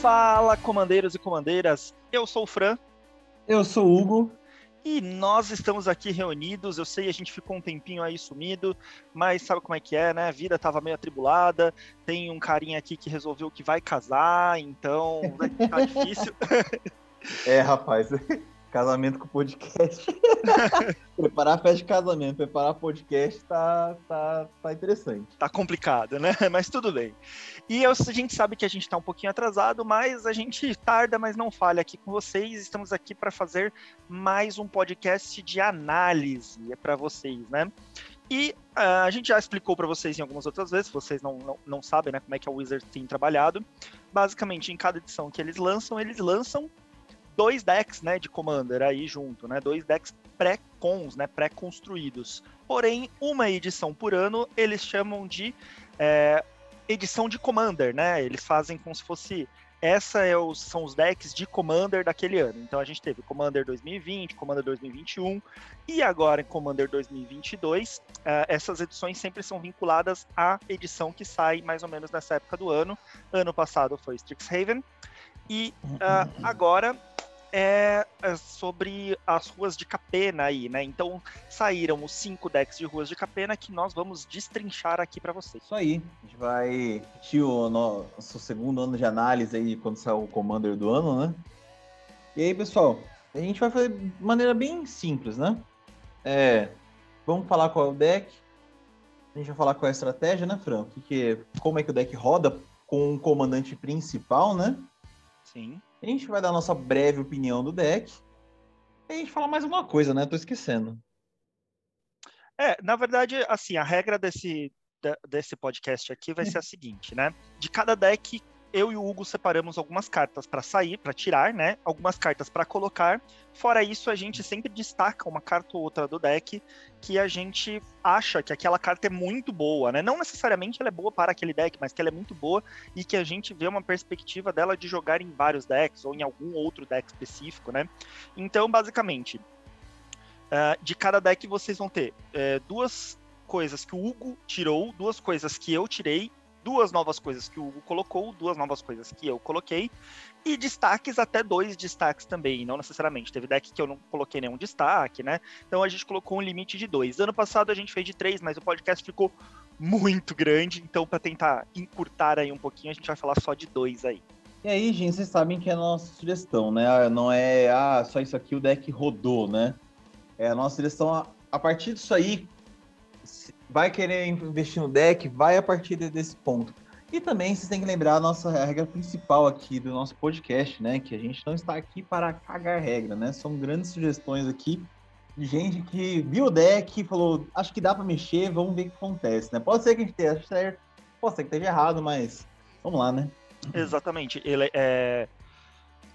Fala, comandeiros e comandeiras. Eu sou o Fran. Eu sou o Hugo. E nós estamos aqui reunidos. Eu sei, a gente ficou um tempinho aí sumido, mas sabe como é que é, né? A vida tava meio atribulada. Tem um carinha aqui que resolveu que vai casar, então vai ficar difícil. É, rapaz. Casamento com podcast. preparar a festa de casamento, preparar podcast tá, tá, tá interessante. Tá complicado, né? Mas tudo bem. E eu, a gente sabe que a gente tá um pouquinho atrasado, mas a gente tarda, mas não falha aqui com vocês. Estamos aqui para fazer mais um podcast de análise para vocês, né? E uh, a gente já explicou para vocês em algumas outras vezes, vocês não, não, não sabem né, como é que a Wizard tem trabalhado. Basicamente, em cada edição que eles lançam, eles lançam dois decks, né, de Commander aí junto, né, dois decks pré-cons, né, pré-construídos. Porém, uma edição por ano eles chamam de é, edição de Commander, né? Eles fazem como se fosse essa é os, são os decks de Commander daquele ano. Então a gente teve Commander 2020, Commander 2021 e agora em Commander 2022. Uh, essas edições sempre são vinculadas à edição que sai mais ou menos nessa época do ano. Ano passado foi Strixhaven. E uh, agora é, é sobre as ruas de Capena aí, né? Então saíram os cinco decks de ruas de Capena que nós vamos destrinchar aqui para vocês. Isso aí. A gente vai repetir o nosso segundo ano de análise aí quando sair o Commander do ano, né? E aí, pessoal, a gente vai fazer de maneira bem simples, né? É, vamos falar qual é o deck. A gente vai falar qual é a estratégia, né, Fran? Que que, como é que o deck roda com o comandante principal, né? Sim. A gente vai dar nossa breve opinião do deck. E a gente fala mais alguma coisa, né? Tô esquecendo. É, na verdade, assim, a regra desse, desse podcast aqui vai ser a seguinte, né? De cada deck, eu e o Hugo separamos algumas cartas para sair, para tirar, né? Algumas cartas para colocar. Fora isso, a gente sempre destaca uma carta ou outra do deck que a gente acha que aquela carta é muito boa, né? Não necessariamente ela é boa para aquele deck, mas que ela é muito boa e que a gente vê uma perspectiva dela de jogar em vários decks ou em algum outro deck específico, né? Então, basicamente, uh, de cada deck vocês vão ter uh, duas coisas que o Hugo tirou, duas coisas que eu tirei duas novas coisas que o Hugo colocou, duas novas coisas que eu coloquei, e destaques até dois destaques também, não necessariamente. Teve deck que eu não coloquei nenhum destaque, né? Então a gente colocou um limite de dois. Ano passado a gente fez de três, mas o podcast ficou muito grande, então para tentar encurtar aí um pouquinho, a gente vai falar só de dois aí. E aí, gente, vocês sabem que é a nossa sugestão, né? Ah, não é, ah, só isso aqui o deck rodou, né? É a nossa sugestão, a, a partir disso aí, vai querer investir no deck, vai a partir desse ponto. E também vocês têm que lembrar a nossa regra principal aqui do nosso podcast, né? Que a gente não está aqui para cagar regra, né? São grandes sugestões aqui de gente que viu o deck falou, acho que dá para mexer, vamos ver o que acontece, né? Pode ser que a gente esteja certo, pode ser que esteja errado, mas vamos lá, né? Exatamente. Ele é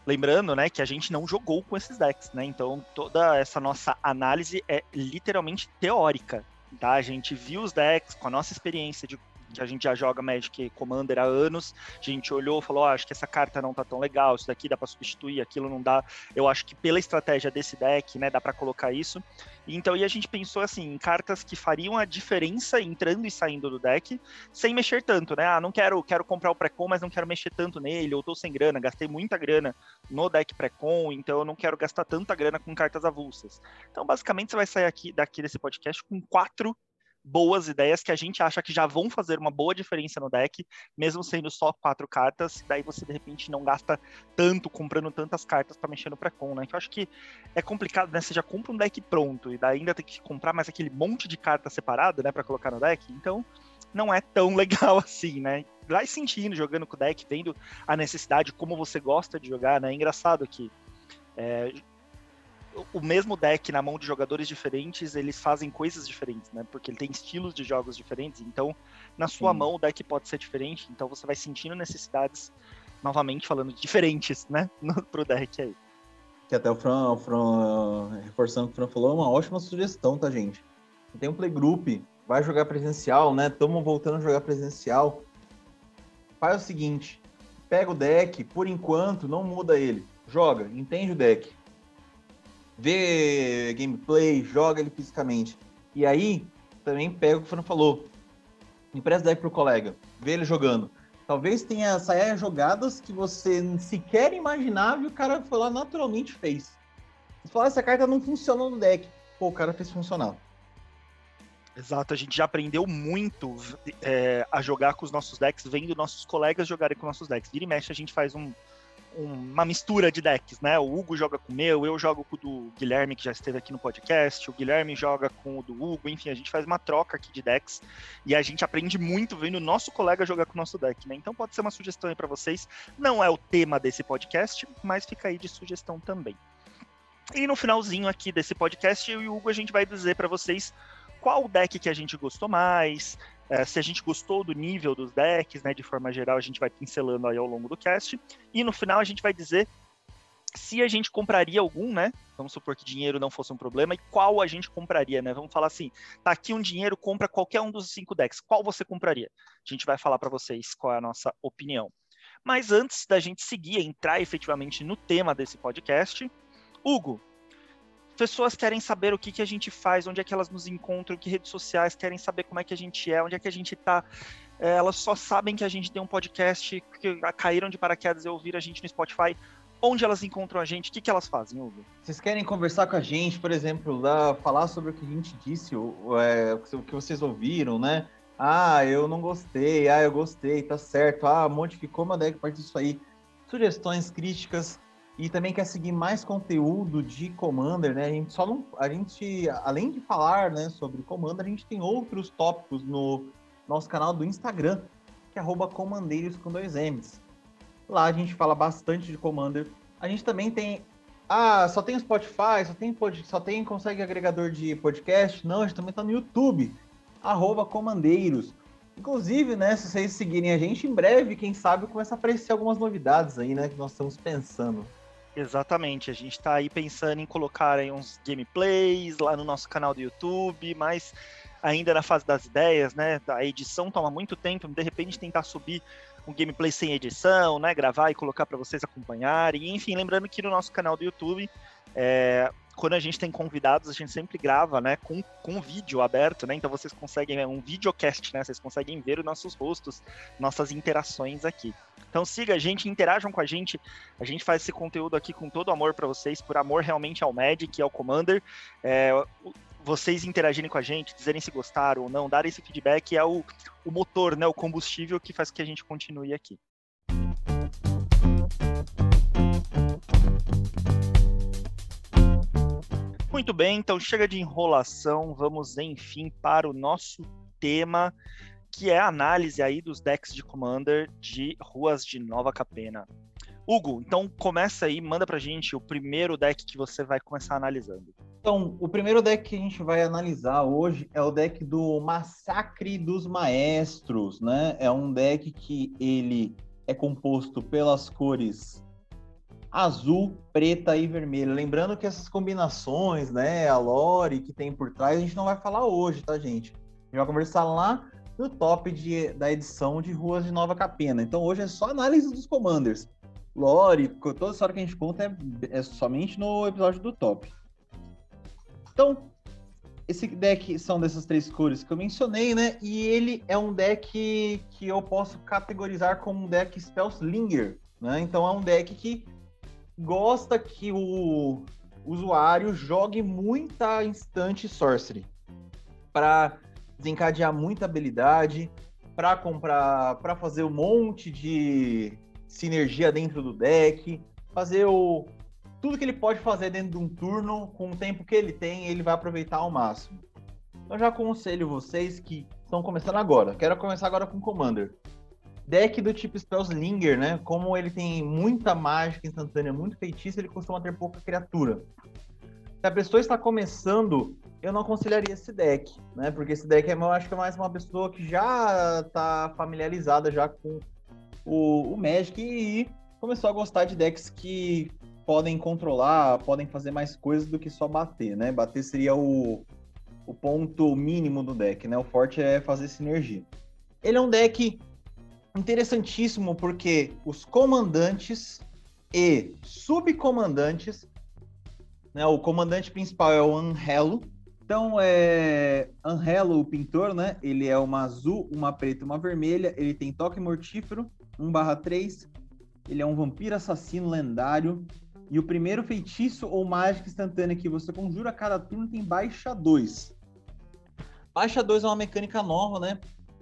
lembrando, né, que a gente não jogou com esses decks, né? Então toda essa nossa análise é literalmente teórica tá? A gente viu os decks com a nossa experiência de que a gente já joga Magic Commander há anos, a gente olhou e falou, oh, acho que essa carta não tá tão legal, isso daqui dá para substituir, aquilo não dá. Eu acho que pela estratégia desse deck, né, dá para colocar isso. Então, e a gente pensou assim, em cartas que fariam a diferença entrando e saindo do deck, sem mexer tanto, né? Ah, não quero, quero comprar o pré-com, mas não quero mexer tanto nele, ou tô sem grana, gastei muita grana no deck pré-com, então eu não quero gastar tanta grana com cartas avulsas. Então, basicamente, você vai sair aqui daqui desse podcast com quatro boas ideias que a gente acha que já vão fazer uma boa diferença no deck, mesmo sendo só quatro cartas, daí você de repente não gasta tanto comprando tantas cartas para mexer no pré-com, né? Que eu acho que é complicado, né? Você já compra um deck pronto e daí ainda tem que comprar mais aquele monte de carta separada, né, para colocar no deck. Então, não é tão legal assim, né? Vai sentindo, jogando com o deck, vendo a necessidade, como você gosta de jogar, né? É engraçado que é, o mesmo deck na mão de jogadores diferentes, eles fazem coisas diferentes, né? Porque ele tem estilos de jogos diferentes. Então, na sua Sim. mão, o deck pode ser diferente. Então, você vai sentindo necessidades, novamente falando, diferentes, né? No, pro deck aí. Que até o Fran, o Fran, reforçando o que o Fran falou, é uma ótima sugestão, tá, gente? Tem um playgroup, vai jogar presencial, né? Estamos voltando a jogar presencial. Faz o seguinte, pega o deck, por enquanto, não muda ele. Joga, entende o deck vê gameplay, joga ele fisicamente. E aí, também pega o que o Fernando falou. Empresta deck pro colega, vê ele jogando. Talvez tenha saia jogadas que você sequer imaginava e o cara foi lá naturalmente fez. Você fala, essa carta não funciona no deck. Pô, o cara fez funcionar. Exato, a gente já aprendeu muito é, a jogar com os nossos decks, vendo nossos colegas jogarem com nossos decks. Vira e mexe, a gente faz um, uma mistura de decks, né? O Hugo joga com o meu, eu jogo com o do Guilherme, que já esteve aqui no podcast, o Guilherme joga com o do Hugo, enfim, a gente faz uma troca aqui de decks e a gente aprende muito vendo o nosso colega jogar com o nosso deck, né? Então pode ser uma sugestão aí para vocês. Não é o tema desse podcast, mas fica aí de sugestão também. E no finalzinho aqui desse podcast, eu e o Hugo a gente vai dizer para vocês qual deck que a gente gostou mais, é, se a gente gostou do nível dos decks, né, de forma geral, a gente vai pincelando aí ao longo do cast, e no final a gente vai dizer se a gente compraria algum, né? Vamos supor que dinheiro não fosse um problema, e qual a gente compraria, né? Vamos falar assim: tá aqui um dinheiro, compra qualquer um dos cinco decks. Qual você compraria? A gente vai falar para vocês qual é a nossa opinião. Mas antes da gente seguir, entrar efetivamente no tema desse podcast, Hugo, pessoas querem saber o que, que a gente faz, onde é que elas nos encontram, que redes sociais, querem saber como é que a gente é, onde é que a gente tá. É, elas só sabem que a gente tem um podcast, que caíram de paraquedas e ouviram a gente no Spotify. Onde elas encontram a gente? O que, que elas fazem, Hugo? Vocês querem conversar com a gente, por exemplo, lá, falar sobre o que a gente disse, o, é, o que vocês ouviram, né? Ah, eu não gostei, ah, eu gostei, tá certo, ah, modificou meu deck a partir disso aí. Sugestões, críticas, e também quer seguir mais conteúdo de Commander, né? A gente só não, a gente, além de falar, né, sobre Commander, a gente tem outros tópicos no nosso canal do Instagram, que é @comandeiros com dois M's. Lá a gente fala bastante de Commander. A gente também tem ah, só tem Spotify, só tem pod, só tem consegue agregador de podcast? Não, a gente também tá no YouTube. Comandeiros. Inclusive, né, se vocês seguirem a gente, em breve, quem sabe, começa a aparecer algumas novidades aí, né, que nós estamos pensando. Exatamente, a gente está aí pensando em colocar aí uns gameplays lá no nosso canal do YouTube, mas ainda na fase das ideias, né? A edição toma muito tempo, de repente tentar subir um gameplay sem edição, né? Gravar e colocar para vocês acompanharem. Enfim, lembrando que no nosso canal do YouTube é, quando a gente tem convidados, a gente sempre grava, né, com, com vídeo aberto, né, então vocês conseguem, é um videocast, né, vocês conseguem ver os nossos rostos, nossas interações aqui. Então siga a gente, interajam com a gente, a gente faz esse conteúdo aqui com todo amor para vocês, por amor realmente ao Magic e ao Commander, é, vocês interagirem com a gente, dizerem se gostaram ou não, darem esse feedback é o, o motor, né, o combustível que faz que a gente continue aqui. Muito bem, então chega de enrolação, vamos enfim para o nosso tema, que é a análise aí dos decks de Commander de Ruas de Nova Capena. Hugo, então começa aí, manda pra gente o primeiro deck que você vai começar analisando. Então, o primeiro deck que a gente vai analisar hoje é o deck do Massacre dos Maestros, né? É um deck que ele é composto pelas cores azul, preta e vermelha. Lembrando que essas combinações, né, a lore que tem por trás, a gente não vai falar hoje, tá, gente? A gente vai conversar lá no top de, da edição de Ruas de Nova Capena. Então hoje é só análise dos commanders. Lore, toda a história que a gente conta é, é somente no episódio do top. Então, esse deck são dessas três cores que eu mencionei, né? E ele é um deck que eu posso categorizar como um deck Spellslinger, né? Então é um deck que gosta que o usuário jogue muita instante sorcery para desencadear muita habilidade, para comprar, para fazer um monte de sinergia dentro do deck, fazer o tudo que ele pode fazer dentro de um turno com o tempo que ele tem, ele vai aproveitar ao máximo. Eu já aconselho vocês que estão começando agora. Quero começar agora com Commander deck do tipo Spellslinger, né? Como ele tem muita mágica instantânea, muito feitiço, ele costuma ter pouca criatura. Se a pessoa está começando, eu não aconselharia esse deck, né? Porque esse deck é, eu acho que é mais uma pessoa que já está familiarizada já com o, o Magic e começou a gostar de decks que podem controlar, podem fazer mais coisas do que só bater, né? Bater seria o, o ponto mínimo do deck, né? O forte é fazer sinergia. Ele é um deck interessantíssimo porque os comandantes e subcomandantes, né, o comandante principal é o Anhelo, Então, é. Angelo, o pintor, né? Ele é uma azul, uma preta uma vermelha. Ele tem toque mortífero, 1/3. Ele é um vampiro assassino lendário. E o primeiro feitiço ou mágica instantânea que você conjura a cada turno tem baixa 2. Baixa 2 é uma mecânica nova, né?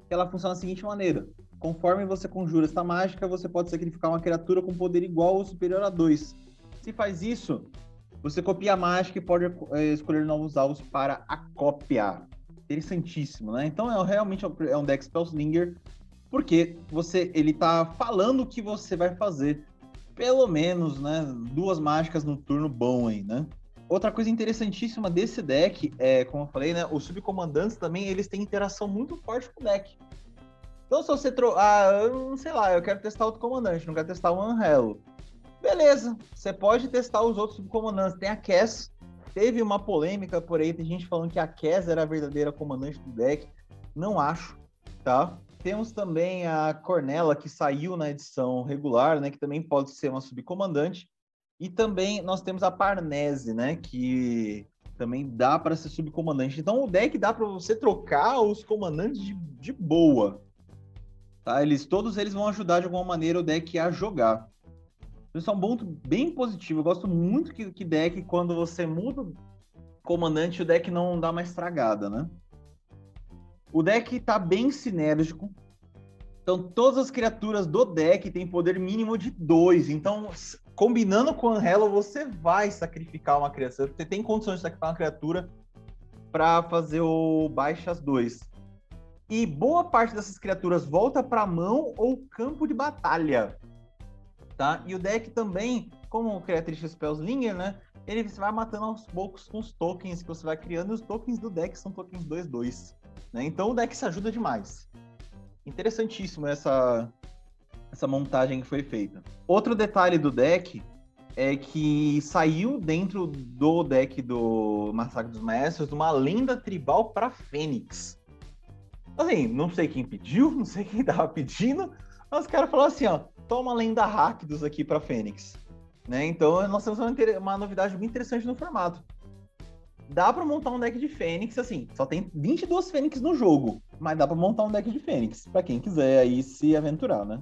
Que ela funciona da seguinte maneira: conforme você conjura essa mágica, você pode sacrificar uma criatura com poder igual ou superior a 2. Se faz isso, você copia a mágica e pode é, escolher novos alvos para a cópia. Interessantíssimo, né? Então é realmente é um deck Spellslinger, porque você ele tá falando o que você vai fazer. Pelo menos, né? Duas mágicas no turno bom aí, né? Outra coisa interessantíssima desse deck é, como eu falei, né? Os subcomandantes também eles têm interação muito forte com o deck. Então, se você. Tro... Ah, eu sei lá, eu quero testar outro comandante, não quero testar o Anhelo. Beleza, você pode testar os outros subcomandantes. Tem a Cass. Teve uma polêmica por aí, tem gente falando que a Cass era a verdadeira comandante do deck. Não acho, tá? Temos também a Cornella, que saiu na edição regular, né? Que também pode ser uma subcomandante. E também nós temos a Parnese, né? Que também dá para ser subcomandante. Então o deck dá para você trocar os comandantes de, de boa. Tá? Eles, todos eles vão ajudar de alguma maneira o deck a jogar. Isso é um ponto bem positivo. Eu gosto muito que, que deck, quando você muda o comandante, o deck não dá uma estragada, né? O deck tá bem sinérgico. Então, todas as criaturas do deck têm poder mínimo de 2. Então, combinando com o Anhelo, você vai sacrificar uma criatura. Você tem condições de sacrificar uma criatura para fazer o baixas 2. E boa parte dessas criaturas volta para mão ou campo de batalha tá? E o deck também, como característica Spellslinger, né? Ele vai matando aos poucos com os tokens que você vai criando, e os tokens do deck são tokens 2-2. Né? Então o deck se ajuda demais. Interessantíssimo essa, essa montagem que foi feita. Outro detalhe do deck é que saiu dentro do deck do Massacre dos Maestros uma lenda tribal para Fênix. Assim, não sei quem pediu, não sei quem tava pedindo, mas os caras falaram assim, ó, toma além da Rakdos aqui para Fênix. Né? Então nós temos uma, uma, novidade bem interessante no formato. Dá para montar um deck de Fênix, assim, só tem 22 Fênix no jogo, mas dá para montar um deck de Fênix, para quem quiser aí se aventurar, né?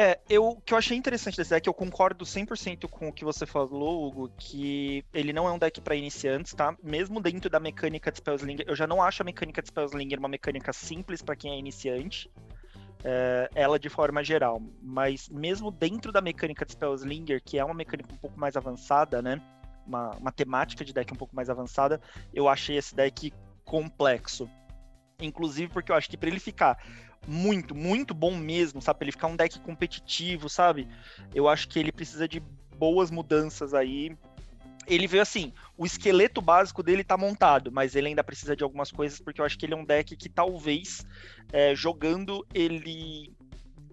É, eu, o que eu achei interessante desse deck, eu concordo 100% com o que você falou, Hugo, que ele não é um deck para iniciantes, tá? Mesmo dentro da mecânica de Spellslinger, eu já não acho a mecânica de Spellslinger uma mecânica simples para quem é iniciante é, ela de forma geral. Mas mesmo dentro da mecânica de Spellslinger, que é uma mecânica um pouco mais avançada, né? Uma, uma temática de deck um pouco mais avançada, eu achei esse deck complexo. Inclusive porque eu acho que para ele ficar muito, muito bom mesmo, sabe? Pra ele ficar um deck competitivo, sabe? Eu acho que ele precisa de boas mudanças aí ele veio assim, o esqueleto básico dele tá montado, mas ele ainda precisa de algumas coisas, porque eu acho que ele é um deck que talvez é, jogando ele.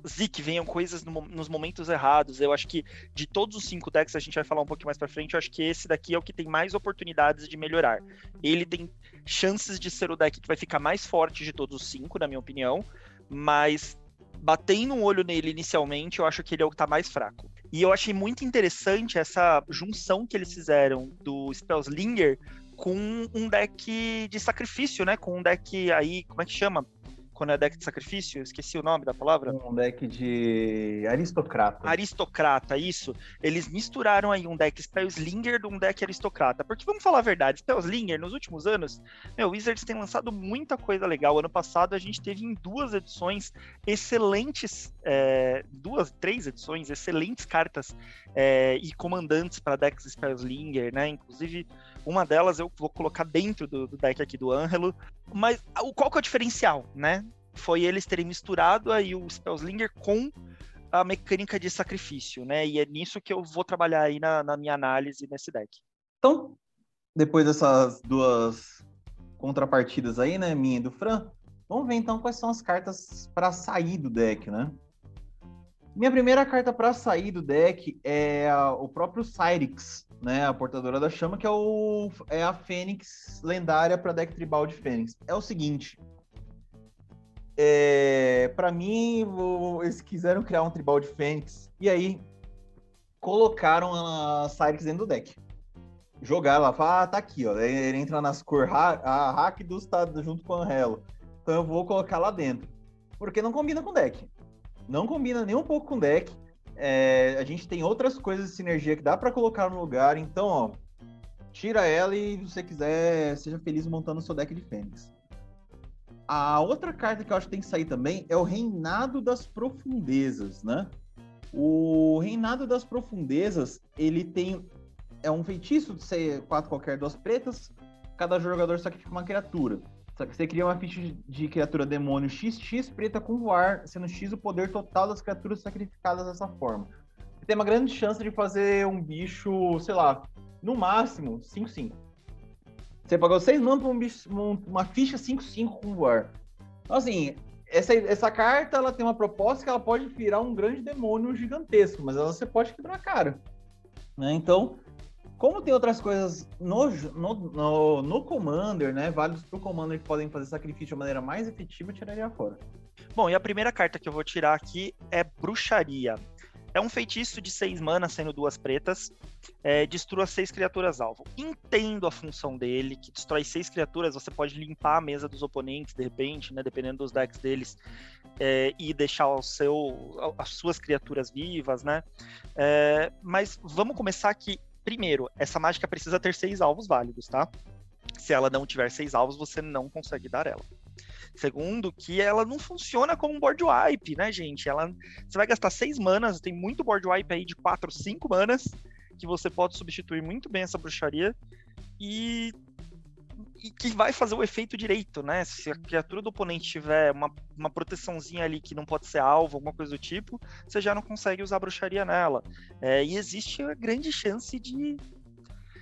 Zik, venham coisas no, nos momentos errados. Eu acho que de todos os cinco decks, a gente vai falar um pouquinho mais pra frente, eu acho que esse daqui é o que tem mais oportunidades de melhorar. Ele tem chances de ser o deck que vai ficar mais forte de todos os cinco, na minha opinião, mas batendo um olho nele inicialmente, eu acho que ele é o que tá mais fraco. E eu achei muito interessante essa junção que eles fizeram do Spellslinger com um deck de sacrifício, né? Com um deck aí, como é que chama? Quando é deck de sacrifício, esqueci o nome da palavra. Um deck de aristocrata. Aristocrata, isso. Eles misturaram aí um deck Spellslinger de um deck aristocrata. Porque vamos falar a verdade, Spellslinger, nos últimos anos, meu, Wizards tem lançado muita coisa legal. Ano passado a gente teve em duas edições excelentes, é, duas, três edições, excelentes cartas é, e comandantes para decks Spellslinger, né? Inclusive, uma delas eu vou colocar dentro do, do deck aqui do Angelo. Mas qual que é o diferencial, né? Foi eles terem misturado aí o Spellslinger com a mecânica de sacrifício, né? E é nisso que eu vou trabalhar aí na, na minha análise nesse deck. Então, depois dessas duas contrapartidas aí, né, minha e do Fran, vamos ver então quais são as cartas para sair do deck, né? Minha primeira carta para sair do deck é o próprio Cyrix, né? A portadora da chama, que é, o, é a Fênix lendária para deck tribal de Fênix. É o seguinte. É, para mim, eles quiseram criar um tribal de Fênix e aí colocaram a Cyrix dentro do deck. jogar lá, fala, ah, tá aqui, ó. Ele entra nas cores, a Rakdos tá junto com o Anhelo. Então eu vou colocar lá dentro. Porque não combina com o deck. Não combina nem um pouco com o deck. É, a gente tem outras coisas de sinergia que dá para colocar no lugar, então, ó, tira ela e se você quiser, seja feliz montando o seu deck de Fênix. A outra carta que eu acho que tem que sair também é o Reinado das Profundezas, né? O Reinado das Profundezas, ele tem é um feitiço de ser quatro qualquer duas pretas, cada jogador sacrifica uma criatura. Você cria uma ficha de criatura demônio XX preta com voar, sendo X o poder total das criaturas sacrificadas dessa forma. Você tem uma grande chance de fazer um bicho, sei lá, no máximo 5-5. Você pagou 6 mana pra um bicho, uma ficha 5-5 com voar. Então, assim, essa, essa carta ela tem uma proposta que ela pode virar um grande demônio gigantesco, mas ela você pode quebrar a cara. Né? Então, como tem outras coisas no, no, no, no Commander, né? Válidos pro Commander que podem fazer sacrifício de maneira mais efetiva, eu tiraria fora. Bom, e a primeira carta que eu vou tirar aqui é Bruxaria. É um feitiço de seis manas, sendo duas pretas. É, destrua seis criaturas alvo. Entendo a função dele, que destrói seis criaturas. Você pode limpar a mesa dos oponentes, de repente, né? Dependendo dos decks deles. É, e deixar o seu, as suas criaturas vivas, né? É, mas vamos começar aqui Primeiro, essa mágica precisa ter seis alvos válidos, tá? Se ela não tiver seis alvos, você não consegue dar ela. Segundo, que ela não funciona como um board wipe, né, gente? Ela, você vai gastar seis manas, tem muito board wipe aí de quatro, cinco manas, que você pode substituir muito bem essa bruxaria. E e que vai fazer o efeito direito, né? Se a criatura do oponente tiver uma, uma proteçãozinha ali que não pode ser alvo, alguma coisa do tipo, você já não consegue usar bruxaria nela. É, e existe a grande chance de,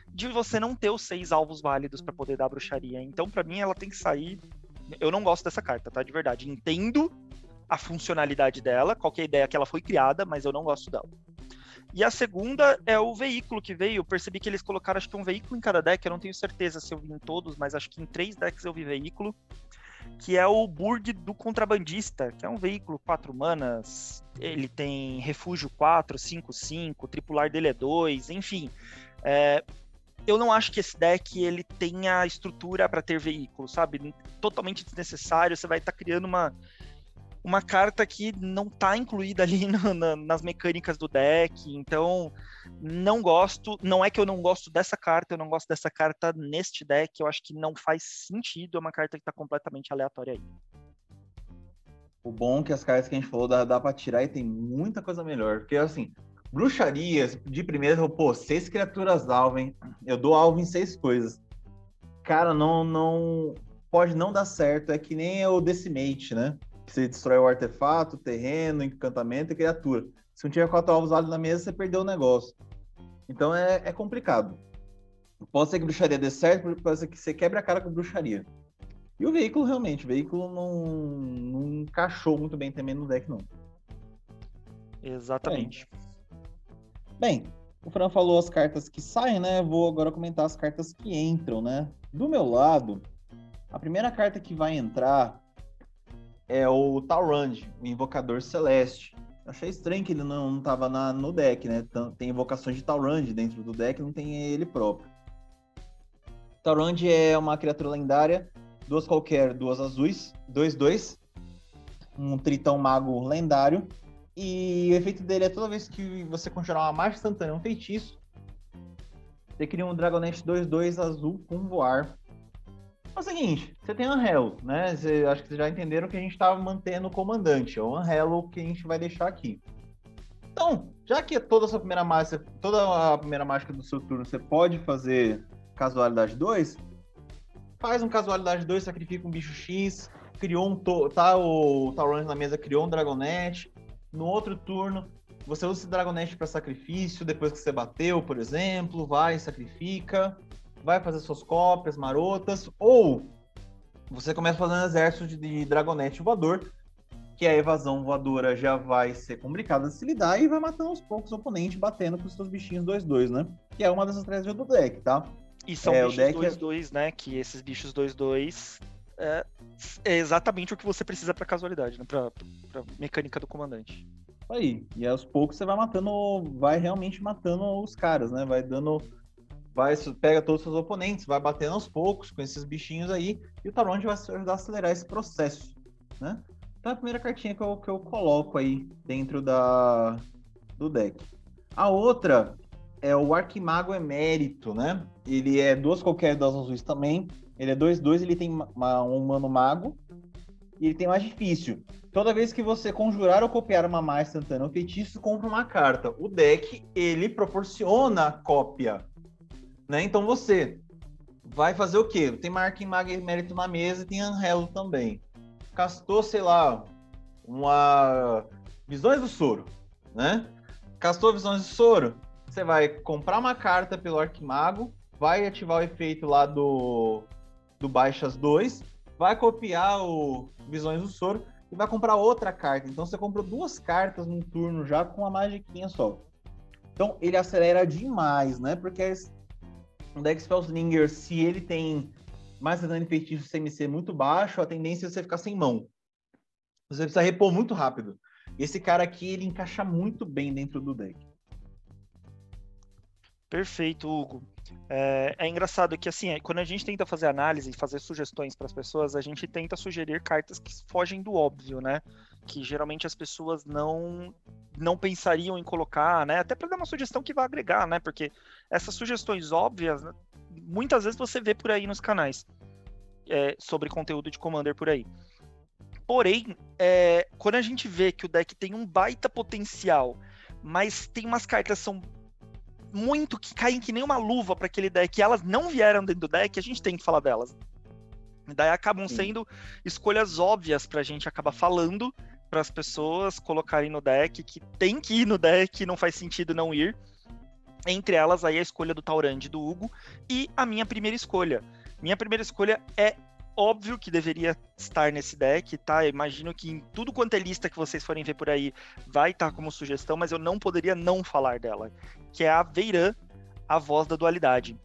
de você não ter os seis alvos válidos para poder dar bruxaria. Então, para mim, ela tem que sair. Eu não gosto dessa carta, tá? De verdade. Entendo a funcionalidade dela, qual é a ideia que ela foi criada, mas eu não gosto dela. E a segunda é o veículo que veio. Eu percebi que eles colocaram, acho que um veículo em cada deck. Eu não tenho certeza se eu vi em todos, mas acho que em três decks eu vi veículo. Que é o Burg do Contrabandista, que é um veículo 4 manas. Ele tem refúgio 4, 5, 5. Tripular dele é 2, enfim. É, eu não acho que esse deck ele tenha estrutura para ter veículo, sabe? Totalmente desnecessário. Você vai estar tá criando uma uma carta que não está incluída ali na, nas mecânicas do deck, então não gosto, não é que eu não gosto dessa carta, eu não gosto dessa carta neste deck, eu acho que não faz sentido, é uma carta que está completamente aleatória aí. O bom é que as cartas que a gente falou dá, dá pra tirar e tem muita coisa melhor, porque assim, bruxarias, de primeira, pô, seis criaturas alvo, hein? Eu dou alvo em seis coisas. Cara, não, não, pode não dar certo, é que nem o Decimate, né? Você destrói o artefato, terreno, encantamento e criatura. Se não tiver quatro alvos válidos na mesa, você perdeu o negócio. Então é, é complicado. Pode ser que bruxaria dê certo, pode ser que você quebre a cara com bruxaria. E o veículo, realmente, o veículo não, não encaixou muito bem também no deck, não. Exatamente. Bem, bem, o Fran falou as cartas que saem, né? Vou agora comentar as cartas que entram, né? Do meu lado, a primeira carta que vai entrar é o Taurand, o Invocador Celeste. Achei estranho que ele não estava no deck, né? Tem invocações de Taurand dentro do deck, não tem ele próprio. Taurand é uma criatura lendária, duas qualquer, duas azuis, dois dois, um tritão mago lendário. E o efeito dele é toda vez que você conjurar uma mágica instantânea, um feitiço, você cria um Dragonete 2-2 azul com voar é o seguinte, você tem Anhelo, né? Você, acho que vocês já entenderam que a gente estava mantendo o comandante, é o Anhelo que a gente vai deixar aqui. Então, já que toda a sua primeira mágica, toda a primeira mágica do seu turno você pode fazer casualidade 2, faz um casualidade 2, sacrifica um bicho X, criou um tá o Tauron na mesa, criou um Dragonete. No outro turno, você usa esse Dragonete para sacrifício, depois que você bateu, por exemplo, vai, sacrifica vai fazer suas cópias marotas, ou você começa fazendo exército de, de dragonete voador, que a evasão voadora já vai ser complicada de se lidar e vai matando aos poucos o oponente, batendo com os seus bichinhos 2-2, né? Que é uma das estratégias do deck, tá? E são é, bichos 2-2, é... né? Que esses bichos 2-2 é, é, exatamente o que você precisa para casualidade, né? Pra, pra mecânica do comandante. Aí, e aos poucos você vai matando, vai realmente matando os caras, né? Vai dando vai, pega todos os seus oponentes, vai batendo aos poucos com esses bichinhos aí, e o Taronde vai ajudar a acelerar esse processo, né? Então é a primeira cartinha que eu, que eu coloco aí dentro da, do deck. A outra é o Arquimago Emérito, né? Ele é duas qualquer das azuis também. Ele é 2-2, ele tem uma, um mano mago. E ele tem mais difícil. Toda vez que você conjurar ou copiar uma má instantânea ou feitiço, compra uma carta. O deck, ele proporciona cópia. Né? Então você vai fazer o quê? Tem Arquimago Emérito na mesa e tem Anhelo também castou, sei lá, uma Visões do Soro, né? Castou Visões do Soro, você vai comprar uma carta pelo Arquimago, vai ativar o efeito lá do, do Baixas 2, vai copiar o Visões do Soro e vai comprar outra carta. Então você comprou duas cartas num turno já com uma magiquinha só. Então ele acelera demais, né? Porque o deck Spellslinger, se ele tem mais dano feitiço CMC muito baixo, a tendência é você ficar sem mão. Você precisa repor muito rápido. Esse cara aqui, ele encaixa muito bem dentro do deck. Perfeito, Hugo. É, é, engraçado que, assim, quando a gente tenta fazer análise e fazer sugestões para as pessoas, a gente tenta sugerir cartas que fogem do óbvio, né? Que geralmente as pessoas não não pensariam em colocar, né? Até para dar uma sugestão que vai agregar, né? Porque essas sugestões óbvias, né? muitas vezes você vê por aí nos canais é, sobre conteúdo de Commander por aí. Porém, é, quando a gente vê que o deck tem um baita potencial, mas tem umas cartas que são muito que caem que nem uma luva para aquele deck, e elas não vieram dentro do deck, a gente tem que falar delas. E daí acabam Sim. sendo escolhas óbvias para a gente acabar falando para as pessoas colocarem no deck que tem que ir no deck, não faz sentido não ir. Entre elas, aí a escolha do Taurand do Hugo e a minha primeira escolha. Minha primeira escolha é óbvio que deveria estar nesse deck, tá? Eu imagino que em tudo quanto é lista que vocês forem ver por aí vai estar como sugestão, mas eu não poderia não falar dela, que é a Veiran, a voz da dualidade.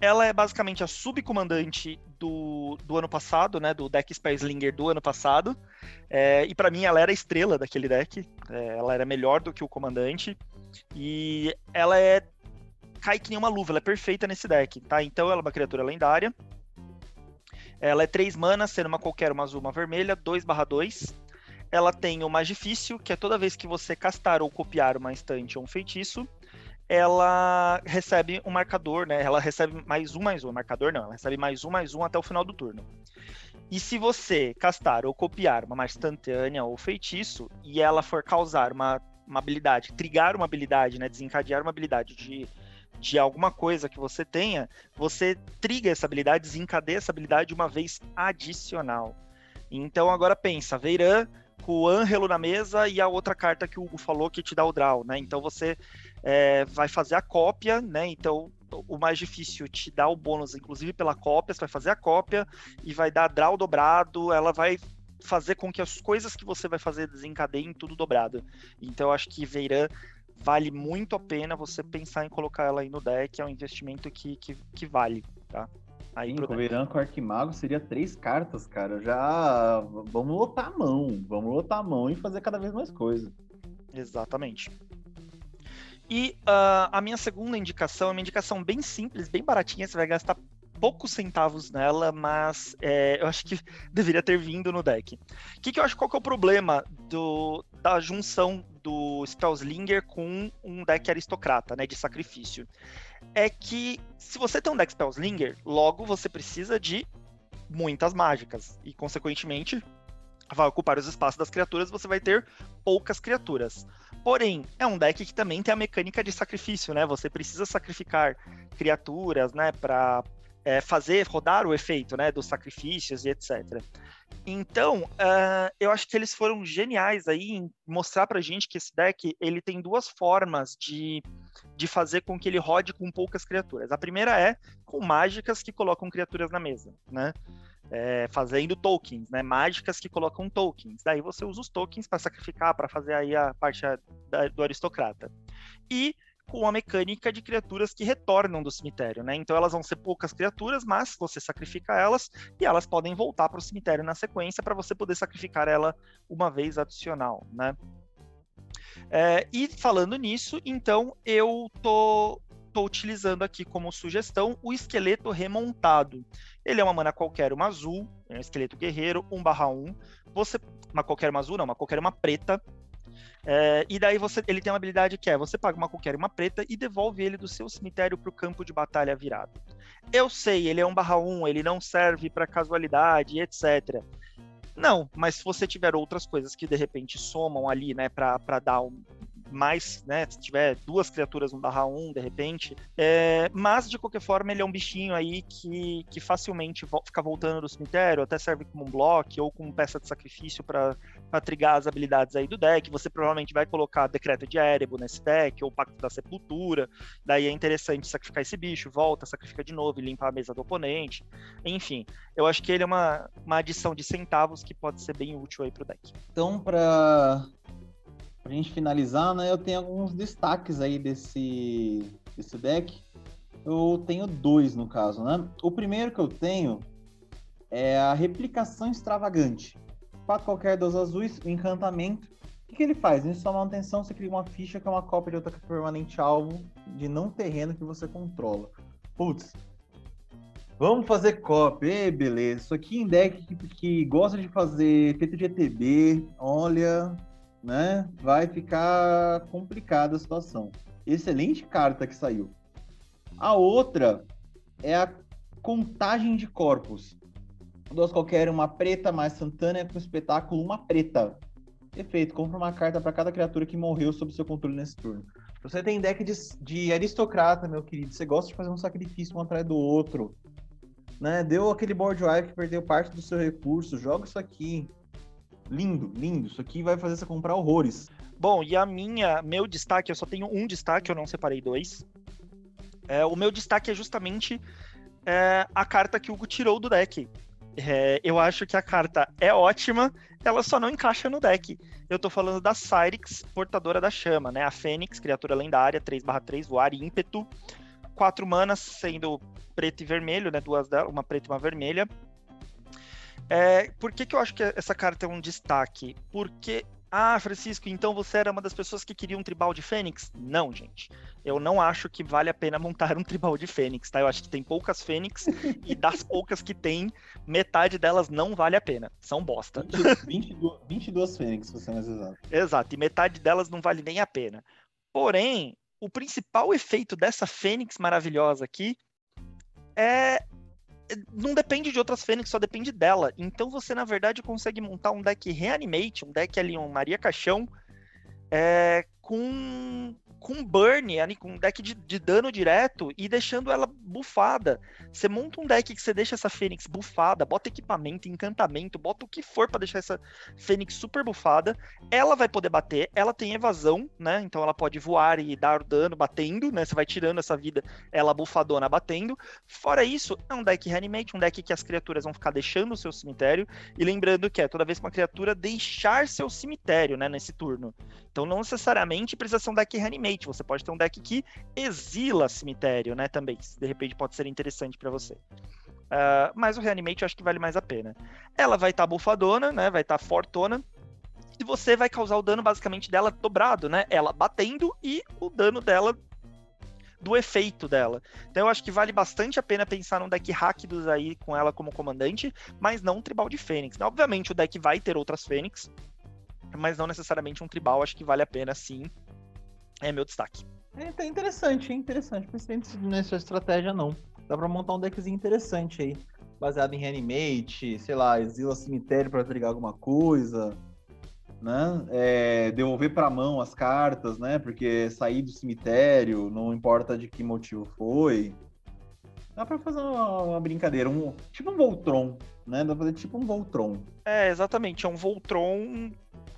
Ela é basicamente a subcomandante do, do ano passado, né? Do deck Slinger do ano passado. É, e para mim ela era a estrela daquele deck. É, ela era melhor do que o comandante. E ela é cai que nem uma luva, ela é perfeita nesse deck, tá? Então ela é uma criatura lendária. Ela é 3 manas, sendo uma qualquer, uma azul, uma vermelha, 2 2. Ela tem o mais difícil, que é toda vez que você castar ou copiar uma instante ou um feitiço, ela recebe um marcador, né? Ela recebe mais um, mais um. Marcador não, ela recebe mais um, mais um até o final do turno. E se você castar ou copiar uma instantânea ou feitiço, e ela for causar uma, uma habilidade, trigar uma habilidade, né? Desencadear uma habilidade de de alguma coisa que você tenha, você triga essa habilidade, desencadeia essa habilidade uma vez adicional. Então agora pensa, Veiran com o Ângelo na mesa e a outra carta que o Hugo falou que te dá o draw, né? Então você é, vai fazer a cópia, né? Então o mais difícil te dá o bônus, inclusive pela cópia, você vai fazer a cópia e vai dar draw dobrado, ela vai fazer com que as coisas que você vai fazer desencadeiem tudo dobrado. Então eu acho que Veiran vale muito a pena você pensar em colocar ela aí no deck, é um investimento que, que, que vale, tá? Aí Sim, com Arquimago seria três cartas, cara. Já vamos lotar a mão, vamos lotar a mão e fazer cada vez mais coisa. Exatamente. E uh, a minha segunda indicação é uma indicação bem simples, bem baratinha, você vai gastar poucos centavos nela, mas é, eu acho que deveria ter vindo no deck. O que, que eu acho qual que é o problema do, da junção do Spellslinger com um deck aristocrata, né, de sacrifício? É que se você tem um deck Spellslinger, logo você precisa de muitas mágicas e, consequentemente, vai ocupar os espaços das criaturas, você vai ter poucas criaturas. Porém, é um deck que também tem a mecânica de sacrifício, né? Você precisa sacrificar criaturas, né, para é, fazer rodar o efeito né, dos sacrifícios e etc. Então, uh, eu acho que eles foram geniais aí em mostrar pra gente que esse deck ele tem duas formas de, de fazer com que ele rode com poucas criaturas. A primeira é com mágicas que colocam criaturas na mesa, né? É, fazendo tokens, né? Mágicas que colocam tokens. Daí você usa os tokens para sacrificar, para fazer aí a parte da, do aristocrata. E com a mecânica de criaturas que retornam do cemitério, né? Então elas vão ser poucas criaturas, mas você sacrifica elas e elas podem voltar para o cemitério na sequência para você poder sacrificar ela uma vez adicional, né? É, e falando nisso, então eu tô tô utilizando aqui como sugestão o esqueleto remontado. Ele é uma mana qualquer, uma azul, é um esqueleto guerreiro, 1 barra 1. Você, uma qualquer uma azul, não, uma qualquer uma preta. É, e daí você, ele tem uma habilidade que é, você paga uma qualquer uma preta e devolve ele do seu cemitério para o campo de batalha virado. Eu sei, ele é 1 barra 1, ele não serve para casualidade, etc. Não, mas se você tiver outras coisas que de repente somam ali, né, para dar um, mais, né, se tiver duas criaturas no barra 1, de repente. É, mas, de qualquer forma, ele é um bichinho aí que, que facilmente vo fica voltando do cemitério, até serve como um bloco ou como peça de sacrifício para trigar as habilidades aí do deck. Você provavelmente vai colocar Decreto de Erebo nesse deck, ou Pacto da Sepultura. Daí é interessante sacrificar esse bicho, volta, sacrifica de novo e limpa a mesa do oponente. Enfim, eu acho que ele é uma, uma adição de centavos que pode ser bem útil aí pro deck. Então, para pra gente finalizar, né, eu tenho alguns destaques aí desse, desse deck. Eu tenho dois, no caso, né? O primeiro que eu tenho é a replicação extravagante. Quatro qualquer dos azuis, o encantamento. O que, que ele faz? Em sua manutenção, você cria uma ficha que é uma cópia de outra permanente alvo de não terreno que você controla. Putz, Vamos fazer cópia, beleza. Isso aqui em deck que, que, gosta de fazer efeito de ETB, olha, né, vai ficar complicada a situação. Excelente carta que saiu. A outra é a contagem de corpos. Duas qualquer, uma preta mais Santana com espetáculo, uma preta. Efeito, compra uma carta para cada criatura que morreu sob seu controle nesse turno. Você tem deck de, de aristocrata, meu querido. Você gosta de fazer um sacrifício um atrás do outro. Né? Deu aquele board wipe que perdeu parte do seu recurso. Joga isso aqui. Lindo, lindo. Isso aqui vai fazer você comprar horrores. Bom, e a minha, meu destaque, eu só tenho um destaque, eu não separei dois. É, o meu destaque é justamente é, a carta que o Hugo tirou do deck. É, eu acho que a carta é ótima, ela só não encaixa no deck. Eu tô falando da Cyrix, portadora da chama, né? A Fênix, criatura lendária, 3/3, voar e ímpeto. Quatro manas, sendo preto e vermelho, né? Duas delas, uma preta e uma vermelha. É, por que, que eu acho que essa carta é um destaque? Porque ah, Francisco, então você era uma das pessoas que queria um tribal de Fênix? Não, gente. Eu não acho que vale a pena montar um tribal de Fênix, tá? Eu acho que tem poucas Fênix e das poucas que tem, metade delas não vale a pena. São bosta. 22, 22 Fênix, se você mais exato. Exato, e metade delas não vale nem a pena. Porém, o principal efeito dessa Fênix maravilhosa aqui é não depende de outras Fênix, só depende dela. Então você, na verdade, consegue montar um deck Reanimate, um deck ali, um Maria Caixão, é, com com burn, ali, com um deck de, de, dano direto e deixando ela bufada. Você monta um deck que você deixa essa Fênix bufada, bota equipamento, encantamento, bota o que for para deixar essa Fênix super bufada. Ela vai poder bater, ela tem evasão, né? Então ela pode voar e dar dano batendo, né? Você vai tirando essa vida, ela bufadona batendo. Fora isso, é um deck reanimate, um deck que as criaturas vão ficar deixando o seu cemitério. E lembrando que é toda vez que uma criatura deixar seu cemitério, né? Nesse turno. Então não necessariamente precisa ser um deck reanimate, você pode ter um deck que exila cemitério, né, também, de repente pode ser interessante para você. Uh, mas o reanimate eu acho que vale mais a pena. Ela vai estar tá bufadona, né, vai estar tá fortona, e você vai causar o dano basicamente dela dobrado, né, ela batendo e o dano dela do efeito dela. Então eu acho que vale bastante a pena pensar num deck Rakdos aí com ela como comandante, mas não um tribal de Fênix. Obviamente o deck vai ter outras Fênix, mas não necessariamente um tribal, acho que vale a pena sim. É meu destaque. É interessante, interessante. Pensei nessa estratégia não. Dá pra montar um deckzinho interessante aí. Baseado em reanimate, sei lá, exila cemitério para trigar alguma coisa, né? É, devolver para mão as cartas, né? Porque sair do cemitério, não importa de que motivo foi. Dá pra fazer uma, uma brincadeira, um, tipo um Voltron, né? Dá pra fazer tipo um Voltron. É, exatamente, é um Voltron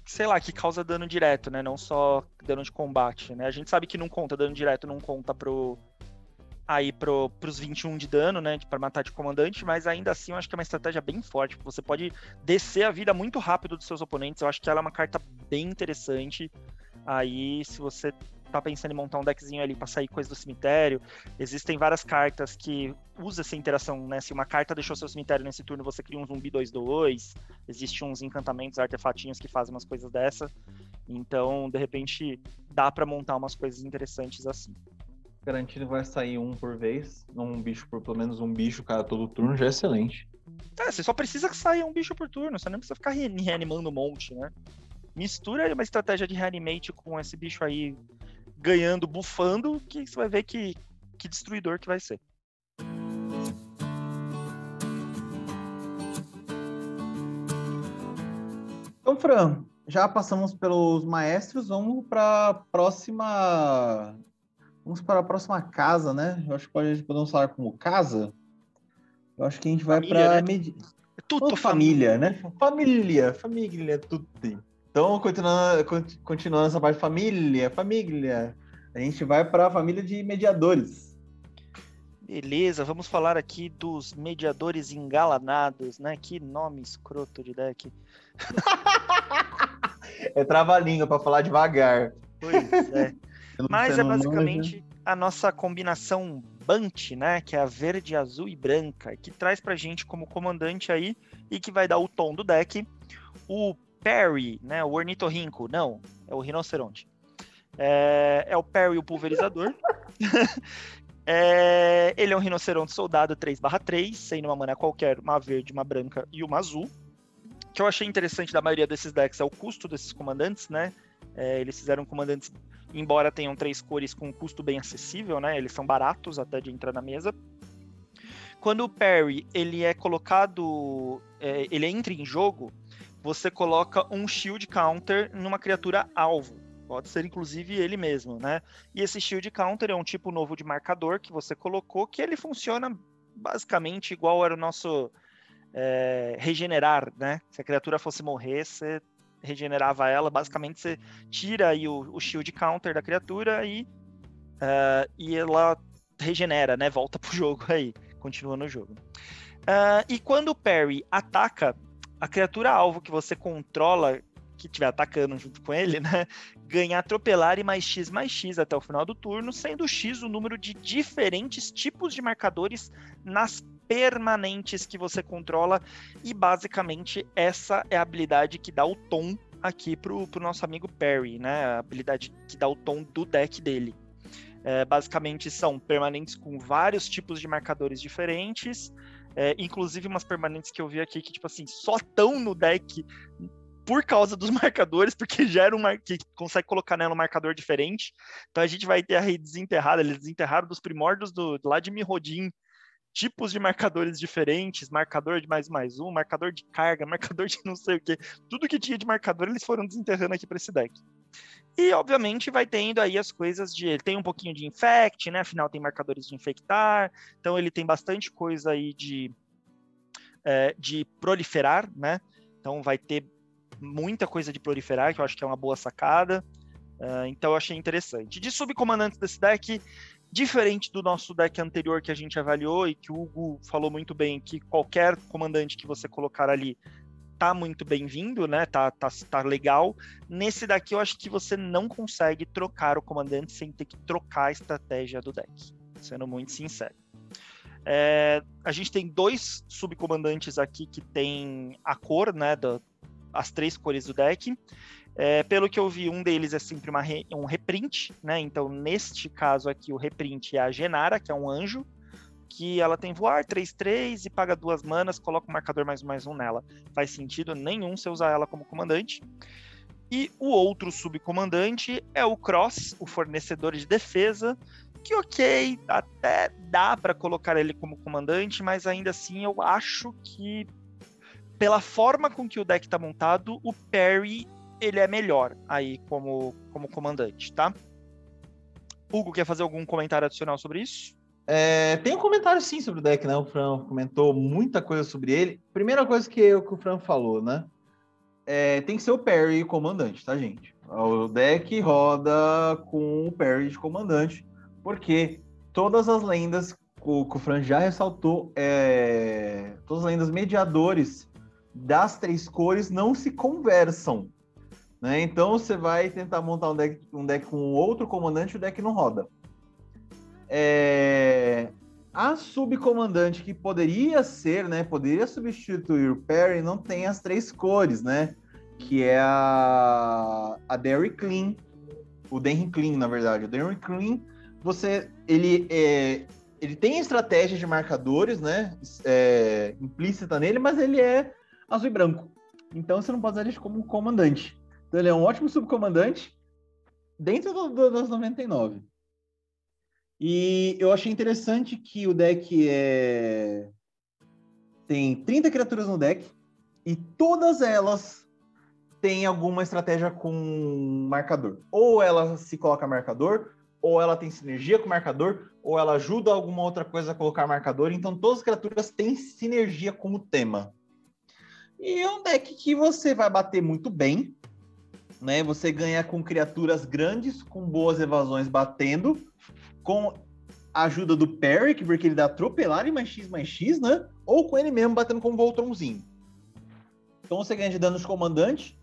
sei lá, que causa dano direto, né? Não só dano de combate, né? A gente sabe que não conta dano direto, não conta pro aí pro, pros 21 de dano, né, para matar de comandante, mas ainda assim eu acho que é uma estratégia bem forte, você pode descer a vida muito rápido dos seus oponentes, eu acho que ela é uma carta bem interessante, aí se você tá pensando em montar um deckzinho ali para sair coisa do cemitério. Existem várias cartas que usam essa interação, né? Se uma carta deixou seu cemitério nesse turno, você cria um zumbi 2-2. Existem uns encantamentos, artefatinhos que fazem umas coisas dessa. Então, de repente, dá para montar umas coisas interessantes assim. Garantindo que vai sair um por vez, um bicho por pelo menos um bicho cada todo turno, já é excelente. É, você só precisa que saia um bicho por turno, você não precisa ficar reanimando um monte, né? Mistura uma estratégia de reanimate com esse bicho aí ganhando, bufando, que você vai ver que, que destruidor que vai ser. Então, Fran, já passamos pelos maestros, vamos para a próxima. Vamos para a próxima casa, né? Eu acho que pode, podemos falar como casa. Eu acho que a gente vai para. Né? Med... É tudo família, né? Família, família, tudo. Então, continuando, continuando essa parte família, família, a gente vai para a família de mediadores. Beleza, vamos falar aqui dos mediadores engalanados, né? Que nome escroto de deck. é trava-língua para falar devagar. Pois é. Mas é basicamente a nossa combinação Bunt, né? Que é a verde, azul e branca, que traz pra gente como comandante aí e que vai dar o tom do deck. O Perry, né? O ornitorrinco, não, é o rinoceronte. É, é o Perry, o pulverizador. é, ele é um rinoceronte soldado 3/3, sem uma mana qualquer, uma verde, uma branca e uma azul. O que eu achei interessante da maioria desses decks é o custo desses comandantes, né? É, eles fizeram comandantes, embora tenham três cores com um custo bem acessível, né? Eles são baratos até de entrar na mesa. Quando o Perry ele é colocado, é, ele entra em jogo, você coloca um shield counter numa criatura alvo. Pode ser inclusive ele mesmo, né? E esse shield counter é um tipo novo de marcador que você colocou, que ele funciona basicamente igual era o nosso é, regenerar, né? Se a criatura fosse morrer, você regenerava ela. Basicamente, você tira aí o, o shield counter da criatura e, uh, e ela regenera, né? Volta pro jogo aí, continua no jogo. Uh, e quando o parry ataca, a criatura alvo que você controla, que estiver atacando junto com ele, né? Ganha atropelar e mais X mais X até o final do turno, sendo X o número de diferentes tipos de marcadores nas permanentes que você controla. E basicamente essa é a habilidade que dá o tom aqui pro, pro nosso amigo Perry, né? A habilidade que dá o tom do deck dele. É, basicamente são permanentes com vários tipos de marcadores diferentes, é, inclusive umas permanentes que eu vi aqui que, tipo assim, só estão no deck por causa dos marcadores, porque gera um que consegue colocar nela um marcador diferente. Então a gente vai ter a rede desenterrada, eles desenterraram dos primórdios do, lá de Mirrodin, tipos de marcadores diferentes, marcador de mais mais um, marcador de carga, marcador de não sei o que, tudo que tinha de marcador eles foram desenterrando aqui para esse deck. E obviamente vai tendo aí as coisas de ele tem um pouquinho de infect, né? Afinal tem marcadores de infectar, então ele tem bastante coisa aí de é, de proliferar, né? Então vai ter muita coisa de proliferar que eu acho que é uma boa sacada. Uh, então eu achei interessante. De subcomandantes desse deck, Diferente do nosso deck anterior que a gente avaliou e que o Hugo falou muito bem, que qualquer comandante que você colocar ali tá muito bem-vindo, né? Tá, tá, tá legal. Nesse daqui eu acho que você não consegue trocar o comandante sem ter que trocar a estratégia do deck, sendo muito sincero. É, a gente tem dois subcomandantes aqui que tem a cor, né? Do, as três cores do deck. É, pelo que eu vi, um deles é sempre re, um reprint, né? Então, neste caso aqui, o reprint é a Genara, que é um anjo, que ela tem voar 3-3 e paga duas manas, coloca o marcador mais um mais um nela. Faz sentido nenhum você usar ela como comandante. E o outro subcomandante é o Cross, o fornecedor de defesa, que ok, até dá para colocar ele como comandante, mas ainda assim eu acho que pela forma com que o deck está montado, o Perry ele é melhor aí como, como comandante, tá? Hugo, quer fazer algum comentário adicional sobre isso? É, tem um comentário sim sobre o deck, né? O Fran comentou muita coisa sobre ele. Primeira coisa que, eu, que o Fran falou, né? É, tem que ser o Perry comandante, tá, gente? O deck roda com o Perry de comandante, porque todas as lendas, o, que o Fran já ressaltou, é, todas as lendas mediadores das três cores não se conversam. Né? Então você vai tentar montar um deck, um deck com outro comandante e o deck não roda. É... A subcomandante que poderia ser, né? Poderia substituir o Perry, não tem as três cores, né? Que é a, a Derry Clean, o Denry Clean, na verdade. O Derry Clean você ele é, ele tem estratégia de marcadores, né? É, implícita nele, mas ele é azul e branco. Então você não pode usar ele como comandante. Então ele é um ótimo subcomandante dentro do, do, das 99. E eu achei interessante que o deck é... tem 30 criaturas no deck e todas elas têm alguma estratégia com marcador. Ou ela se coloca marcador, ou ela tem sinergia com marcador, ou ela ajuda alguma outra coisa a colocar marcador. Então, todas as criaturas têm sinergia com o tema. E é um deck que você vai bater muito bem, né? Você ganha com criaturas grandes, com boas evasões batendo, com a ajuda do Perry, porque ele dá atropelar e mais X mais X, né? Ou com ele mesmo batendo com um Voltronzinho. Então você ganha de danos comandante,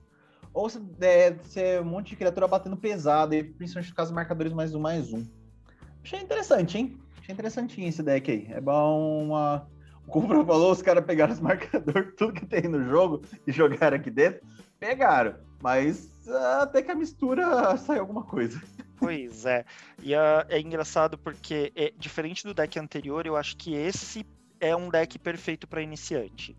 ou se é, é um monte de criatura batendo pesado, e principalmente no caso marcadores mais um, mais um. Achei interessante, hein? Achei interessantinho esse deck aí. É bom uma. O falou, os caras pegaram os marcadores, tudo que tem no jogo, e jogaram aqui dentro. Pegaram. Mas ah, até que a mistura sai alguma coisa. Pois é. E uh, é engraçado porque, é, diferente do deck anterior, eu acho que esse é um deck perfeito para iniciante.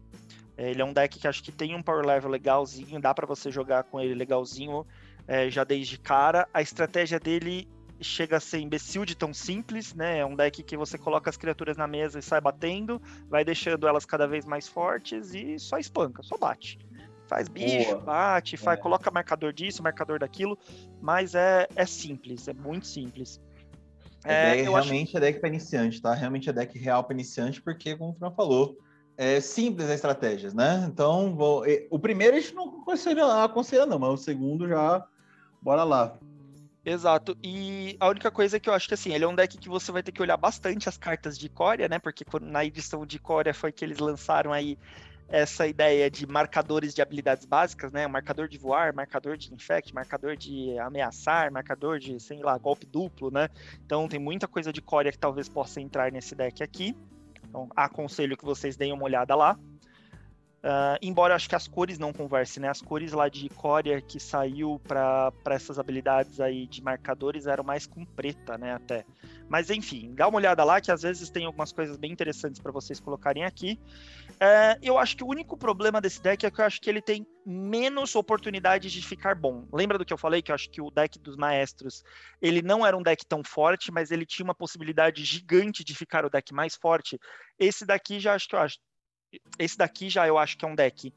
É, ele é um deck que acho que tem um power level legalzinho, dá para você jogar com ele legalzinho é, já desde cara. A estratégia dele chega a ser imbecil de tão simples, né? É um deck que você coloca as criaturas na mesa e sai batendo, vai deixando elas cada vez mais fortes e só espanca, só bate. Faz bicho, Boa. bate, faz, é. coloca marcador disso, marcador daquilo, mas é, é simples, é muito simples. É, é realmente acho... é deck para iniciante, tá? Realmente é deck real para iniciante, porque, como o Fran falou, é, simples as estratégias, né? Então, vou, o primeiro a gente não aconselha, aconselha, não, mas o segundo já, bora lá. Exato. E a única coisa é que eu acho que assim, ele é um deck que você vai ter que olhar bastante as cartas de Corea, né? Porque na edição de Corea foi que eles lançaram aí essa ideia de marcadores de habilidades básicas, né? Marcador de voar, marcador de infect, marcador de ameaçar, marcador de, sei lá, golpe duplo, né? Então tem muita coisa de Corea que talvez possa entrar nesse deck aqui. Então, aconselho que vocês deem uma olhada lá. Uh, embora acho que as cores não conversem, né? As cores lá de Corea que saiu para essas habilidades aí de marcadores eram mais com preta, né? Até. Mas enfim, dá uma olhada lá que às vezes tem algumas coisas bem interessantes para vocês colocarem aqui. Uh, eu acho que o único problema desse deck é que eu acho que ele tem menos oportunidades de ficar bom. Lembra do que eu falei? Que eu acho que o deck dos maestros ele não era um deck tão forte, mas ele tinha uma possibilidade gigante de ficar o deck mais forte. Esse daqui já acho que eu acho esse daqui já eu acho que é um deck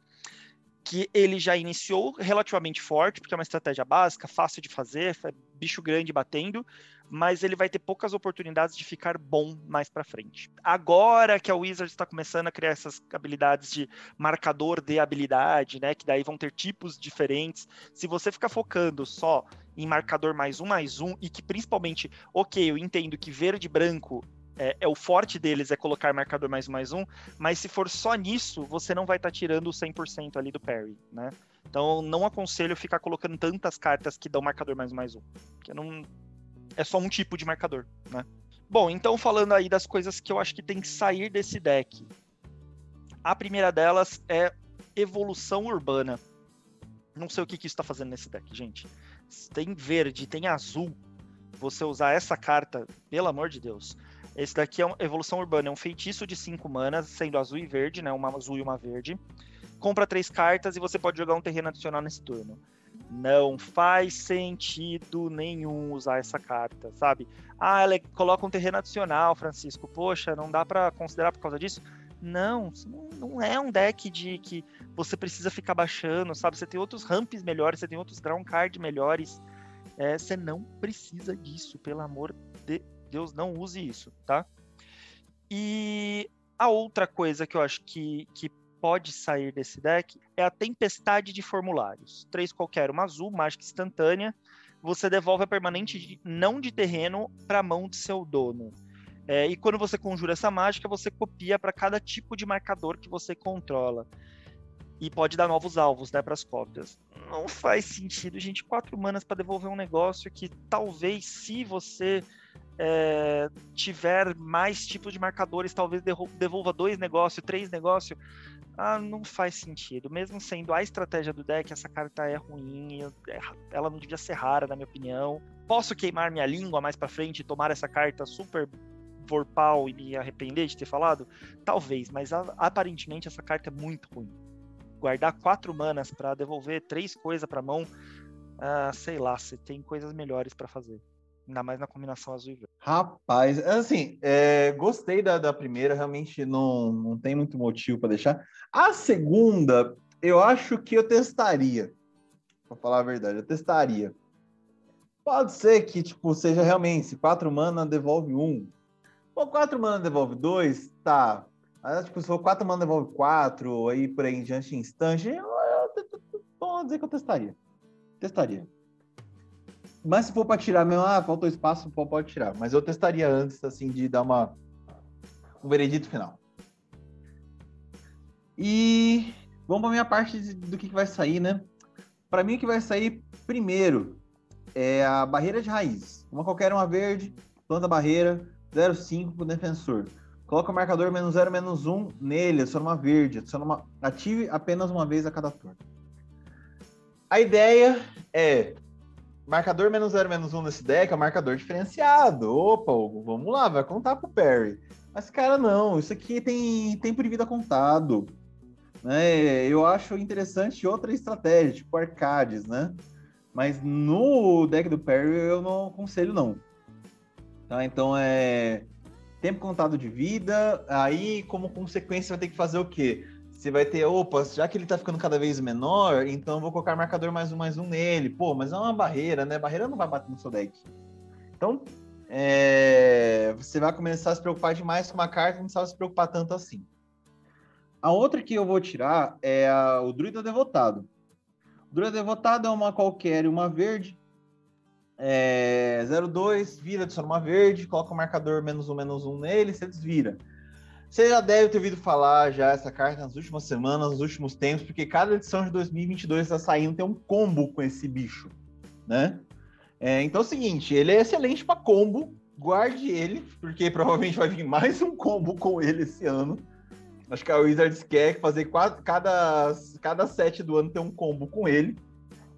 que ele já iniciou relativamente forte, porque é uma estratégia básica, fácil de fazer, é bicho grande batendo, mas ele vai ter poucas oportunidades de ficar bom mais para frente. Agora que a Wizard está começando a criar essas habilidades de marcador de habilidade, né, que daí vão ter tipos diferentes, se você ficar focando só em marcador mais um mais um e que principalmente, ok, eu entendo que verde e branco é, é, o forte deles é colocar marcador mais mais um, mas se for só nisso, você não vai estar tá tirando o 100% ali do parry, né? Então não aconselho ficar colocando tantas cartas que dão marcador mais mais um, porque não é só um tipo de marcador, né? Bom, então falando aí das coisas que eu acho que tem que sair desse deck. A primeira delas é evolução urbana. Não sei o que, que isso está fazendo nesse deck, gente. Tem verde, tem azul. Você usar essa carta, pelo amor de Deus. Esse daqui é uma evolução urbana, é um feitiço de 5 manas, sendo azul e verde, né? Uma azul e uma verde. Compra três cartas e você pode jogar um terreno adicional nesse turno. Não faz sentido nenhum usar essa carta, sabe? Ah, ela coloca um terreno adicional, Francisco. Poxa, não dá para considerar por causa disso? Não, não é um deck de que você precisa ficar baixando, sabe? Você tem outros ramps melhores, você tem outros ground card melhores. É, você não precisa disso, pelo amor de Deus não use isso, tá? E a outra coisa que eu acho que, que pode sair desse deck é a tempestade de formulários. Três qualquer, uma azul, mágica instantânea. Você devolve a permanente de, não de terreno para a mão de seu dono. É, e quando você conjura essa mágica, você copia para cada tipo de marcador que você controla. E pode dar novos alvos né, para as cópias. Não faz sentido, gente. Quatro manas para devolver um negócio que talvez, se você é, tiver mais tipos de marcadores, talvez devolva dois negócios, três negócios, ah, não faz sentido. Mesmo sendo a estratégia do deck, essa carta é ruim, é, ela não devia ser rara, na minha opinião. Posso queimar minha língua mais para frente e tomar essa carta super vorpal e me arrepender de ter falado? Talvez, mas aparentemente essa carta é muito ruim. Guardar quatro manas para devolver três coisas para mão, uh, sei lá, você tem coisas melhores para fazer. Ainda mais na combinação azul e verde. Rapaz, assim, é, gostei da, da primeira, realmente não, não tem muito motivo para deixar. A segunda, eu acho que eu testaria. Pra falar a verdade, eu testaria. Pode ser que, tipo, seja realmente, quatro mana devolve um. Pô, quatro mana devolve dois, tá. Aí, tipo, se for quatro mana devolve quatro, aí por aí em diante, instante, eu, eu, eu, vamos dizer que eu testaria. Testaria. Mas se for para tirar mesmo, ah, faltou espaço, pode tirar. Mas eu testaria antes, assim, de dar uma um veredito final. E vamos para minha parte do que, que vai sair, né? Para mim, o que vai sair primeiro é a barreira de raiz. Uma qualquer uma verde, planta barreira, 0,5 para o defensor. Coloca o marcador menos 0, menos 1 nele, adiciona uma verde, adiciona uma... ative apenas uma vez a cada turno. A ideia é marcador menos 0, menos 1 nesse deck é um marcador diferenciado. Opa, Hugo, vamos lá, vai contar pro Perry. Mas, cara, não, isso aqui tem tempo de vida contado. Né? Eu acho interessante outra estratégia, tipo arcades, né? Mas no deck do Perry eu não aconselho, não. Tá? Então é tempo contado de vida, aí como consequência vai ter que fazer o quê? Você vai ter, opa, já que ele tá ficando cada vez menor, então vou colocar marcador mais um, mais um nele. Pô, mas é uma barreira, né? Barreira não vai bater no seu deck. Então, é... você vai começar a se preocupar demais com uma carta, não precisa se preocupar tanto assim. A outra que eu vou tirar é a... o Druida Devotado. O Druida Devotado é uma qualquer, uma verde. É... 02, vira, adiciona uma verde, coloca o marcador menos um, menos um nele, você desvira. Você já deve ter ouvido falar já essa carta nas últimas semanas, nos últimos tempos, porque cada edição de 2022 está saindo tem um combo com esse bicho, né? É, então é o seguinte, ele é excelente para combo, guarde ele, porque provavelmente vai vir mais um combo com ele esse ano. Acho que a Wizards quer fazer quatro, cada, cada set do ano ter um combo com ele.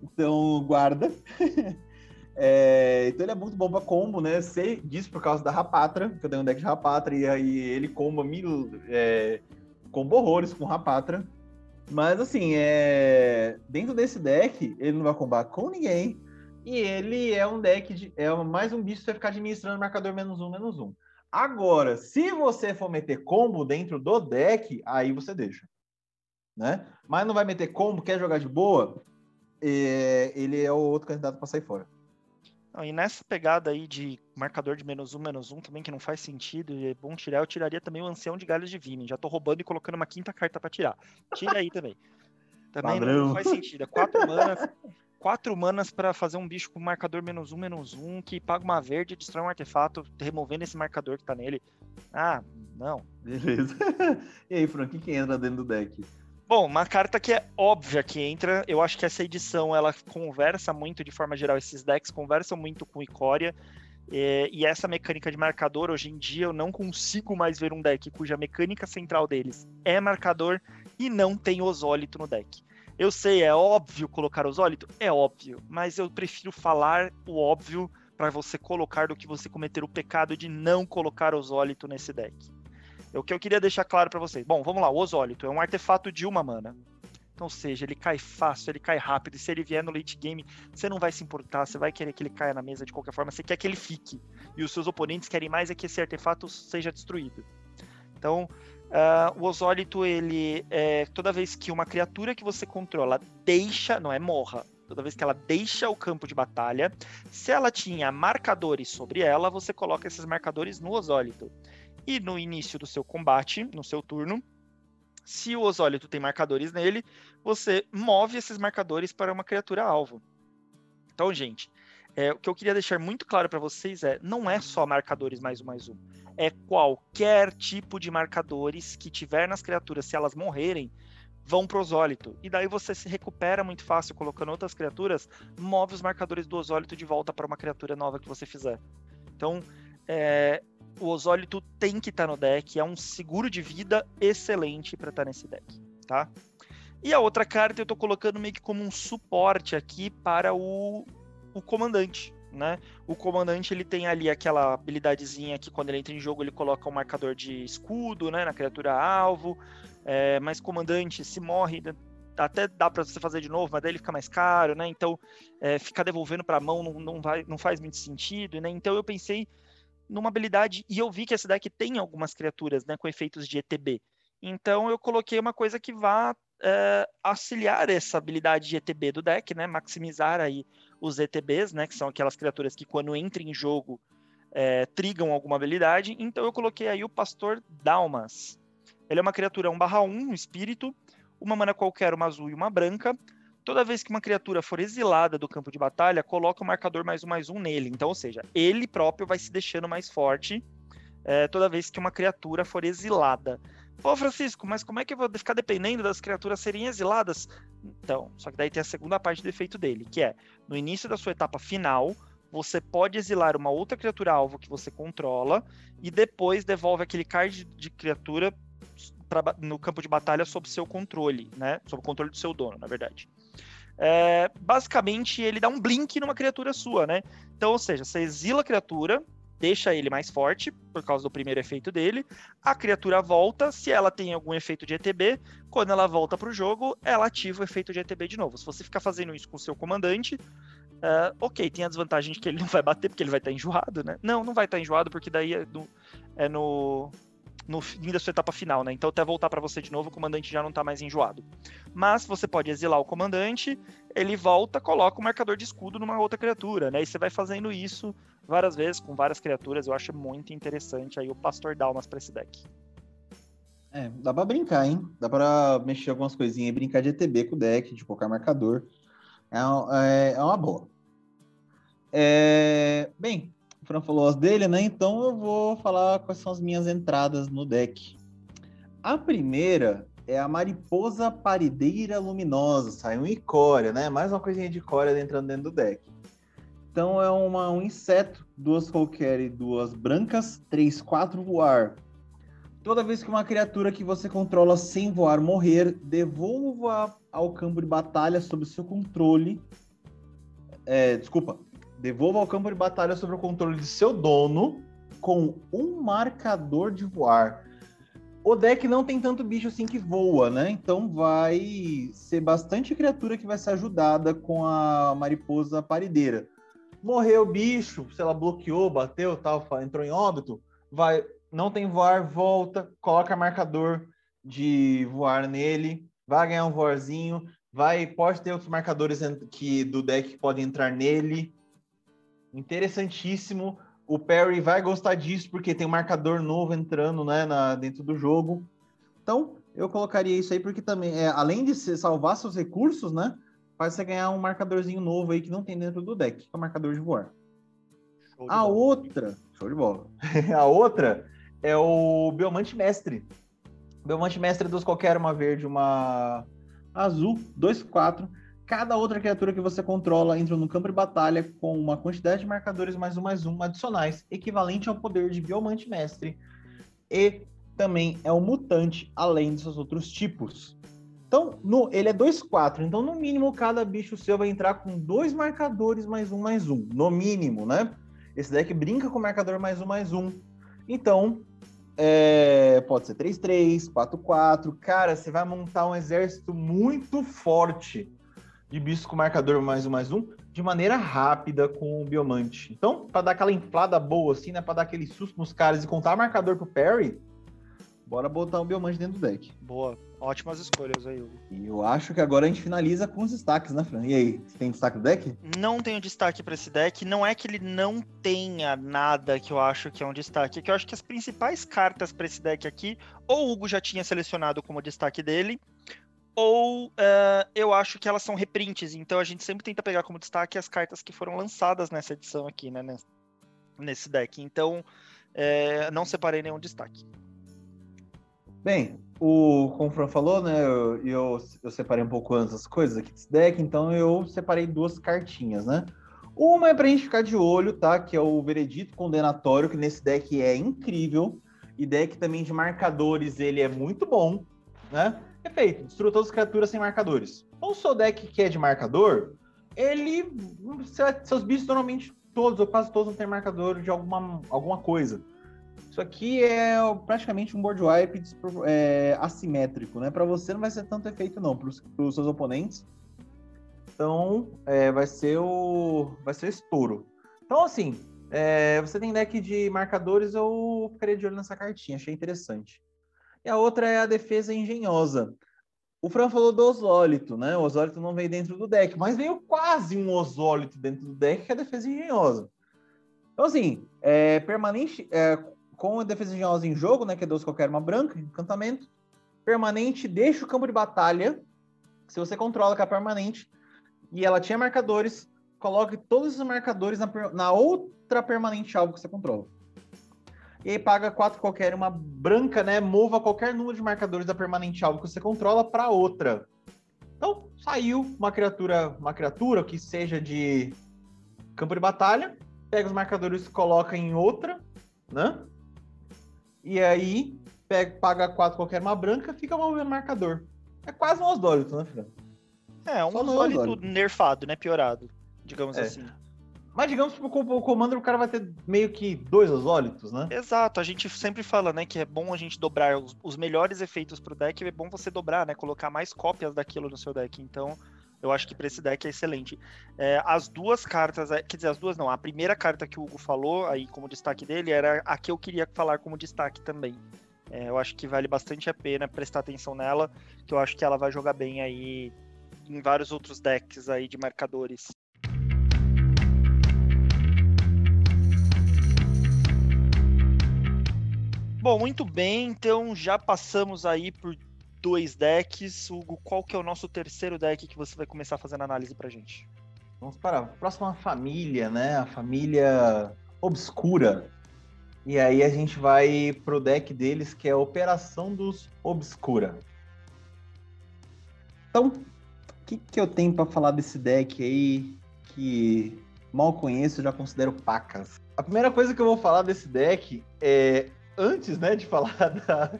Então, guarda. É, então ele é muito bom para combo, né? Sei disso por causa da Rapatra, que eu tenho um deck de Rapatra, e aí ele comba mil. É, combo horrores com Rapatra. Mas assim, é, dentro desse deck, ele não vai combar com ninguém. E ele é um deck de. É mais um bicho que vai ficar administrando marcador menos um, menos um. Agora, se você for meter combo dentro do deck, aí você deixa. Né? Mas não vai meter combo, quer jogar de boa, é, ele é o outro candidato para sair fora. E nessa pegada aí de marcador de menos um, menos um, também que não faz sentido, e é bom tirar, eu tiraria também o Ancião de Galhos de Vime. Já tô roubando e colocando uma quinta carta para tirar. Tira aí também. Também Padrão. não faz sentido. É quatro manas, quatro manas para fazer um bicho com marcador menos um, menos um, que paga uma verde e destrói um artefato, removendo esse marcador que tá nele. Ah, não. Beleza. e aí, Frank, o que entra dentro do deck? Bom, uma carta que é óbvia que entra, eu acho que essa edição ela conversa muito de forma geral, esses decks conversam muito com Icória. É, e essa mecânica de marcador, hoje em dia, eu não consigo mais ver um deck cuja mecânica central deles é marcador e não tem osólito no deck. Eu sei, é óbvio colocar osólito? É óbvio, mas eu prefiro falar o óbvio para você colocar do que você cometer o pecado de não colocar osólito nesse deck. É o que eu queria deixar claro para vocês. Bom, vamos lá. O Osólito é um artefato de uma mana. Então, seja, ele cai fácil, ele cai rápido. E se ele vier no late game, você não vai se importar, você vai querer que ele caia na mesa de qualquer forma, você quer que ele fique. E os seus oponentes querem mais é que esse artefato seja destruído. Então, uh, o Osólito, ele é toda vez que uma criatura que você controla deixa, não é morra, toda vez que ela deixa o campo de batalha, se ela tinha marcadores sobre ela, você coloca esses marcadores no Osólito. E no início do seu combate, no seu turno, se o Osólito tem marcadores nele, você move esses marcadores para uma criatura alvo. Então, gente, é, o que eu queria deixar muito claro para vocês é: não é só marcadores mais um mais um. É qualquer tipo de marcadores que tiver nas criaturas, se elas morrerem, vão pro Osólito. E daí você se recupera muito fácil colocando outras criaturas, move os marcadores do Osólito de volta para uma criatura nova que você fizer. Então, é, o Osólito tem que estar tá no deck, é um seguro de vida excelente para estar tá nesse deck, tá? E a outra carta eu estou colocando meio que como um suporte aqui para o, o comandante, né? O comandante ele tem ali aquela habilidadezinha que quando ele entra em jogo ele coloca um marcador de escudo, né, na criatura alvo. É, mas comandante se morre até dá para você fazer de novo, mas daí ele fica mais caro, né? Então é, ficar devolvendo para a mão não, não, vai, não faz muito sentido, né? Então eu pensei numa habilidade e eu vi que esse deck tem algumas criaturas, né, com efeitos de ETB. Então eu coloquei uma coisa que vá é, auxiliar essa habilidade de ETB do deck, né? Maximizar aí os ETBs, né? Que são aquelas criaturas que quando entram em jogo é, trigam alguma habilidade. Então eu coloquei aí o Pastor Dalmas. Ele é uma criatura 1/1, um espírito, uma mana qualquer, uma azul e uma branca. Toda vez que uma criatura for exilada do campo de batalha, coloca o marcador mais um mais um nele. Então, ou seja, ele próprio vai se deixando mais forte é, toda vez que uma criatura for exilada. Pô, Francisco, mas como é que eu vou ficar dependendo das criaturas serem exiladas? Então, só que daí tem a segunda parte do efeito dele, que é no início da sua etapa final, você pode exilar uma outra criatura alvo que você controla e depois devolve aquele card de criatura pra, no campo de batalha sob seu controle, né? Sob o controle do seu dono, na verdade. É, basicamente, ele dá um blink numa criatura sua, né? Então, ou seja, você exila a criatura, deixa ele mais forte, por causa do primeiro efeito dele. A criatura volta, se ela tem algum efeito de ETB, quando ela volta para o jogo, ela ativa o efeito de ETB de novo. Se você ficar fazendo isso com o seu comandante, uh, ok, tem a desvantagem de que ele não vai bater porque ele vai estar tá enjoado, né? Não, não vai estar tá enjoado porque daí é no, é no, no fim da sua etapa final, né? Então até voltar para você de novo, o comandante já não está mais enjoado. Mas você pode exilar o comandante, ele volta, coloca o marcador de escudo numa outra criatura, né? E você vai fazendo isso várias vezes com várias criaturas. Eu acho muito interessante aí o Pastor Dalmas para esse deck. É, dá pra brincar, hein? Dá pra mexer algumas coisinhas e brincar de ETB com o deck, de colocar marcador. É, é, é uma boa. É, bem, o Fran falou as dele, né? Então eu vou falar quais são as minhas entradas no deck. A primeira é a Mariposa Parideira Luminosa. Saiu um Icória, né? Mais uma coisinha de Icória entrando dentro do deck. Então é uma, um inseto, duas qualquer e duas brancas, três, quatro voar. Toda vez que uma criatura que você controla sem voar morrer, devolva ao campo de batalha sob seu controle. É, desculpa. Devolva ao campo de batalha sob o controle de seu dono com um marcador de voar. O deck não tem tanto bicho assim que voa, né? Então vai ser bastante criatura que vai ser ajudada com a mariposa parideira morreu o bicho, sei lá, bloqueou, bateu, tal, entrou em óbito, vai, não tem voar, volta, coloca marcador de voar nele, vai ganhar um voarzinho, vai, pode ter outros marcadores que do deck que podem entrar nele. Interessantíssimo. O Perry vai gostar disso porque tem um marcador novo entrando, né, na, dentro do jogo. Então, eu colocaria isso aí porque também, é, além de salvar seus recursos, né, faz você ganhar um marcadorzinho novo aí que não tem dentro do deck, que é o marcador de voar. De a bola. outra, show de bola. a outra é o Biomante Mestre. Biomante Mestre dos qualquer uma verde, uma azul, 2, 4. Cada outra criatura que você controla entra no campo de batalha com uma quantidade de marcadores mais um mais um adicionais, equivalente ao poder de Biomante Mestre. E também é um mutante, além dos seus outros tipos. Então, no, ele é 2-4. Então, no mínimo, cada bicho seu vai entrar com dois marcadores mais um, mais um. No mínimo, né? Esse deck brinca com marcador mais um, mais um. Então, é, pode ser 3-3, 4-4. Cara, você vai montar um exército muito forte de bichos com marcador mais um, mais um, de maneira rápida com o Biomante. Então, para dar aquela inflada boa, assim, né? Para dar aquele susto nos caras e contar marcador pro Perry, bora botar o Biomante dentro do deck. Boa. Ótimas escolhas aí, Hugo. E eu acho que agora a gente finaliza com os destaques, né, Fran? E aí, você tem destaque do deck? Não tenho destaque para esse deck. Não é que ele não tenha nada que eu acho que é um destaque. É que eu acho que as principais cartas para esse deck aqui, ou o Hugo já tinha selecionado como destaque dele, ou uh, eu acho que elas são reprints. Então a gente sempre tenta pegar como destaque as cartas que foram lançadas nessa edição aqui, né? Nesse deck. Então, uh, não separei nenhum destaque. Bem, o, como o Fran falou, né, eu, eu, eu, separei um pouco antes as coisas aqui desse deck, então eu separei duas cartinhas, né? Uma é pra gente ficar de olho, tá? Que é o Veredito Condenatório, que nesse deck é incrível. E deck também de marcadores, ele é muito bom, né? Perfeito, destrua todas as criaturas sem marcadores. Então, o seu deck que é de marcador, ele. Seus bichos normalmente todos, ou quase todos, vão ter marcador de alguma, alguma coisa. Isso aqui é praticamente um board wipe é, assimétrico, né? Para você não vai ser tanto efeito não, para os seus oponentes. Então, é, vai ser o vai ser o estouro. Então, assim, é, você tem deck de marcadores, eu ficaria de olho nessa cartinha, achei interessante. E a outra é a defesa engenhosa. O Fran falou do Osólito, né? O Osólito não veio dentro do deck, mas veio quase um Osólito dentro do deck, que é a defesa engenhosa. Então, assim, é, permanente, é, com a defesa engenhosa em jogo, né? Que é 12 qualquer uma branca, encantamento. Permanente, deixa o campo de batalha. Se você controla com a permanente e ela tinha marcadores, coloque todos os marcadores na, na outra permanente alvo que você controla. E aí paga quatro qualquer, uma branca, né? Mova qualquer número de marcadores da permanente alvo que você controla para outra. Então, saiu uma criatura, uma criatura que seja de campo de batalha, pega os marcadores e coloca em outra, né? E aí pega, paga quatro qualquer uma branca, fica movendo marcador. É quase um Osdólito, né, filho? É, um Osdólito nerfado, né? Piorado, digamos é. assim. Mas digamos que o Commander o cara vai ter meio que dois osólitos, né? Exato, a gente sempre fala, né, que é bom a gente dobrar os, os melhores efeitos pro deck, é bom você dobrar, né, colocar mais cópias daquilo no seu deck. Então, eu acho que para esse deck é excelente. É, as duas cartas, é, quer dizer, as duas não, a primeira carta que o Hugo falou aí como destaque dele era a que eu queria falar como destaque também. É, eu acho que vale bastante a pena prestar atenção nela, que eu acho que ela vai jogar bem aí em vários outros decks aí de marcadores. Bom, muito bem, então já passamos aí por dois decks. Hugo, qual que é o nosso terceiro deck que você vai começar fazendo análise pra gente? Vamos para a próxima família, né? A família Obscura. E aí a gente vai pro deck deles, que é Operação dos Obscura. Então, o que, que eu tenho para falar desse deck aí que mal conheço, já considero pacas? A primeira coisa que eu vou falar desse deck é antes, né, de falar da,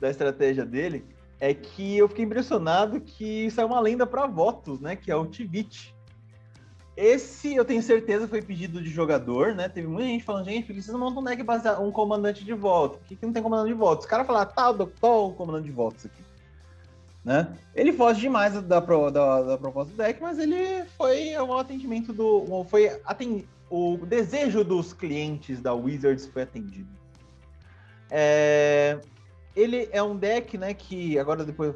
da estratégia dele, é que eu fiquei impressionado que saiu uma lenda para votos, né, que é o Tivit. Esse, eu tenho certeza, foi pedido de jogador, né? Teve muita gente falando, gente, precisa montar um deck baseado um comandante de voto. Por que, que não tem comandante de votos? Os caras falaram, tá, qual o comandante de votos aqui? Né? Ele foge demais da, da, da proposta do deck, mas ele foi o atendimento do. Foi atend, o desejo dos clientes da Wizards foi atendido. É, ele é um deck, né, que agora depois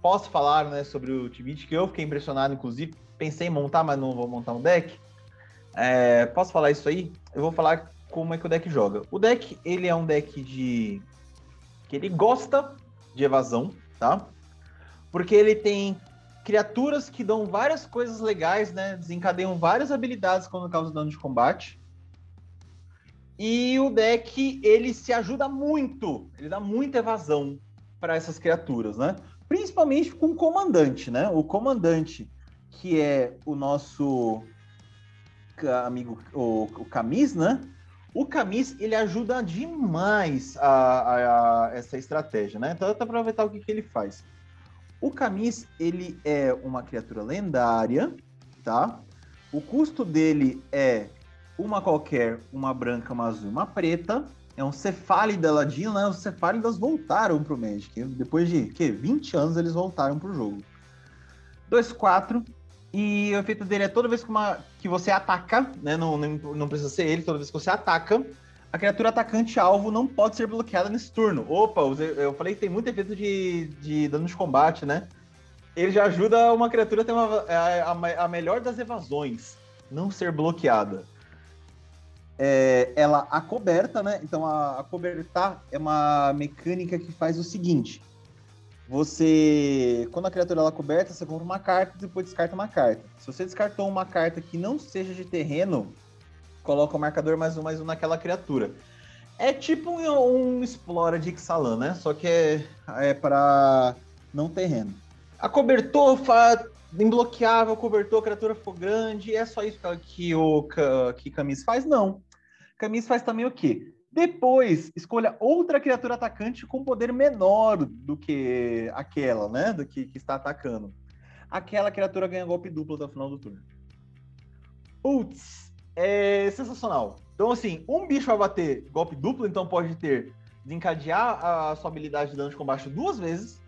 posso falar, né, sobre o Tibit, que eu fiquei impressionado, inclusive, pensei em montar, mas não vou montar um deck. É, posso falar isso aí? Eu vou falar como é que o deck joga. O deck, ele é um deck de... que ele gosta de evasão, tá? Porque ele tem criaturas que dão várias coisas legais, né? Desencadeiam várias habilidades quando causa dano de combate. E o deck, ele se ajuda muito, ele dá muita evasão para essas criaturas, né? Principalmente com o comandante, né? O comandante, que é o nosso amigo, o, o Camis, né? O Camis, ele ajuda demais a, a, a essa estratégia, né? Então, para aproveitar o que, que ele faz. O Camis, ele é uma criatura lendária, tá? O custo dele é uma qualquer, uma branca, uma azul, uma preta. É um Cefálida Ladino, né? Os Cefálidas voltaram pro Magic. Depois de que 20 anos eles voltaram pro jogo. 2-4. E o efeito dele é toda vez que, uma, que você ataca, né? Não, não, não precisa ser ele, toda vez que você ataca, a criatura atacante alvo não pode ser bloqueada nesse turno. Opa, eu falei que tem muito efeito de, de dano de combate, né? Ele já ajuda uma criatura a ter uma, a, a, a melhor das evasões, não ser bloqueada é, ela acoberta, né? Então a acobertar é uma mecânica que faz o seguinte: você, quando a criatura ela coberta, você compra uma carta e depois descarta uma carta. Se você descartou uma carta que não seja de terreno, coloca o marcador mais um mais um naquela criatura. É tipo um, um Explora de Ixalan, né? Só que é, é para não terreno. A cobertor faz imbloqueável, cobertor, criatura ficou grande, é só isso que o que Camis faz? Não. Camis faz também o quê? Depois, escolha outra criatura atacante com poder menor do que aquela, né? Do que, que está atacando. Aquela criatura ganha golpe duplo até o final do turno. Putz, é sensacional. Então, assim, um bicho vai bater golpe duplo, então pode ter desencadear a sua habilidade de dano de combate duas vezes,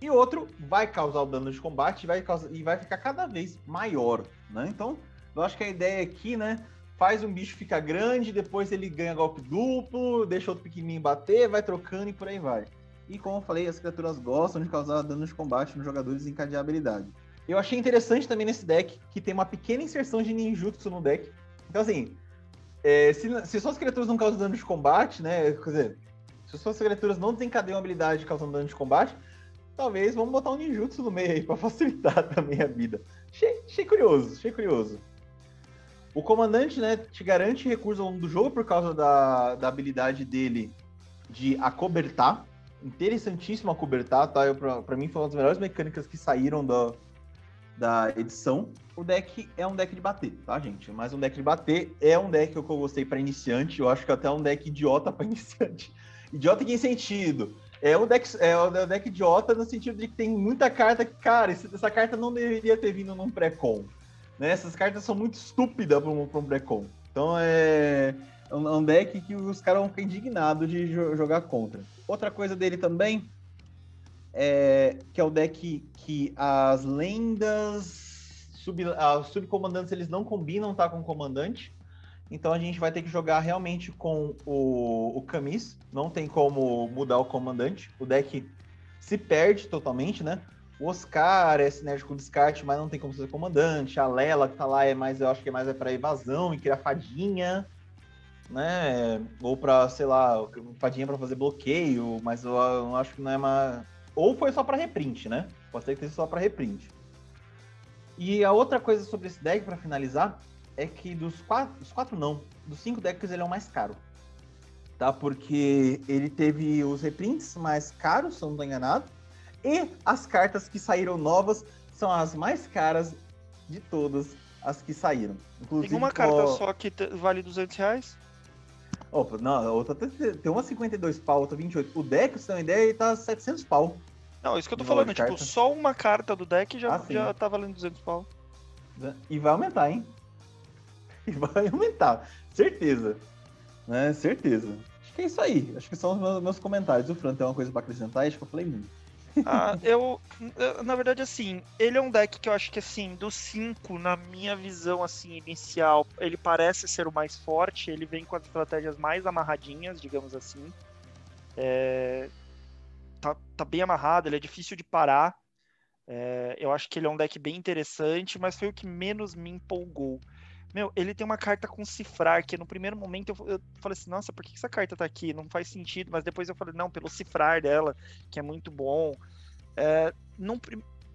e outro vai causar o dano de combate e vai, causar, e vai ficar cada vez maior, né? Então, eu acho que a ideia aqui, né, faz um bicho ficar grande, depois ele ganha golpe duplo, deixa outro pequenininho bater, vai trocando e por aí vai. E como eu falei, as criaturas gostam de causar dano de combate nos jogadores e habilidade. Eu achei interessante também nesse deck que tem uma pequena inserção de ninjutsu no deck. Então, assim, é, se, se suas criaturas não causam dano de combate, né? Quer dizer, se suas criaturas não desencadeiam habilidade causando dano de combate, talvez vamos botar um ninjutsu no meio aí pra facilitar também a vida. Achei, achei curioso, achei curioso. O comandante, né, te garante recursos ao longo do jogo por causa da, da habilidade dele de acobertar. Interessantíssimo acobertar, tá? Eu, pra, pra mim foi uma das melhores mecânicas que saíram da, da edição. O deck é um deck de bater, tá, gente? Mas um deck de bater é um deck que eu gostei para iniciante. Eu acho que até é um deck idiota para iniciante. Idiota em que sentido? É um deck, é um deck idiota no sentido de que tem muita carta que, cara, essa carta não deveria ter vindo num pré-com. Né? Essas cartas são muito estúpidas para um, um pré-com. Então é, é um deck que os caras vão ficar indignados de jogar contra. Outra coisa dele também é que é o deck que as lendas, sub, os subcomandantes, eles não combinam tá com o comandante. Então a gente vai ter que jogar realmente com o, o Camis. Não tem como mudar o comandante. O deck se perde totalmente, né? O Oscar é sinérgico com descarte, mas não tem como ser comandante. A Lela que tá lá é mais, eu acho que é mais é para evasão e criar fadinha, né? Ou para, sei lá, fadinha para fazer bloqueio, mas eu, eu, acho que não é uma ou foi só para reprint, né? Pode ser que seja só para reprint. E a outra coisa sobre esse deck para finalizar é que dos quatro, dos quatro não, dos cinco decks ele é o mais caro. Tá? Porque ele teve os reprints mais caros, se eu não estou enganado e as cartas que saíram novas são as mais caras de todas as que saíram. Inclusive, tem uma carta só que vale 200 reais? Opa, não, outra tem uma 52 pau, outra 28. O deck, se tem uma ideia, ele tá 700 pau. Não, isso que eu tô falando, tipo, só uma carta do deck já, ah, já tá valendo 200 pau. E vai aumentar, hein? E vai aumentar, certeza. Né, certeza. Acho que é isso aí. Acho que são os meus, comentários. O Fran tem uma coisa pra acrescentar, acho que eu falei muito. Ah, eu, na verdade, assim, ele é um deck que eu acho que, assim, dos cinco, na minha visão, assim, inicial, ele parece ser o mais forte, ele vem com as estratégias mais amarradinhas, digamos assim. É, tá, tá bem amarrado, ele é difícil de parar. É, eu acho que ele é um deck bem interessante, mas foi o que menos me empolgou. Meu, ele tem uma carta com cifrar, que no primeiro momento eu, eu falei assim, nossa, por que essa carta tá aqui? Não faz sentido, mas depois eu falei, não, pelo cifrar dela, que é muito bom. É, num,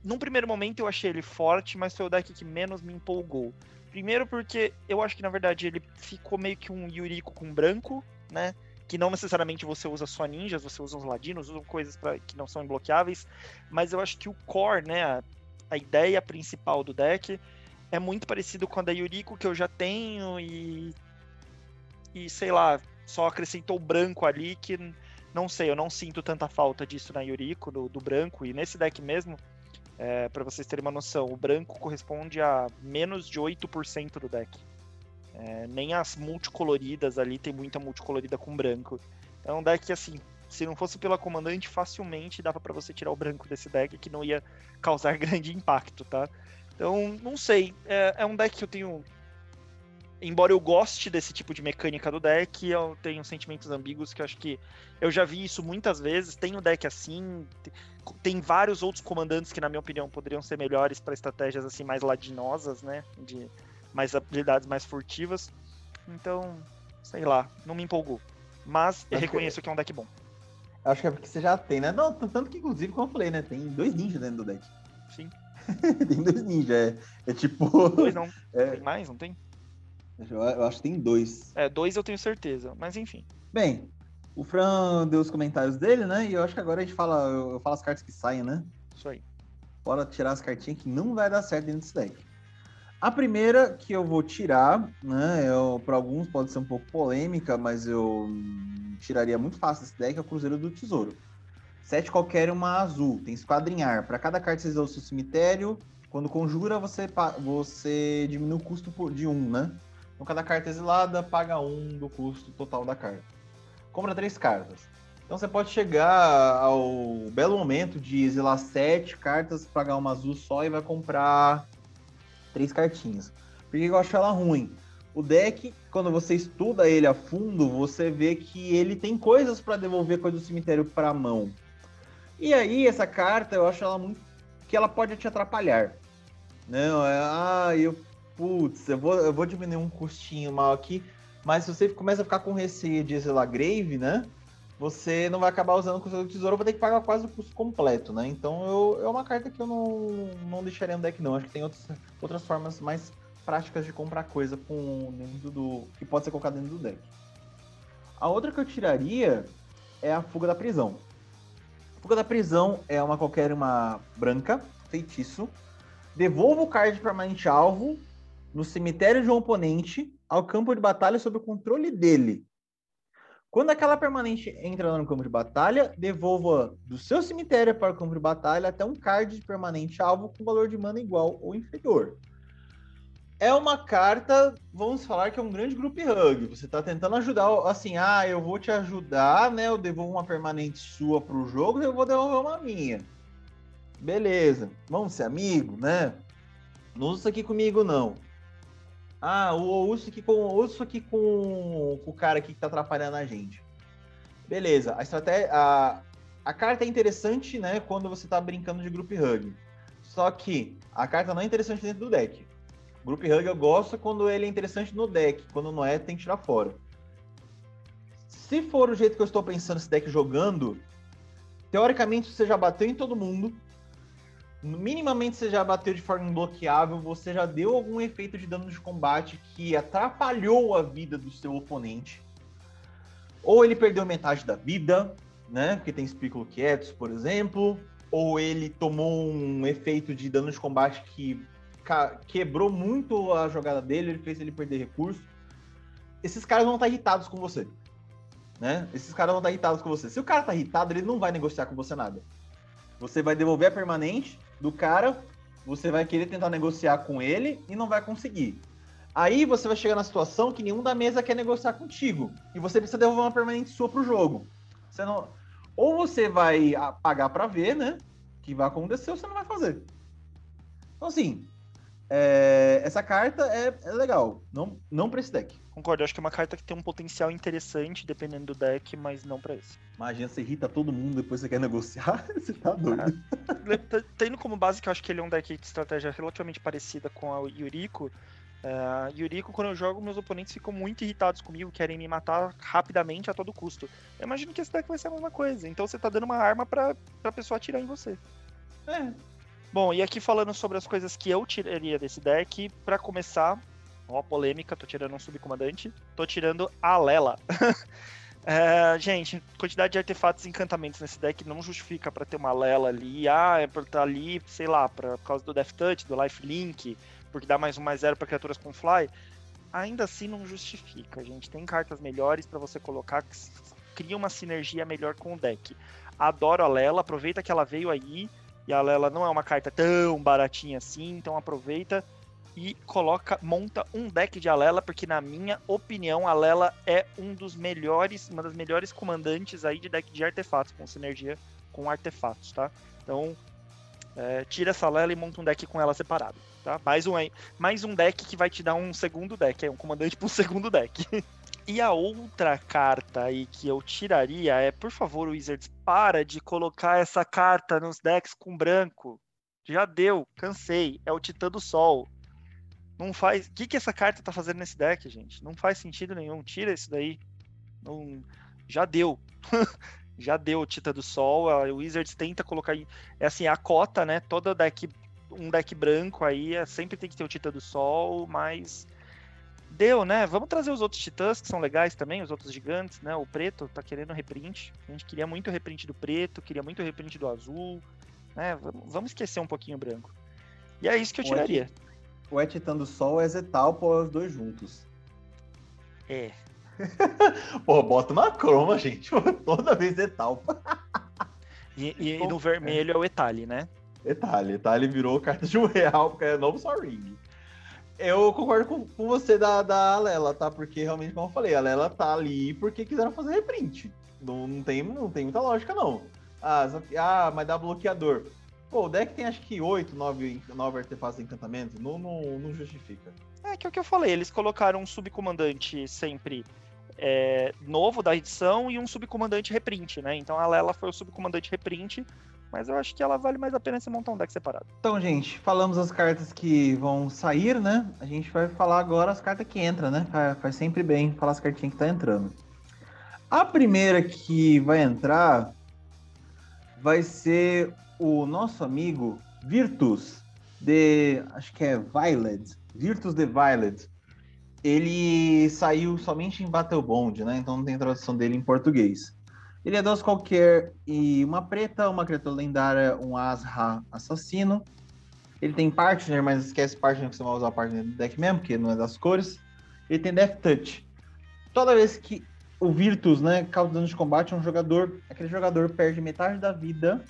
num primeiro momento eu achei ele forte, mas foi o deck que menos me empolgou. Primeiro porque eu acho que, na verdade, ele ficou meio que um Yuriko com branco, né? Que não necessariamente você usa só ninjas, você usa uns ladinos, usa coisas pra, que não são imbloqueáveis. Mas eu acho que o core, né? A, a ideia principal do deck é muito parecido com a da Yuriko que eu já tenho e e sei lá, só acrescentou branco ali que não sei, eu não sinto tanta falta disso na Yuriko, do, do branco, e nesse deck mesmo, é, para vocês terem uma noção, o branco corresponde a menos de 8% do deck. É, nem as multicoloridas ali tem muita multicolorida com branco. É um deck assim, se não fosse pela comandante, facilmente dava para você tirar o branco desse deck que não ia causar grande impacto, tá? Então, não sei. É, é um deck que eu tenho. Embora eu goste desse tipo de mecânica do deck, eu tenho sentimentos ambíguos que eu acho que eu já vi isso muitas vezes. Tem um deck assim, tem vários outros comandantes que, na minha opinião, poderiam ser melhores para estratégias assim mais ladinosas, né? De mais habilidades mais furtivas. Então, sei lá, não me empolgou. Mas eu reconheço que... que é um deck bom. Acho que é porque você já tem, né? Não, tanto que, inclusive, como eu falei, né? Tem dois ninjas dentro do deck. Sim. tem dois ninjas, é, é tipo. Dois não. É... Tem mais, não tem? Eu, eu, acho que tem dois. É, dois eu tenho certeza, mas enfim. Bem, o Fran deu os comentários dele, né? E eu acho que agora a gente fala, eu, eu falo as cartas que saem, né? Isso aí. Bora tirar as cartinhas que não vai dar certo dentro desse deck. A primeira que eu vou tirar, né? Para alguns pode ser um pouco polêmica, mas eu tiraria muito fácil esse deck, é o Cruzeiro do Tesouro. Sete qualquer uma azul, tem esquadrinhar. Para cada carta que você o seu cemitério, quando conjura, você, você diminui o custo de um, né? Então cada carta exilada paga um do custo total da carta. Compra três cartas. Então você pode chegar ao belo momento de exilar sete cartas, pagar uma azul só e vai comprar três cartinhas. Por que eu acho ela ruim? O deck, quando você estuda ele a fundo, você vê que ele tem coisas para devolver coisas do cemitério para a mão. E aí, essa carta, eu acho ela muito. que ela pode te atrapalhar. Não, é. Ah, eu. Putz, eu vou, eu vou diminuir um custinho mal aqui. Mas se você começa a ficar com receio de exilar Grave, né? Você não vai acabar usando o custo do tesouro, vai ter que pagar quase o custo completo, né? Então eu, é uma carta que eu não, não deixaria no deck, não. Acho que tem outros, outras formas mais práticas de comprar coisa com dentro do. que pode ser colocado dentro do deck. A outra que eu tiraria é a Fuga da Prisão. Fuga da Prisão é uma qualquer uma branca, feitiço. Devolva o card permanente alvo no cemitério de um oponente ao campo de batalha sob o controle dele. Quando aquela permanente entra no campo de batalha, devolva do seu cemitério para o campo de batalha até um card permanente alvo com valor de mana igual ou inferior é uma carta, vamos falar que é um grande group hug. Você está tentando ajudar, assim, ah, eu vou te ajudar, né? Eu devolvo uma permanente sua para o jogo, eu vou devolver uma minha. Beleza, vamos ser amigo, né? Não usa isso aqui comigo, não. Ah, eu uso aqui com, uso aqui com, com o cara aqui que tá atrapalhando a gente. Beleza, a estratégia. A, a carta é interessante, né? Quando você tá brincando de group hug. Só que a carta não é interessante dentro do deck. Group Hug eu gosto quando ele é interessante no deck. Quando não é, tem que tirar fora. Se for o jeito que eu estou pensando esse deck jogando, teoricamente você já bateu em todo mundo. Minimamente você já bateu de forma imbloqueável, você já deu algum efeito de dano de combate que atrapalhou a vida do seu oponente. Ou ele perdeu metade da vida, né? Porque tem Spiculo Quietos, por exemplo. Ou ele tomou um efeito de dano de combate que quebrou muito a jogada dele, ele fez ele perder recurso. Esses caras vão estar irritados com você. Né? Esses caras vão estar irritados com você. Se o cara tá irritado, ele não vai negociar com você nada. Você vai devolver a permanente do cara, você vai querer tentar negociar com ele e não vai conseguir. Aí você vai chegar na situação que nenhum da mesa quer negociar contigo. E você precisa devolver uma permanente sua pro jogo. Você não... Ou você vai pagar para ver, né? Que vai acontecer, ou você não vai fazer. Então, assim, é, essa carta é, é, legal, não, não pra esse deck. Concordo, acho que é uma carta que tem um potencial interessante dependendo do deck, mas não pra esse. Imagina, você irrita todo mundo depois você quer negociar, você tá doido. É, tendo como base que eu acho que ele é um deck de estratégia relativamente parecida com a Yuriko, Uh, Yuriko, quando eu jogo, meus oponentes ficam muito irritados comigo, querem me matar rapidamente a todo custo. Eu imagino que esse deck vai ser a mesma coisa. Então você tá dando uma arma pra, pra pessoa atirar em você. É, Bom, e aqui falando sobre as coisas que eu tiraria desse deck, para começar, ó, polêmica, tô tirando um subcomandante, tô tirando a Lela. é, gente, quantidade de artefatos e encantamentos nesse deck não justifica para ter uma Lela ali. Ah, é por estar tá ali, sei lá, pra, por causa do Death Touch, do Life Link, porque dá mais um mais zero para criaturas com Fly. Ainda assim não justifica, gente. Tem cartas melhores para você colocar que cria uma sinergia melhor com o deck. Adoro a Lela, aproveita que ela veio aí e a Lela não é uma carta tão baratinha assim, então aproveita e coloca, monta um deck de Alela, porque na minha opinião, a Lela é um dos melhores, uma das melhores comandantes aí de deck de artefatos, com sinergia com artefatos, tá? Então, é, tira essa Lela e monta um deck com ela separado, tá? Mais um, mais um deck que vai te dar um segundo deck, é um comandante para um segundo deck. E a outra carta aí que eu tiraria é, por favor, Wizards, para de colocar essa carta nos decks com branco. Já deu, cansei. É o Titã do Sol. Não faz. O que, que essa carta tá fazendo nesse deck, gente? Não faz sentido nenhum. Tira isso daí. Não... Já deu. Já deu o Titã do Sol. A Wizards tenta colocar. É assim, a cota, né? Todo deck. Um deck branco aí é, sempre tem que ter o Titã do Sol, mas deu, né? Vamos trazer os outros titãs que são legais também, os outros gigantes, né? O preto tá querendo reprint. A gente queria muito reprint do preto, queria muito reprint do azul, né? Vamos esquecer um pouquinho o branco. E é isso que eu tiraria. O é Titã do Sol é Zetalpa os dois juntos. É. Pô, bota uma croma, gente. Toda vez Zetalpa. e, e, e, no vermelho é o Etali, né? Etali. Etali virou carta de um real, porque é novo só ring. Eu concordo com, com você da, da Lela, tá? Porque realmente, como eu falei, a Lela tá ali porque quiseram fazer reprint. Não, não, tem, não tem muita lógica, não. Ah, ah, mas dá bloqueador. Pô, o deck tem acho que 8, 9, 9 artefatos de encantamento. Não, não, não justifica. É que é o que eu falei, eles colocaram um subcomandante sempre é, novo da edição e um subcomandante reprint, né? Então a Lela foi o subcomandante reprint, mas eu acho que ela vale mais a pena se montar um deck separado. Então, gente, falamos as cartas que vão sair, né? A gente vai falar agora as cartas que entram, né? Faz sempre bem falar as cartinhas que tá entrando. A primeira que vai entrar vai ser o nosso amigo Virtus de. Acho que é Violet. Virtus de Violet. Ele saiu somente em Battle Bond, né? Então não tem tradução dele em português. Ele é dois qualquer e uma preta, uma criatura lendária, um Asra assassino. Ele tem partner, mas esquece partner que você vai usar partner do deck mesmo, porque não é das cores. Ele tem Death Touch. Toda vez que o Virtus, né, causa dano de combate um jogador, aquele jogador perde metade da vida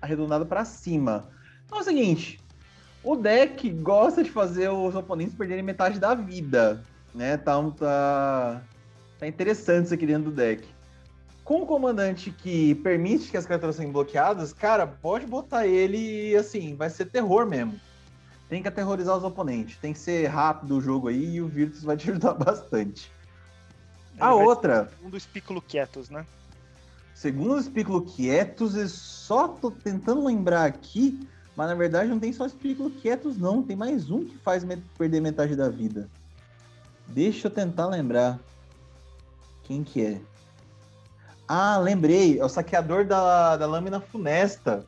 arredondado para cima. Então é o seguinte, o deck gosta de fazer os oponentes perderem metade da vida, né? Tá, tá, tá interessante isso aqui dentro do deck. Com o comandante que permite que as criaturas sejam bloqueadas, cara, pode botar ele e assim, vai ser terror mesmo. Tem que aterrorizar os oponentes, tem que ser rápido o jogo aí e o Virtus vai te ajudar bastante. Ele a outra. Um dos Piccolo Quietos, né? Segundo os Piccolo Quietos, eu só tô tentando lembrar aqui, mas na verdade não tem só os Piccolo Quietos, não. Tem mais um que faz perder metade da vida. Deixa eu tentar lembrar. Quem que é? Ah, lembrei. É o saqueador da, da lâmina funesta.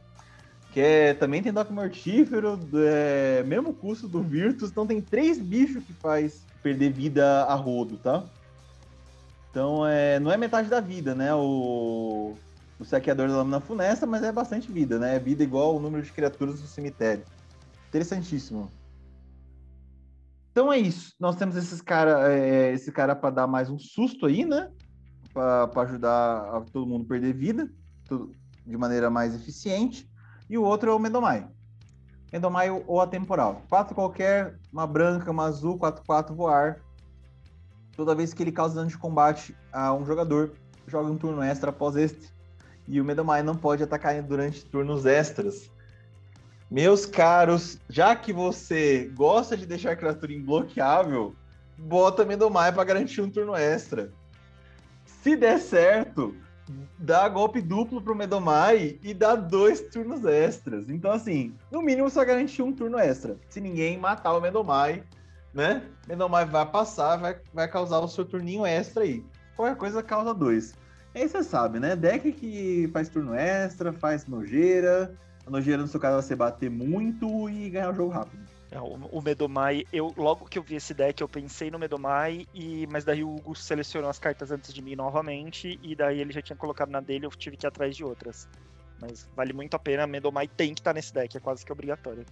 Que é, também tem Doc Mortífero, é, mesmo custo do Virtus. Então tem três bichos que faz perder vida a rodo, tá? Então, é, não é metade da vida, né? O, o saqueador da lâmina funesta, mas é bastante vida, né? É vida igual o número de criaturas do cemitério. Interessantíssimo. Então é isso. Nós temos esses cara, é, esse cara para dar mais um susto aí, né? Para ajudar a todo mundo perder vida tudo, de maneira mais eficiente. E o outro é o Medomai. Medomai ou atemporal. Quatro qualquer, uma branca, uma azul, 4-4 voar toda vez que ele causa dano de combate a um jogador, joga um turno extra após este. E o Medomai não pode atacar durante turnos extras. Meus caros, já que você gosta de deixar a criatura imbloqueável, bota Medomai para garantir um turno extra. Se der certo, dá golpe duplo pro Medomai e dá dois turnos extras. Então, assim, no mínimo só garantir um turno extra. Se ninguém matar o Medomai, né? Menomai vai passar, vai, vai causar o seu turninho extra aí. Qualquer coisa causa dois. Aí você sabe, né? Deck que faz turno extra, faz nojeira. A nojeira no seu caso vai ser bater muito e ganhar o jogo rápido. É, o, Medomai, eu logo que eu vi esse deck, eu pensei no Medomai, e, mas daí o Hugo selecionou as cartas antes de mim novamente, e daí ele já tinha colocado na dele, eu tive que ir atrás de outras. Mas vale muito a pena, Medomai tem que estar tá nesse deck, é quase que obrigatório.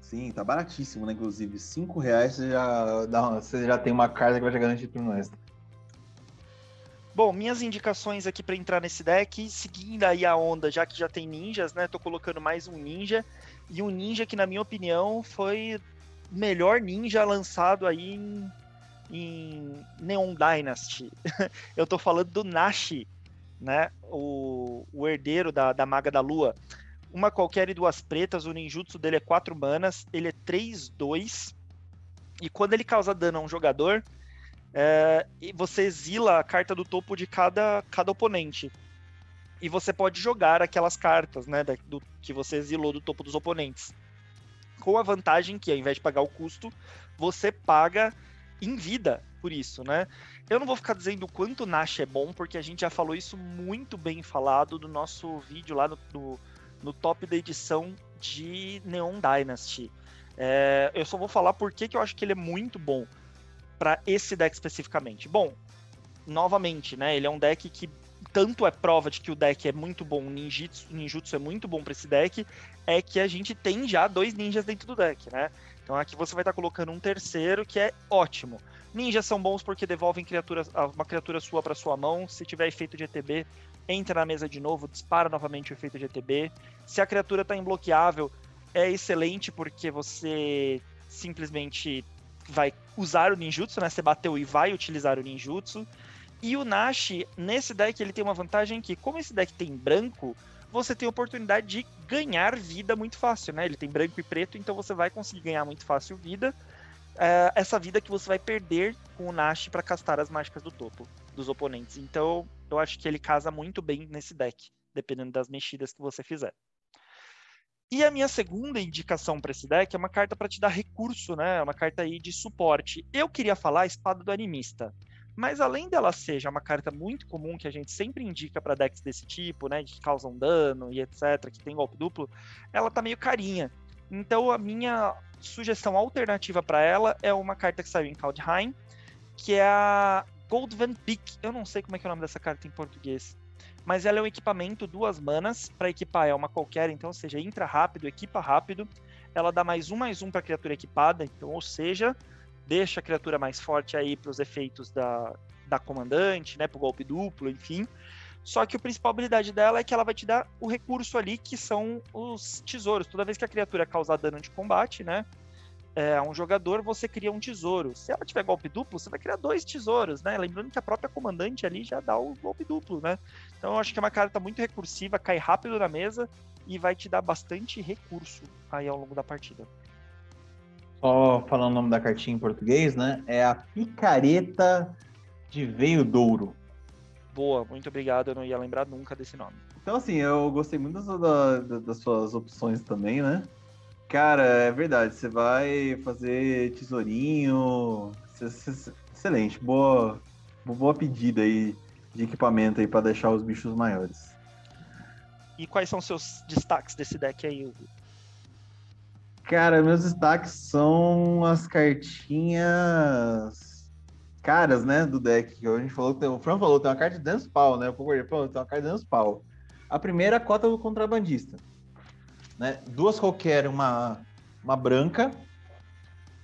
Sim, tá baratíssimo, né? Inclusive, 5 reais você já, dá você já tem uma carta que vai te garantir turno extra. Bom, minhas indicações aqui para entrar nesse deck, seguindo aí a onda, já que já tem ninjas, né? Tô colocando mais um ninja. E um ninja que, na minha opinião, foi melhor ninja lançado aí em, em Neon Dynasty. Eu tô falando do Nashi, né? O, o herdeiro da, da Maga da Lua uma qualquer e duas pretas. O ninjutsu dele é 4 manas, ele é 3-2. E quando ele causa dano a um jogador, é, você exila a carta do topo de cada, cada oponente. E você pode jogar aquelas cartas, né, do, que você exilou do topo dos oponentes. Com a vantagem que, ao invés de pagar o custo, você paga em vida por isso, né? Eu não vou ficar dizendo o quanto Nash é bom, porque a gente já falou isso muito bem falado no nosso vídeo lá no, no no top da edição de Neon Dynasty. É, eu só vou falar por que, que eu acho que ele é muito bom para esse deck especificamente. Bom, novamente, né? Ele é um deck que tanto é prova de que o deck é muito bom, o ninjutsu, ninjutsu é muito bom para esse deck, é que a gente tem já dois ninjas dentro do deck, né? Então aqui você vai estar tá colocando um terceiro que é ótimo. Ninjas são bons porque devolvem criaturas, uma criatura sua para sua mão. Se tiver efeito de ETB, entra na mesa de novo, dispara novamente o efeito de ETB. Se a criatura está imbloqueável, é excelente porque você simplesmente vai usar o ninjutsu, né? Você bateu e vai utilizar o ninjutsu. E o Nash, nesse deck, ele tem uma vantagem que, como esse deck tem branco, você tem a oportunidade de ganhar vida muito fácil, né? Ele tem branco e preto, então você vai conseguir ganhar muito fácil vida. É, essa vida que você vai perder com o Nash para castar as mágicas do topo dos oponentes. Então, eu acho que ele casa muito bem nesse deck, dependendo das mexidas que você fizer. E a minha segunda indicação para esse deck é uma carta para te dar recurso, né? É uma carta aí de suporte. Eu queria falar a Espada do Animista. Mas além dela ser já uma carta muito comum que a gente sempre indica para decks desse tipo, né, que causam dano e etc, que tem golpe duplo, ela tá meio carinha. Então a minha sugestão alternativa para ela é uma carta que saiu em Kaldheim, que é a Goldvan Peak. Eu não sei como é que é o nome dessa carta em português. Mas ela é um equipamento, duas manas, para equipar é uma qualquer, então, ou seja, entra rápido, equipa rápido. Ela dá mais um, mais um para criatura equipada, então, ou seja, deixa a criatura mais forte aí para os efeitos da, da comandante, né, para o golpe duplo, enfim. Só que a principal habilidade dela é que ela vai te dar o recurso ali, que são os tesouros. Toda vez que a criatura causar dano de combate, né, é, um jogador, você cria um tesouro. Se ela tiver golpe duplo, você vai criar dois tesouros, né? Lembrando que a própria comandante ali já dá o golpe duplo, né? Então eu acho que é uma carta muito recursiva, cai rápido na mesa e vai te dar bastante recurso aí ao longo da partida. Só falando o nome da cartinha em português, né? É a Picareta de Veio Douro. Boa, muito obrigado. Eu não ia lembrar nunca desse nome. Então, assim, eu gostei muito da, da, das suas opções também, né? Cara, é verdade. Você vai fazer tesourinho. Excelente. Boa, boa pedida aí de equipamento aí para deixar os bichos maiores. E quais são seus destaques desse deck aí, Hugo? Cara, meus destaques são as cartinhas caras, né, do deck. A gente falou, o Fran falou, tem uma carta de Dance Pau, né? O Power falou, tem uma carta de Dance Pau. A primeira, a cota do contrabandista. Né? Duas qualquer, uma, uma branca,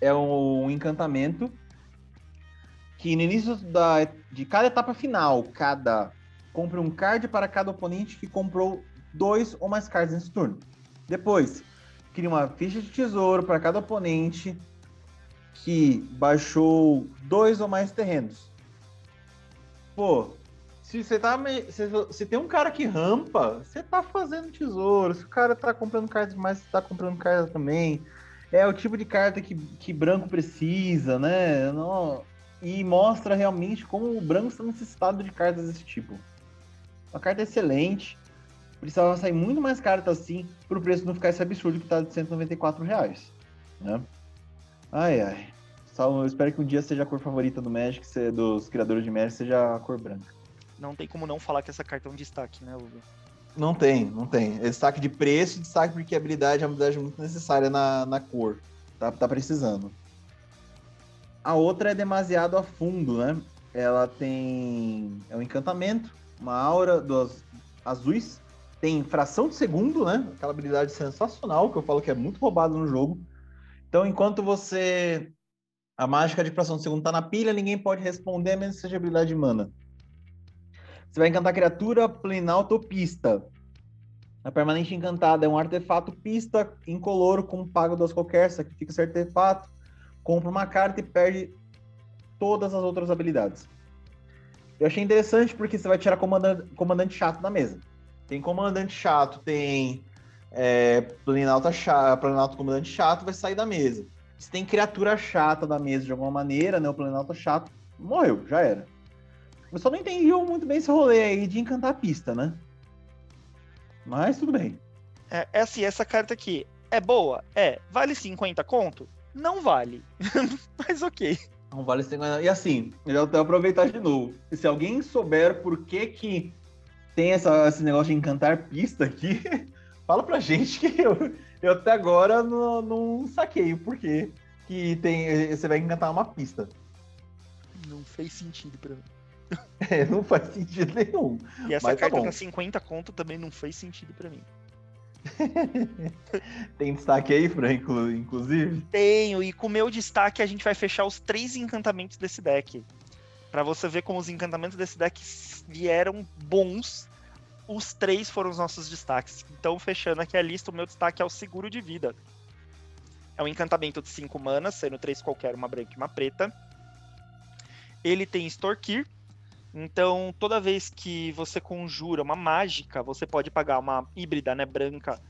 é um encantamento que no início da, de cada etapa final, cada compra um card para cada oponente que comprou dois ou mais cards nesse turno. Depois, cria uma ficha de tesouro para cada oponente que baixou dois ou mais terrenos. Pô, se você tá. Se, se tem um cara que rampa, você tá fazendo tesouro. Se o cara tá comprando cartas demais, você tá comprando cartas também. É o tipo de carta que, que branco precisa, né? Não, e mostra realmente como o branco está necessitado de cartas desse tipo. Uma carta excelente precisava sair muito mais carta assim para o preço não ficar esse absurdo que está de 194 reais. Né? Ai, ai. Só, eu espero que um dia seja a cor favorita do Magic, dos criadores de Magic, seja a cor branca. Não tem como não falar que essa carta é um destaque, né, Hugo? Não tem, não tem. É destaque de preço e destaque porque a habilidade é uma habilidade muito necessária na, na cor. Tá, tá precisando. A outra é demasiado a fundo, né? Ela tem. É um encantamento, uma aura dos azuis, tem fração de segundo, né? Aquela habilidade sensacional que eu falo que é muito roubado no jogo. Então, enquanto você. A mágica de fração de segundo tá na pilha, ninguém pode responder, menos que seja habilidade de mana. Você vai encantar criatura Plenalto Pista. A permanente encantada é um artefato pista incoloro com pago das qualquer, sacrifica esse artefato, compra uma carta e perde todas as outras habilidades. Eu achei interessante porque você vai tirar comandante chato da mesa. Tem comandante chato, tem é, Planalto, chato, Planalto comandante chato, vai sair da mesa. Se tem criatura chata da mesa de alguma maneira, né? O Planalto chato morreu, já era. Eu só não entendi muito bem esse rolê aí de encantar a pista, né? Mas tudo bem. É, é assim, essa carta aqui é boa? É. Vale 50 conto? Não vale. Mas ok. Não vale 50. E assim, eu vou aproveitar de novo. Se alguém souber por que que tem essa, esse negócio de encantar pista aqui, fala pra gente que eu, eu até agora não, não saquei o porquê que tem, você vai encantar uma pista. Não fez sentido pra mim. É, não faz sentido nenhum. E essa carta tá com 50 conto também não fez sentido para mim. Tem destaque aí, Franco, inclusive? Tenho, e com o meu destaque a gente vai fechar os três encantamentos desse deck. Para você ver como os encantamentos desse deck vieram bons os três foram os nossos destaques. Então, fechando aqui a lista, o meu destaque é o seguro de vida. É um encantamento de 5 manas, sendo três qualquer, uma branca e uma preta. Ele tem Extorquir. Então, toda vez que você conjura uma mágica, você pode pagar uma híbrida, né? Branca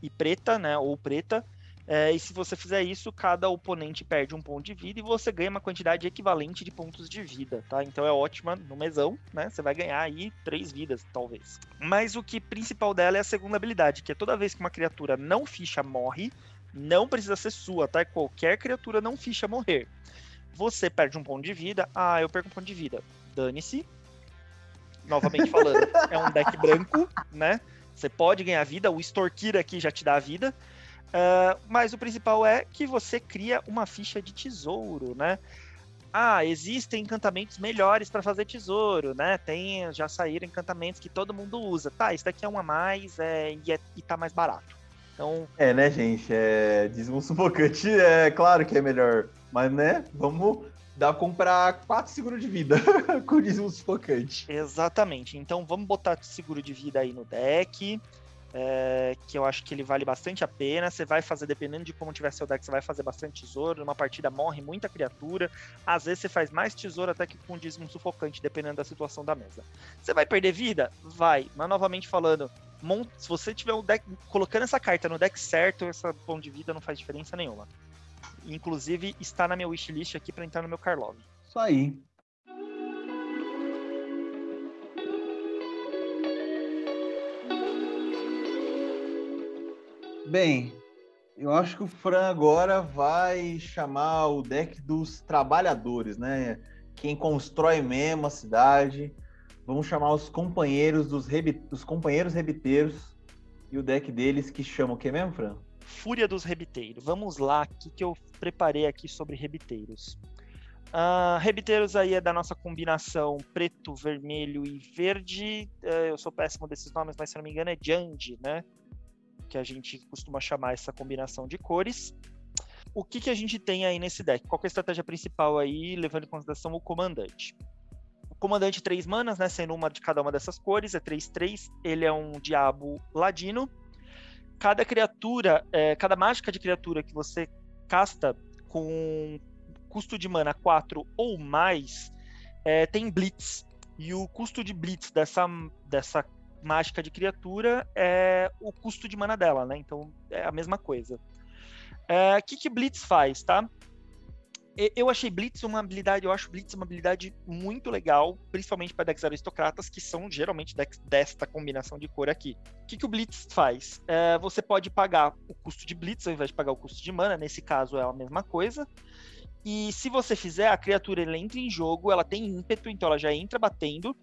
e preta, né? Ou preta. É, e se você fizer isso, cada oponente perde um ponto de vida e você ganha uma quantidade equivalente de pontos de vida, tá? Então é ótima no mesão, né? Você vai ganhar aí três vidas, talvez. Mas o que principal dela é a segunda habilidade, que é toda vez que uma criatura não ficha morre, não precisa ser sua, tá? Qualquer criatura não ficha morrer. Você perde um ponto de vida. Ah, eu perco um ponto de vida. Dane-se. Novamente falando, é um deck branco, né? Você pode ganhar vida. O Extorquir aqui já te dá vida. Uh, mas o principal é que você cria uma ficha de tesouro, né? Ah, existem encantamentos melhores para fazer tesouro, né? Tem, já saíram encantamentos que todo mundo usa. Tá, isso daqui é um a mais é, e, é, e tá mais barato. Então... É, né, gente? É, dízimo sufocante é claro que é melhor. Mas, né, vamos dar pra comprar 4 seguros de vida com dízimo sufocante. Exatamente. Então vamos botar seguro de vida aí no deck é, que eu acho que ele vale bastante a pena. Você vai fazer, dependendo de como tiver seu deck, você vai fazer bastante tesouro. Numa partida morre muita criatura. Às vezes você faz mais tesouro até que com um dízimo sufocante, dependendo da situação da mesa. Você vai perder vida? Vai. Mas novamente falando, se você tiver um deck colocando essa carta no deck certo, essa ponto de vida não faz diferença nenhuma. Inclusive, está na minha wishlist aqui para entrar no meu Karlov. Isso aí. Bem, eu acho que o Fran agora vai chamar o deck dos trabalhadores, né? Quem constrói mesmo a cidade. Vamos chamar os companheiros dos, dos companheiros rebiteiros e o deck deles que chama o que mesmo, Fran? Fúria dos Rebiteiros. Vamos lá, o que, que eu preparei aqui sobre rebiteiros. Uh, rebiteiros aí é da nossa combinação preto, vermelho e verde. Uh, eu sou péssimo desses nomes, mas se não me engano é Jandi, né? Que a gente costuma chamar essa combinação de cores. O que, que a gente tem aí nesse deck? Qual é a estratégia principal aí, levando em consideração o comandante? O comandante 3 manas, né, sendo uma de cada uma dessas cores, é 3-3, ele é um diabo ladino. Cada criatura, é, cada mágica de criatura que você casta com custo de mana 4 ou mais, é, tem Blitz. E o custo de Blitz dessa, dessa mágica de criatura é o custo de mana dela, né? Então é a mesma coisa. O é, que, que Blitz faz, tá? Eu achei Blitz uma habilidade, eu acho Blitz uma habilidade muito legal, principalmente para decks aristocratas, que são geralmente decks desta combinação de cor aqui. O que, que o Blitz faz? É, você pode pagar o custo de Blitz ao invés de pagar o custo de mana, nesse caso é a mesma coisa. E se você fizer, a criatura entra em jogo, ela tem ímpeto, então ela já entra batendo,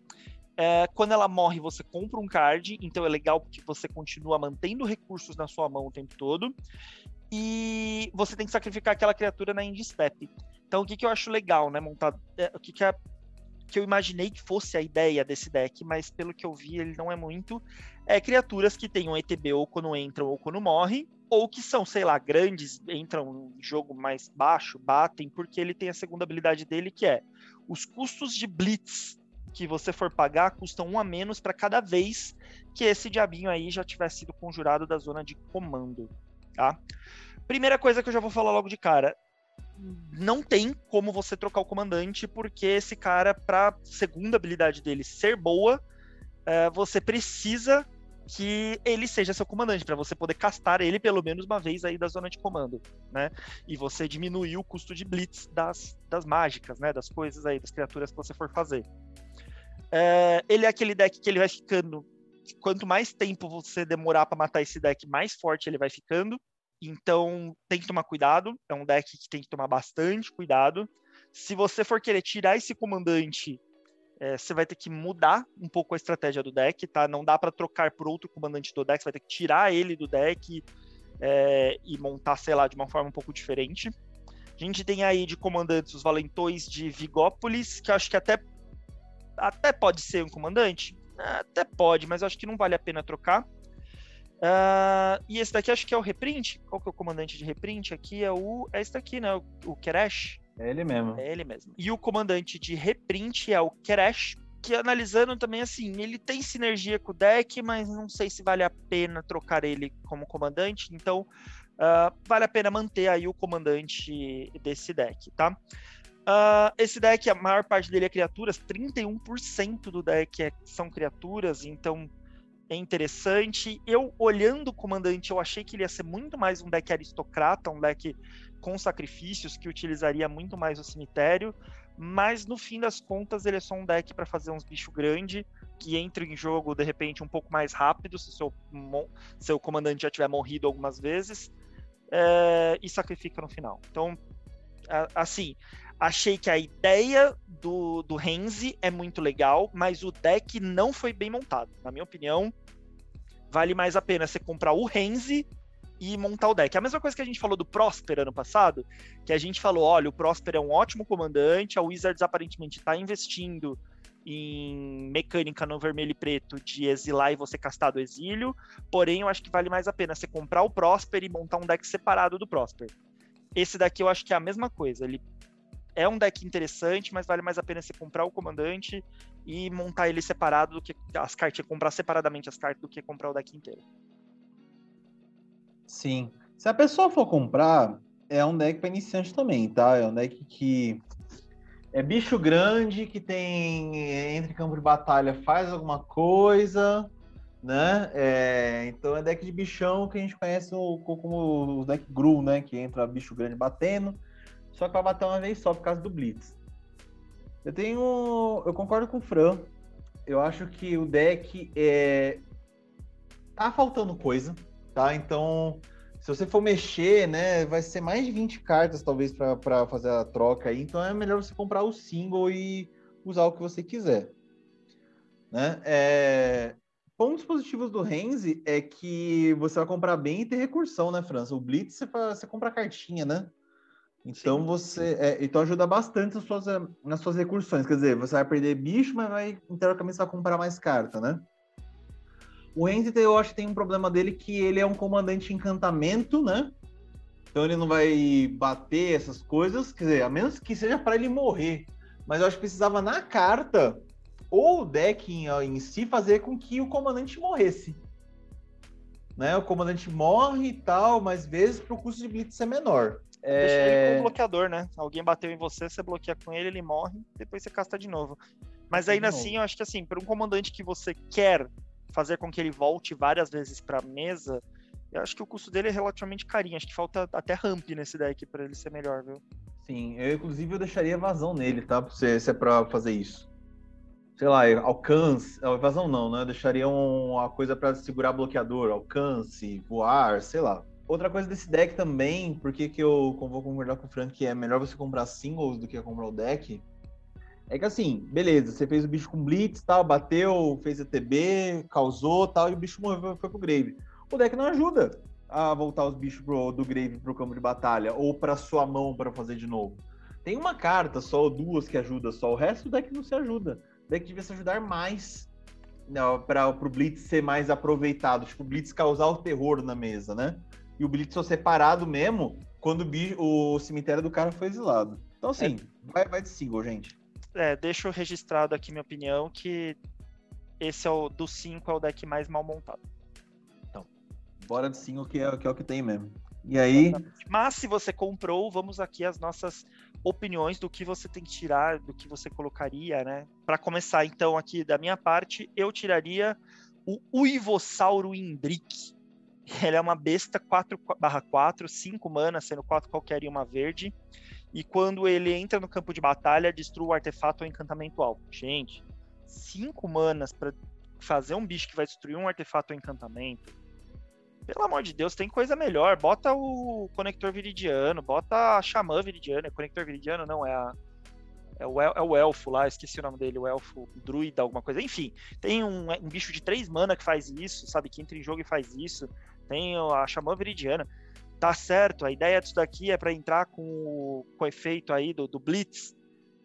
é, quando ela morre, você compra um card, então é legal porque você continua mantendo recursos na sua mão o tempo todo. E você tem que sacrificar aquela criatura na end step. Então, o que, que eu acho legal, né? Montar. É, o que, que, é, que eu imaginei que fosse a ideia desse deck, mas pelo que eu vi, ele não é muito. É criaturas que tenham ETB ou quando entram ou quando morrem, ou que são, sei lá, grandes, entram em jogo mais baixo, batem, porque ele tem a segunda habilidade dele, que é os custos de Blitz que você for pagar custam um a menos para cada vez que esse diabinho aí já tiver sido conjurado da zona de comando, tá? Primeira coisa que eu já vou falar logo de cara, não tem como você trocar o comandante, porque esse cara, para segunda habilidade dele ser boa, é, você precisa que ele seja seu comandante, para você poder castar ele pelo menos uma vez aí da zona de comando, né? E você diminuir o custo de blitz das, das mágicas, né? Das coisas aí, das criaturas que você for fazer. É, ele é aquele deck que ele vai ficando. Quanto mais tempo você demorar para matar esse deck, mais forte ele vai ficando. Então tem que tomar cuidado. É um deck que tem que tomar bastante cuidado. Se você for querer tirar esse comandante, é, você vai ter que mudar um pouco a estratégia do deck, tá? Não dá para trocar por outro comandante do deck. Você vai ter que tirar ele do deck é, e montar, sei lá, de uma forma um pouco diferente. A gente tem aí de comandantes os Valentões de Vigópolis, que acho que até até pode ser um comandante? Até pode, mas acho que não vale a pena trocar. Uh, e esse daqui acho que é o reprint. Qual que é o comandante de reprint? Aqui é o. É esse daqui, né? O, o Keresh. É ele mesmo. É ele mesmo. E o comandante de reprint é o Keresh. Que analisando também, assim, ele tem sinergia com o deck, mas não sei se vale a pena trocar ele como comandante. Então, uh, vale a pena manter aí o comandante desse deck, tá? Uh, esse deck, a maior parte dele é criaturas, 31% do deck é, são criaturas, então é interessante. Eu, olhando o comandante, eu achei que ele ia ser muito mais um deck aristocrata, um deck com sacrifícios, que utilizaria muito mais o cemitério, mas no fim das contas ele é só um deck para fazer uns bichos grandes, que entram em jogo de repente um pouco mais rápido, se seu, seu comandante já tiver morrido algumas vezes, é, e sacrifica no final. Então, assim, achei que a ideia do, do Renzi é muito legal, mas o deck não foi bem montado. Na minha opinião, vale mais a pena você comprar o Renzi e montar o deck. A mesma coisa que a gente falou do Prosper ano passado, que a gente falou, olha, o Prosper é um ótimo comandante, a Wizards aparentemente está investindo em mecânica no vermelho e preto de exilar e você castar do exílio, porém eu acho que vale mais a pena você comprar o Prosper e montar um deck separado do Prosper. Esse daqui eu acho que é a mesma coisa, ele é um deck interessante, mas vale mais a pena você comprar o comandante e montar ele separado do que as cartas, comprar separadamente as cartas do que comprar o deck inteiro. Sim. Se a pessoa for comprar, é um deck para iniciante também, tá? É um deck que é bicho grande, que tem entre campo de batalha, faz alguma coisa, né? É, então é deck de bichão que a gente conhece como o deck Gru, né? Que entra bicho grande batendo só que vai bater uma vez só por causa do Blitz. Eu tenho. Eu concordo com o Fran. Eu acho que o deck é. Tá faltando coisa, tá? Então, se você for mexer, né, vai ser mais de 20 cartas, talvez, para fazer a troca aí. Então é melhor você comprar o single e usar o que você quiser. Né? É... Pontos positivos do Renzi é que você vai comprar bem e ter recursão, né, França? O Blitz você, você compra cartinha, né? Então Sim. você. É, então ajuda bastante nas suas, nas suas recursões. Quer dizer, você vai perder bicho, mas vai teoricamente você vai comprar mais carta, né? O Entity, eu acho que tem um problema dele que ele é um comandante encantamento, né? Então ele não vai bater essas coisas, quer dizer, a menos que seja para ele morrer. Mas eu acho que precisava na carta, ou o deck em, em si, fazer com que o comandante morresse. Né? O comandante morre e tal, mas vezes para o custo de blitz ser menor. Deixa ele como é. bloqueador, né? Alguém bateu em você, você bloqueia com ele, ele morre, depois você casta de novo. Mas ainda assim, eu acho que assim, para um comandante que você quer fazer com que ele volte várias vezes para mesa, eu acho que o custo dele é relativamente carinho. Acho que falta até ramp nesse deck para ele ser melhor, viu? Sim, eu inclusive eu deixaria vazão nele, tá? Se, se é para fazer isso. Sei lá, alcance. Evasão não, né? Eu deixaria uma coisa para segurar bloqueador, alcance, voar, sei lá. Outra coisa desse deck também, porque que eu vou concordar com o Frank que é melhor você comprar singles do que comprar o deck, é que assim, beleza, você fez o bicho com blitz, tal, bateu, fez ETB, causou, tal, e o bicho morreu, foi pro grave. O deck não ajuda a voltar os bichos pro, do grave pro campo de batalha ou para sua mão para fazer de novo. Tem uma carta só ou duas que ajuda só, o resto do deck não se ajuda. O deck devia se ajudar mais para o Blitz ser mais aproveitado, tipo, o Blitz causar o terror na mesa, né? E o Blitz foi separado mesmo quando o, o cemitério do cara foi exilado. Então, assim, é. vai, vai de single, gente. É, deixa registrado aqui minha opinião que esse é o do 5 é o deck mais mal montado. Então, bora de single que é, que é o que tem mesmo. E aí. Mas se você comprou, vamos aqui as nossas opiniões do que você tem que tirar, do que você colocaria, né? Para começar, então, aqui da minha parte, eu tiraria o Uivossauro Imbrick. Ele é uma besta 4/4, 5 mana, sendo 4 qualquer e uma verde. E quando ele entra no campo de batalha, destrua o artefato ou encantamento alvo. Gente, 5 manas para fazer um bicho que vai destruir um artefato ou encantamento. Pelo amor de Deus, tem coisa melhor. Bota o conector viridiano, bota a xamã viridiana. É conector viridiano não, é a é o, é o elfo lá, esqueci o nome dele, o elfo druida, alguma coisa. Enfim, tem um, um, bicho de 3 mana que faz isso, sabe? Que entra em jogo e faz isso tem a Xamã Veridiana. Tá certo, a ideia disso daqui é para entrar com o, com o efeito aí do, do Blitz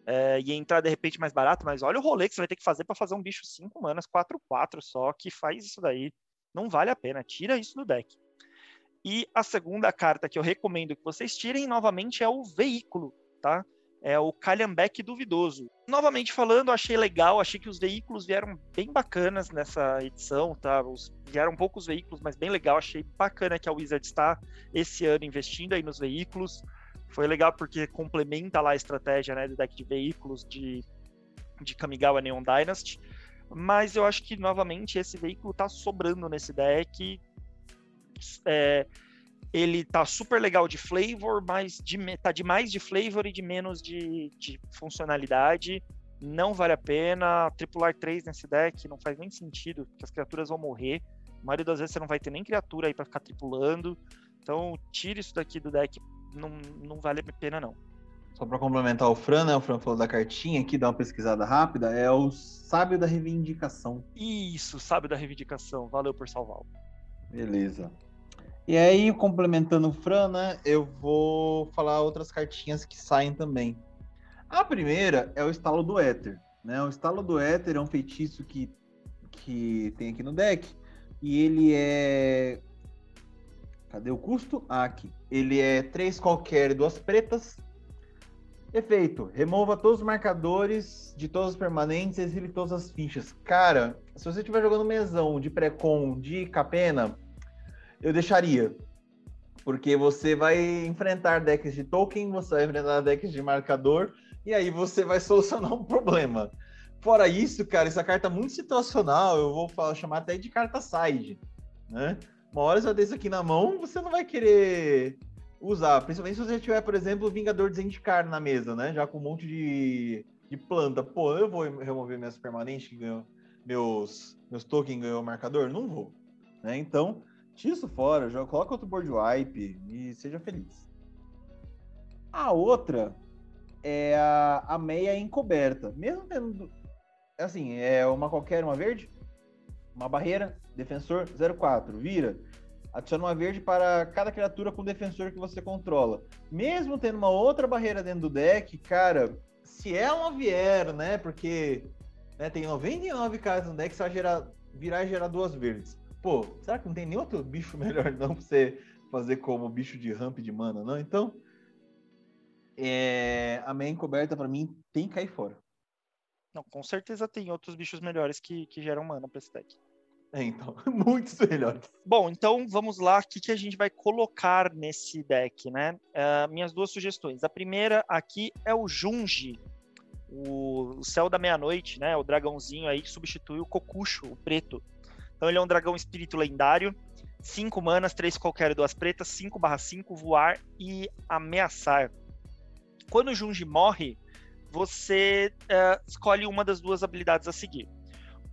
é, e entrar de repente mais barato, mas olha o rolê que você vai ter que fazer para fazer um bicho 5 manas, 4-4 só, que faz isso daí. Não vale a pena, tira isso do deck. E a segunda carta que eu recomendo que vocês tirem novamente é o veículo, tá? É o Calhambeck Duvidoso. Novamente falando, achei legal, achei que os veículos vieram bem bacanas nessa edição, tá? Os, vieram poucos veículos, mas bem legal, achei bacana que a Wizard está esse ano investindo aí nos veículos. Foi legal porque complementa lá a estratégia né, do deck de veículos de, de Kamigawa Neon Dynasty. Mas eu acho que, novamente, esse veículo está sobrando nesse deck. É, ele tá super legal de flavor, mas de, tá de mais de flavor e de menos de, de funcionalidade. Não vale a pena. Tripular 3 nesse deck não faz nem sentido, porque as criaturas vão morrer. A maioria das vezes você não vai ter nem criatura aí para ficar tripulando. Então, tire isso daqui do deck. Não, não vale a pena, não. Só para complementar o Fran, né? O Fran falou da cartinha aqui, dá uma pesquisada rápida. É o Sábio da Reivindicação. Isso, Sábio da Reivindicação. Valeu por salvar. Beleza. E aí, complementando o Fran, né, eu vou falar outras cartinhas que saem também. A primeira é o estalo do éter. Né? O estalo do éter é um feitiço que, que tem aqui no deck. E ele é. Cadê o custo? Ah, aqui. Ele é três qualquer, duas pretas. Efeito: remova todos os marcadores de todas as permanentes e exile todas as fichas. Cara, se você estiver jogando mesão de pré-com de capena, eu deixaria. Porque você vai enfrentar decks de token, você vai enfrentar decks de marcador, e aí você vai solucionar um problema. Fora isso, cara, essa carta é muito situacional, eu vou falar, chamar até de carta side, né? Uma hora você vai ter isso aqui na mão, você não vai querer usar, principalmente se você tiver, por exemplo, o Vingador de Zendikar na mesa, né? Já com um monte de, de planta. Pô, eu vou remover minhas permanentes que ganhou, meus, meus tokens ganhou marcador? Não vou. Né? Então, Tira isso fora, já coloca outro board wipe e seja feliz. A outra é a, a meia encoberta. Mesmo tendo. Assim, é uma qualquer, uma verde, uma barreira, defensor 04, vira. Adiciona uma verde para cada criatura com defensor que você controla. Mesmo tendo uma outra barreira dentro do deck, cara, se ela vier, né? Porque né, tem 99 cartas no deck, você vai gerar, virar e gerar duas verdes pô, será que não tem nem outro bicho melhor não pra você fazer como bicho de ramp de mana, não? Então, é, a meia encoberta para mim tem que cair fora. Não, com certeza tem outros bichos melhores que, que geram mana pra esse deck. É, então, muitos melhores. Bom, então vamos lá, o que, que a gente vai colocar nesse deck, né? Uh, minhas duas sugestões. A primeira aqui é o Junji, o, o Céu da Meia-Noite, né? O dragãozinho aí que substitui o Kokusho, o preto. Então ele é um dragão espírito lendário. 5 manas, 3 qualquer duas pretas, 5 barra 5, voar e ameaçar. Quando o Junji morre, você uh, escolhe uma das duas habilidades a seguir.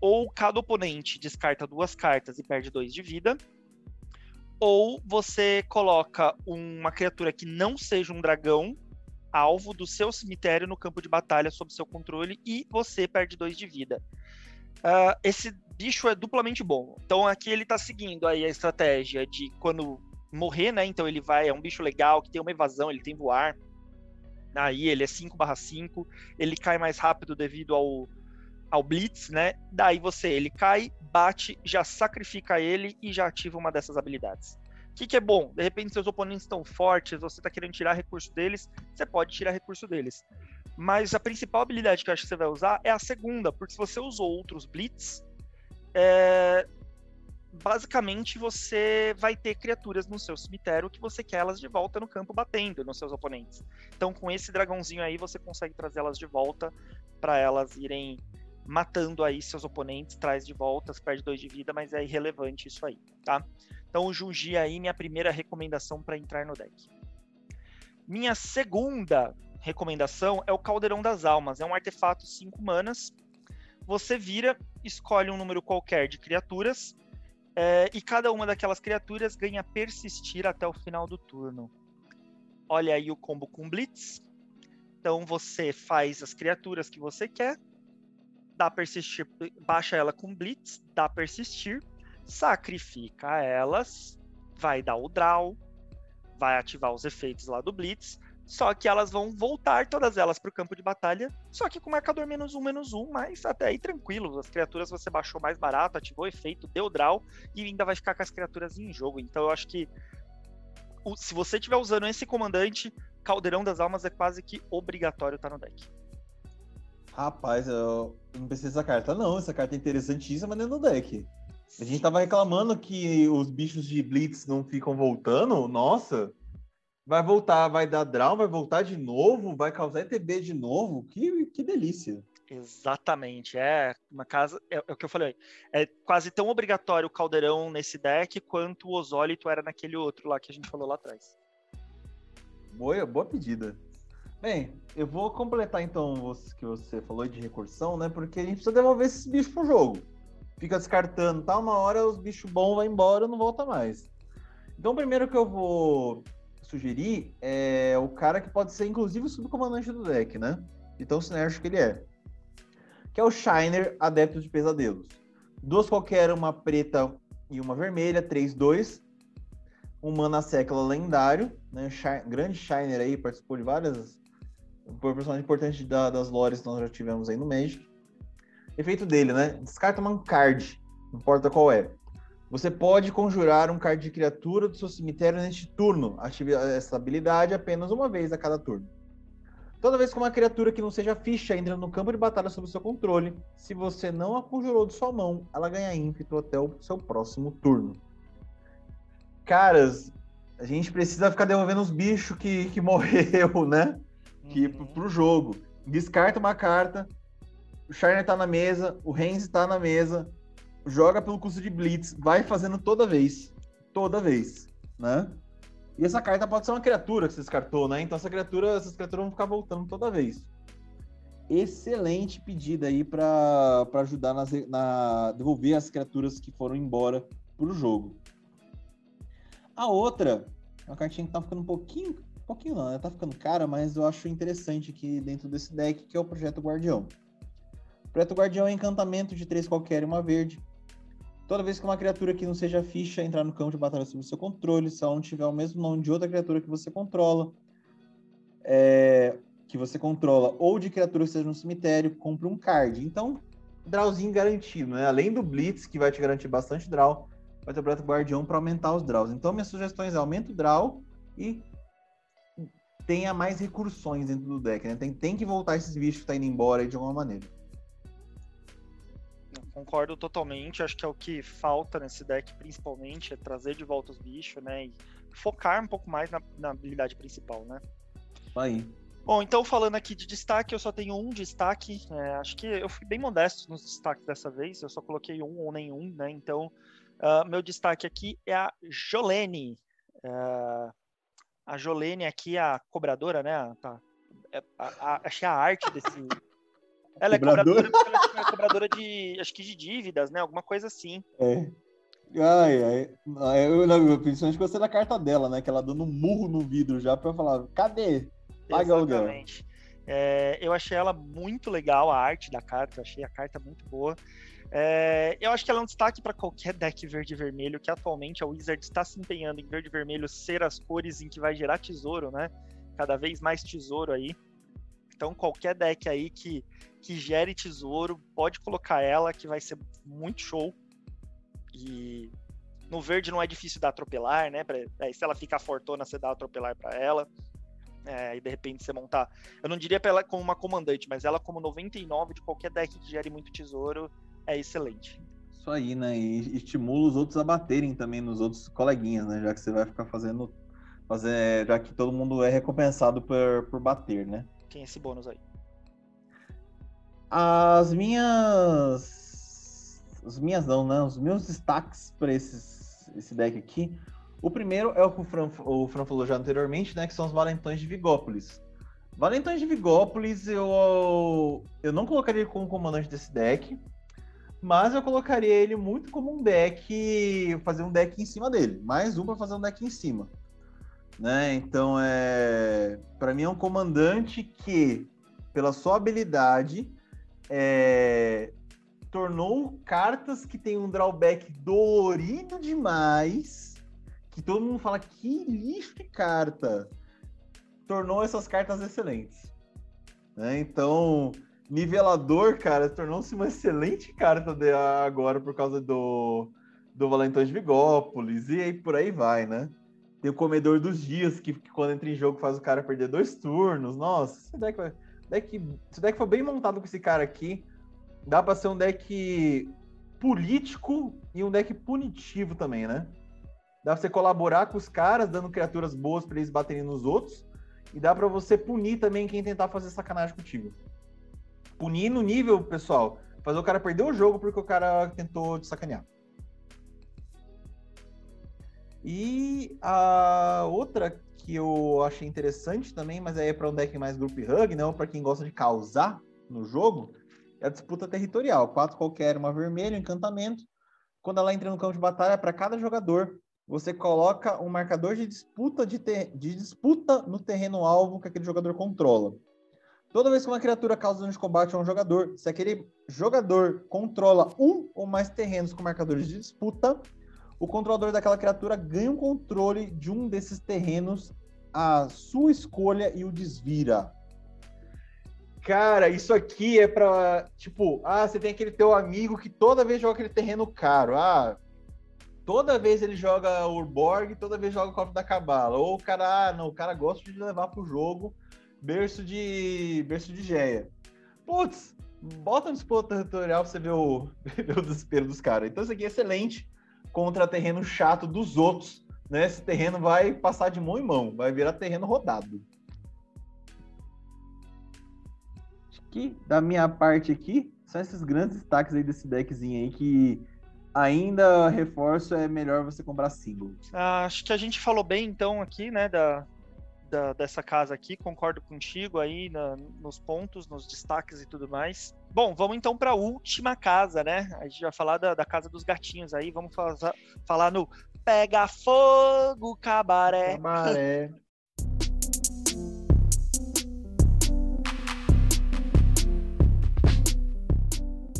Ou cada oponente descarta duas cartas e perde 2 de vida. Ou você coloca uma criatura que não seja um dragão alvo do seu cemitério no campo de batalha sob seu controle e você perde 2 de vida. Uh, esse bicho é duplamente bom. Então aqui ele tá seguindo aí a estratégia de quando morrer, né? Então ele vai, é um bicho legal, que tem uma evasão, ele tem voar. Aí ele é 5/5, ele cai mais rápido devido ao, ao Blitz, né? Daí você, ele cai, bate, já sacrifica ele e já ativa uma dessas habilidades. O que, que é bom? De repente seus oponentes estão fortes, você tá querendo tirar recurso deles, você pode tirar recurso deles. Mas a principal habilidade que eu acho que você vai usar é a segunda, porque se você usou outros Blitz, é, basicamente você vai ter criaturas no seu cemitério que você quer elas de volta no campo batendo nos seus oponentes. Então com esse dragãozinho aí você consegue trazer elas de volta para elas irem matando aí seus oponentes, traz de volta, perde dois de vida, mas é irrelevante isso aí, tá? Então o Jungi aí minha primeira recomendação para entrar no deck. Minha segunda recomendação é o Caldeirão das Almas, é um artefato 5 manas você vira, escolhe um número qualquer de criaturas, é, e cada uma daquelas criaturas ganha persistir até o final do turno. Olha aí o combo com Blitz. Então você faz as criaturas que você quer, dá persistir, baixa ela com Blitz, dá persistir, sacrifica elas, vai dar o draw, vai ativar os efeitos lá do Blitz, só que elas vão voltar todas elas para o campo de batalha, só que com marcador menos um, menos um, mas até aí tranquilo. As criaturas você baixou mais barato, ativou o efeito, deu draw e ainda vai ficar com as criaturas em jogo. Então eu acho que se você estiver usando esse comandante, Caldeirão das Almas é quase que obrigatório estar tá no deck. Rapaz, eu não preciso dessa carta, não. Essa carta é interessantíssima dentro do deck. A gente tava reclamando que os bichos de Blitz não ficam voltando. Nossa, vai voltar, vai dar draw, vai voltar de novo, vai causar ETB de novo. Que, que delícia. Exatamente, é uma casa, é, é, o que eu falei, é quase tão obrigatório o caldeirão nesse deck quanto o osólito era naquele outro lá que a gente falou lá atrás. Boa, boa pedida. Bem, eu vou completar então o que você falou de recursão, né? Porque a gente precisa devolver esses bichos pro jogo. Fica descartando, tá? Uma hora os bichos bons vão embora não volta mais. Então, primeiro que eu vou sugerir é o cara que pode ser, inclusive, o subcomandante do deck, né? De tão sinérgico que ele é. Que é o Shiner Adepto de Pesadelos. Duas qualquer, uma preta e uma vermelha, 3-2. Um mana sécula lendário, né? grande Shiner aí, participou de várias por personagem importante da, das lores que nós já tivemos aí no Magic. Efeito dele, né? Descarta uma card, não importa qual é. Você pode conjurar um card de criatura do seu cemitério neste turno. Ative essa habilidade apenas uma vez a cada turno. Toda vez que uma criatura que não seja ficha entra no campo de batalha sob seu controle, se você não a conjurou de sua mão, ela ganha ímpeto até o seu próximo turno. Caras, a gente precisa ficar devolvendo os bichos que, que morreu, né? que uhum. pro jogo. Descarta uma carta, o Shiner tá na mesa, o Renzi tá na mesa, joga pelo custo de Blitz, vai fazendo toda vez. Toda vez, né? E essa carta pode ser uma criatura que você descartou, né? Então essa criatura, essas criaturas vão ficar voltando toda vez. Excelente pedida aí para ajudar nas, na devolver as criaturas que foram embora pro jogo. A outra, uma cartinha que tá ficando um pouquinho pouquinho não, né? Tá ficando cara, mas eu acho interessante aqui dentro desse deck, que é o Projeto Guardião. Projeto Guardião é encantamento de três qualquer e uma verde. Toda vez que uma criatura que não seja ficha entrar no campo de batalha sob seu controle, se ela não tiver o mesmo nome de outra criatura que você controla, é, que você controla, ou de criatura que esteja no cemitério, compre um card. Então, drawzinho garantido, né? Além do Blitz, que vai te garantir bastante draw, vai ter o Projeto Guardião para aumentar os draws. Então, minhas sugestões é aumenta o draw e tenha mais recursões dentro do deck, né? Tem, tem que voltar esses bichos que tá indo embora de alguma maneira. Concordo totalmente, acho que é o que falta nesse deck, principalmente, é trazer de volta os bichos, né? E focar um pouco mais na, na habilidade principal, né? Aí. Bom, então falando aqui de destaque, eu só tenho um destaque. É, acho que eu fui bem modesto nos destaques dessa vez, eu só coloquei um ou nenhum, né? Então, uh, meu destaque aqui é a Jolene. Uh, a Jolene aqui, a cobradora, né? Tá, é, a, a, achei a arte desse. Ela é cobradora, ela é cobradora de, acho que de dívidas, né? Alguma coisa assim. É. Ai, ai. Eu, eu, principalmente gostei da carta dela, né? Que ela dando um murro no vidro já pra falar, cadê? Paga Exatamente. É, eu achei ela muito legal, a arte da carta, eu achei a carta muito boa. É, eu acho que ela é um destaque para qualquer deck verde e vermelho, que atualmente a Wizard está se empenhando em verde e vermelho ser as cores em que vai gerar tesouro, né? Cada vez mais tesouro aí. Então, qualquer deck aí que, que gere tesouro, pode colocar ela, que vai ser muito show. E no verde não é difícil dar atropelar, né? Pra, é, se ela ficar fortona, você dá atropelar para ela. É, e de repente você montar. Eu não diria pra ela como uma comandante, mas ela como 99 de qualquer deck que gere muito tesouro, é excelente. Isso aí, né? E estimula os outros a baterem também nos outros coleguinhas, né? Já que você vai ficar fazendo. Fazer, já que todo mundo é recompensado por, por bater, né? Tem esse bônus aí. As minhas. As minhas não, né? Os meus destaques para esse deck aqui. O primeiro é o que o Fran, o Fran falou já anteriormente, né? Que são os Valentões de Vigópolis. Valentões de Vigópolis eu, eu não colocaria como comandante desse deck mas eu colocaria ele muito como um deck, fazer um deck em cima dele, mais um para fazer um deck em cima, né? Então é, para mim é um comandante que, pela sua habilidade, é, tornou cartas que tem um drawback dolorido demais, que todo mundo fala que lixo de carta, tornou essas cartas excelentes. Né? Então Nivelador, cara, tornou-se uma excelente carta agora por causa do, do Valentão de Vigópolis, e aí por aí vai, né? Tem o Comedor dos Dias, que, que, quando entra em jogo faz o cara perder dois turnos. Nossa, esse deck, deck, esse deck foi bem montado com esse cara aqui. Dá pra ser um deck político e um deck punitivo também, né? Dá pra você colaborar com os caras, dando criaturas boas para eles baterem nos outros. E dá para você punir também quem tentar fazer sacanagem contigo. Punir no nível, pessoal, fazer o cara perder o jogo porque o cara tentou te sacanear. E a outra que eu achei interessante também, mas aí é para um deck mais group hug, não para quem gosta de causar no jogo, é a disputa territorial. Quatro qualquer, uma vermelha, um encantamento. Quando ela entra no campo de batalha, para cada jogador, você coloca um marcador de disputa, de, de disputa no terreno alvo que aquele jogador controla. Toda vez que uma criatura causa dano de combate a um jogador, se aquele jogador controla um ou mais terrenos com marcadores de disputa, o controlador daquela criatura ganha um controle de um desses terrenos à sua escolha e o desvira. Cara, isso aqui é pra. Tipo, ah, você tem aquele teu amigo que toda vez joga aquele terreno caro. Ah, toda vez ele joga Urborg, toda vez joga o Cofre da Cabala. Ou o cara, ah, não, o cara gosta de levar pro jogo berço de. berço de Geia. Putz, bota no disputa territorial pra você ver o, ver o desespero dos caras. Então isso aqui é excelente contra terreno chato dos outros, né? Esse terreno vai passar de mão em mão, vai virar terreno rodado. Acho que da minha parte aqui, são esses grandes destaques aí desse deckzinho aí que ainda reforço é melhor você comprar single. Ah, acho que a gente falou bem então aqui, né, da, da, dessa casa aqui, concordo contigo aí na, nos pontos, nos destaques e tudo mais. Bom, vamos então para a última casa, né? A gente vai falar da, da casa dos gatinhos aí, vamos fazer, falar no Pega Fogo Cabaré. Cabaré.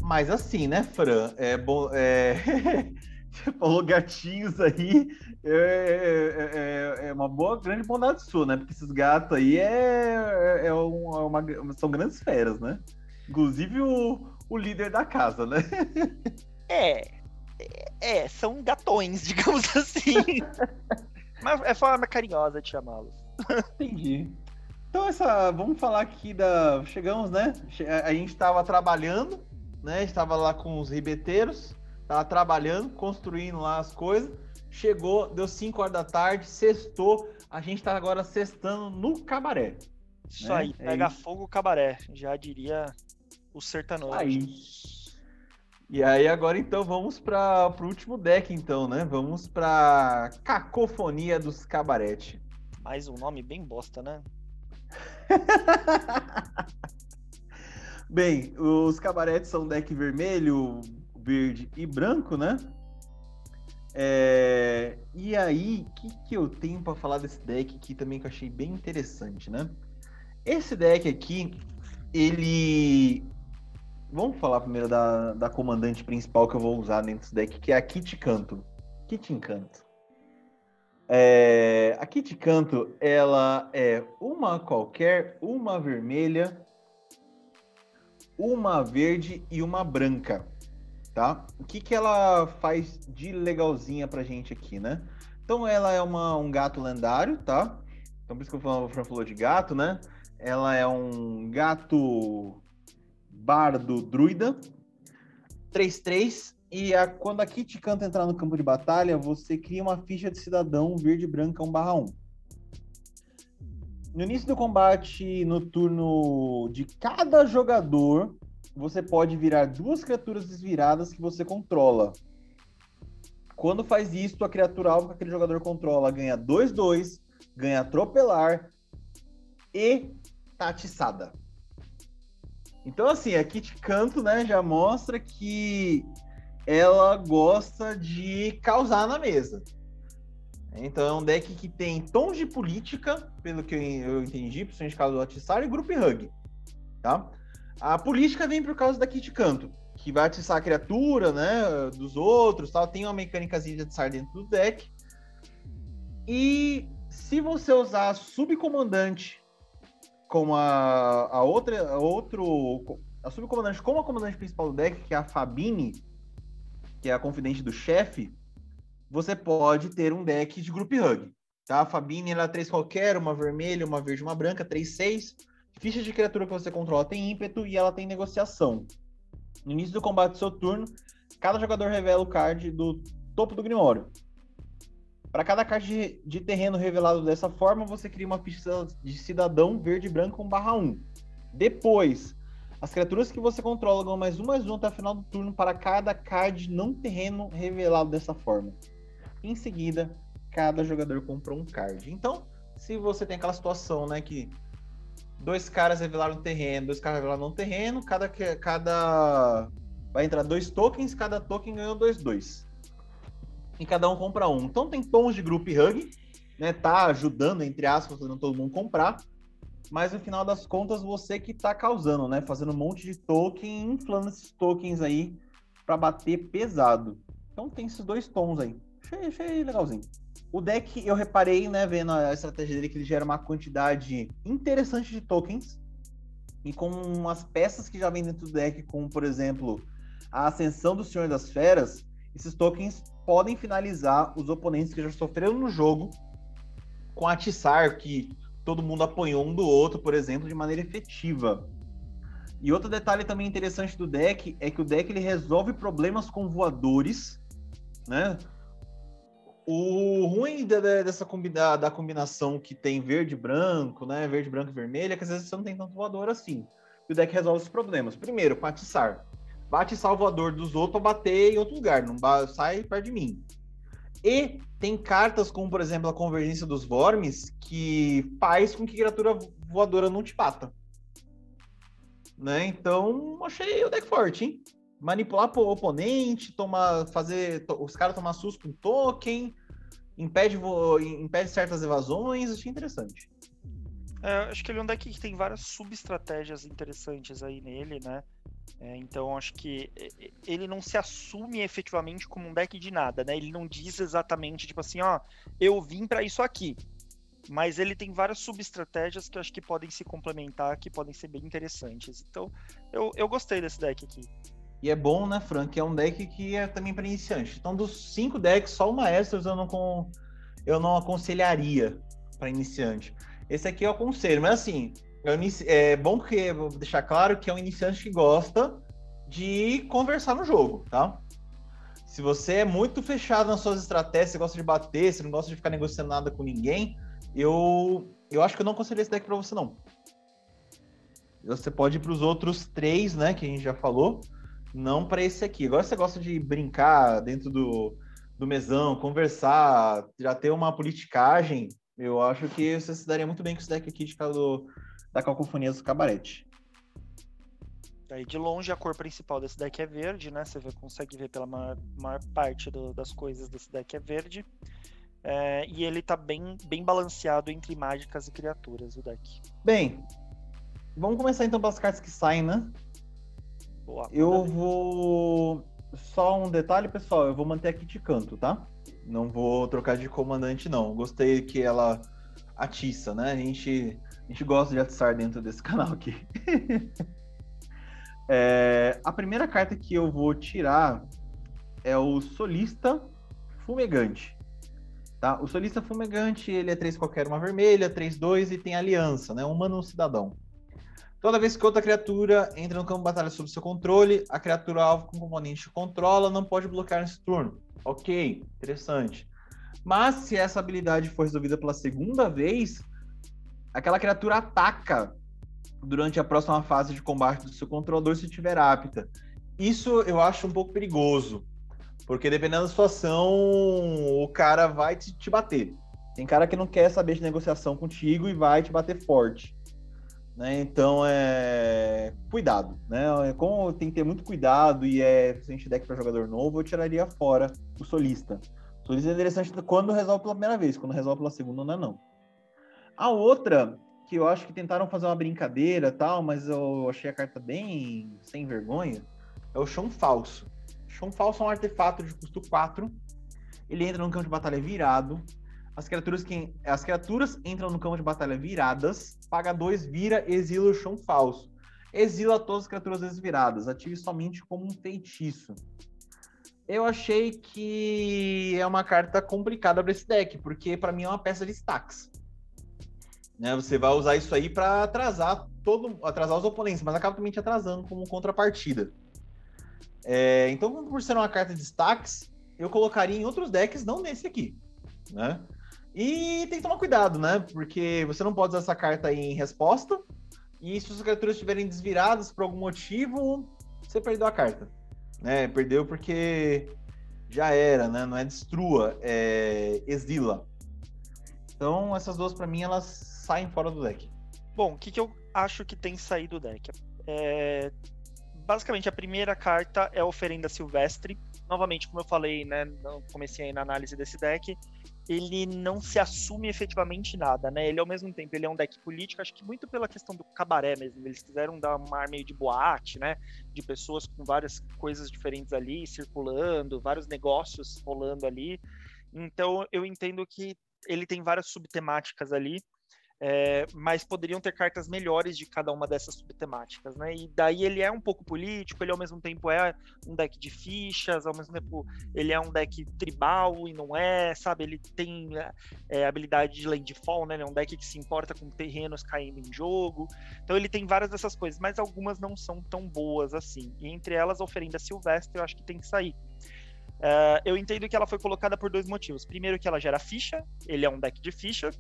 Mas assim, né, Fran? É bom. É... Você falou gatinhos aí, é, é, é, é, uma boa, grande bondade sua, né? Porque esses gatos aí é, é uma, uma, são grandes feras, né? Inclusive o, o líder da casa, né? É, é, são gatões, digamos assim. Mas é forma carinhosa de chamá-los. Entendi. Então essa, vamos falar aqui da, chegamos, né? A gente estava trabalhando, né? Estava lá com os ribeteiros Tava trabalhando, construindo lá as coisas. Chegou, deu 5 horas da tarde, sextou. A gente tá agora sextando no cabaré. Isso né? aí, é pega é fogo o cabaré. Já diria o sertanojo. Aí. E aí agora então vamos para o último deck então, né? Vamos para Cacofonia dos Cabarete. Mais um nome bem bosta, né? Bem, os cabaretes são deck vermelho, verde e branco, né? É... E aí, o que, que eu tenho para falar desse deck aqui também que eu achei bem interessante, né? Esse deck aqui, ele. Vamos falar primeiro da, da comandante principal que eu vou usar dentro desse deck, que é a Kit Canto. Kit Encanto. É... A Kit Canto, ela é uma qualquer, uma vermelha, uma verde e uma branca tá? O que, que ela faz de legalzinha pra gente aqui, né? Então ela é uma, um gato lendário, tá? Então por isso que eu falo, o falou de gato, né? Ela é um gato bardo druida, 3-3, e a, quando a Kit canta entrar no campo de batalha, você cria uma ficha de cidadão verde branca 1/1. No início do combate, no turno de cada jogador, você pode virar duas criaturas desviradas que você controla. Quando faz isso, a criatura alvo que aquele jogador controla ganha 2-2, ganha atropelar e tatiçada. Então, assim, aqui de canto, né, já mostra que ela gosta de causar na mesa. Então é um deck que tem tons de política, pelo que eu entendi, principalmente caso do atiçar, e group hug. Tá? A política vem por causa da Kit Canto, que vai atiçar a criatura, né, dos outros, tal. Tem uma mecânica de atiçar dentro do deck. E se você usar subcomandante como a, a outra, a outro, a subcomandante como a comandante principal do deck, que é a Fabine, que é a confidente do chefe, você pode ter um deck de group hug. Tá? A Fabine ela é três qualquer, uma vermelha, uma verde, uma branca, 3, 6. Ficha de criatura que você controla tem ímpeto e ela tem negociação. No início do combate do seu turno, cada jogador revela o card do topo do Grimório. Para cada carta de, de, terreno revelado dessa forma, você cria uma ficha de cidadão verde branco 1 barra 1. Depois, as criaturas que você controla ganham mais um mais um até o final do turno para cada card não terreno revelado dessa forma. Em seguida, cada jogador comprou um card. Então, se você tem aquela situação, né, que dois caras revelaram um terreno, dois caras revelaram um terreno, cada cada vai entrar dois tokens, cada token ganhou dois dois e cada um compra um. Então tem tons de group hug, né? Tá ajudando, entre aspas, fazendo todo mundo comprar. Mas no final das contas, você que tá causando, né? Fazendo um monte de token, inflando esses tokens aí para bater pesado. Então tem esses dois tons aí. Achei, achei legalzinho. O deck, eu reparei, né, vendo a estratégia dele, que ele gera uma quantidade interessante de tokens. E com as peças que já vem dentro do deck, como, por exemplo, a Ascensão do Senhor das Feras, esses tokens podem finalizar os oponentes que já sofreram no jogo com atiçar que todo mundo apanhou um do outro, por exemplo, de maneira efetiva. E outro detalhe também interessante do deck é que o deck ele resolve problemas com voadores, né? O ruim da, dessa combina, da combinação que tem verde branco, né? Verde branco e vermelho, é que às vezes você não tem tanto voador assim. E o deck resolve os problemas. Primeiro, com atiçar bate salvador dos outros para bater em outro lugar, não sai perto de mim. E tem cartas como, por exemplo, a Convergência dos Vormes, que faz com que criatura voadora não te bata. Né? Então, achei o deck forte, hein? Manipular o oponente, tomar, fazer os caras tomar susto com token, impede, impede certas evasões, achei interessante. É, acho que ele é um deck que tem várias sub-estratégias interessantes aí nele, né? É, então acho que ele não se assume efetivamente como um deck de nada, né? Ele não diz exatamente, tipo assim, ó, eu vim para isso aqui. Mas ele tem várias sub-estratégias que eu acho que podem se complementar, que podem ser bem interessantes. Então, eu, eu gostei desse deck aqui. E é bom, né, Frank? É um deck que é também para iniciante. Então, dos cinco decks, só o Maestros eu não, com... eu não aconselharia para iniciante. Esse aqui eu aconselho, mas assim, é bom que vou deixar claro que é um iniciante que gosta de conversar no jogo, tá? Se você é muito fechado nas suas estratégias, você gosta de bater, você não gosta de ficar negociando nada com ninguém, eu eu acho que eu não aconselho esse deck para você não. Você pode ir para os outros três, né, que a gente já falou, não para esse aqui. Agora você gosta de brincar dentro do, do mesão, conversar, já ter uma politicagem, eu acho que você se daria muito bem com esse deck aqui de do, da Cacofonia do Cabarete. Aí de longe a cor principal desse deck é verde, né? Você consegue ver pela maior, maior parte do, das coisas desse deck é verde. É, e ele tá bem, bem balanceado entre mágicas e criaturas o deck. Bem, vamos começar então pelas cartas que saem, né? Boa, eu vou. Só um detalhe, pessoal, eu vou manter aqui de canto, tá? Não vou trocar de comandante, não. Gostei que ela atiça, né? A gente a gente gosta de atiçar dentro desse canal aqui. é, a primeira carta que eu vou tirar é o Solista Fumegante. Tá? O Solista Fumegante, ele é 3 qualquer uma vermelha, 3, 2 e tem aliança, né? Humano um cidadão. Toda vez que outra criatura entra no campo de batalha sob seu controle, a criatura alvo com componente controla não pode bloquear nesse turno. Ok, interessante. Mas se essa habilidade for resolvida pela segunda vez, aquela criatura ataca durante a próxima fase de combate do seu controlador se estiver apta. Isso eu acho um pouco perigoso, porque dependendo da situação, o cara vai te, te bater. Tem cara que não quer saber de negociação contigo e vai te bater forte. Né? Então, é... cuidado. Né? Como tem que ter muito cuidado e é frente deck para jogador novo, eu tiraria fora o solista. O solista é interessante quando resolve pela primeira vez, quando resolve pela segunda, não é não. A outra, que eu acho que tentaram fazer uma brincadeira tal, mas eu achei a carta bem sem vergonha, é o chão falso. Chão falso é um artefato de custo 4. Ele entra no campo de batalha virado. As criaturas, que, as criaturas entram no campo de batalha viradas, paga 2, vira, exila o chão falso. Exila todas as criaturas desviradas. Ative somente como um feitiço. Eu achei que é uma carta complicada para esse deck, porque para mim é uma peça de stacks. Né, você vai usar isso aí para atrasar todo, atrasar os oponentes, mas acaba também te atrasando como contrapartida. É, então, por ser uma carta de stacks, eu colocaria em outros decks, não nesse aqui, né? E tem que tomar cuidado, né? Porque você não pode usar essa carta aí em resposta. E se as criaturas estiverem desviradas por algum motivo, você perdeu a carta. Né? Perdeu porque já era, né? Não é destrua, é exila. Então, essas duas, para mim, elas saem fora do deck. Bom, o que, que eu acho que tem saído do deck? É... Basicamente, a primeira carta é a Oferenda Silvestre. Novamente, como eu falei, né? Comecei aí na análise desse deck ele não se assume efetivamente nada, né? Ele ao mesmo tempo ele é um deck político, acho que muito pela questão do cabaré mesmo. Eles quiseram dar um ar meio de boate, né? De pessoas com várias coisas diferentes ali circulando, vários negócios rolando ali. Então eu entendo que ele tem várias subtemáticas ali é, mas poderiam ter cartas melhores de cada uma dessas subtemáticas, né? E daí ele é um pouco político, ele ao mesmo tempo é um deck de fichas, ao mesmo tempo ele é um deck tribal e não é, sabe? Ele tem é, habilidade de landfall, né? Ele é um deck que se importa com terrenos caindo em jogo. Então ele tem várias dessas coisas, mas algumas não são tão boas assim. E entre elas, a oferenda silvestre eu acho que tem que sair. Uh, eu entendo que ela foi colocada por dois motivos. Primeiro, que ela gera ficha, ele é um deck de ficha,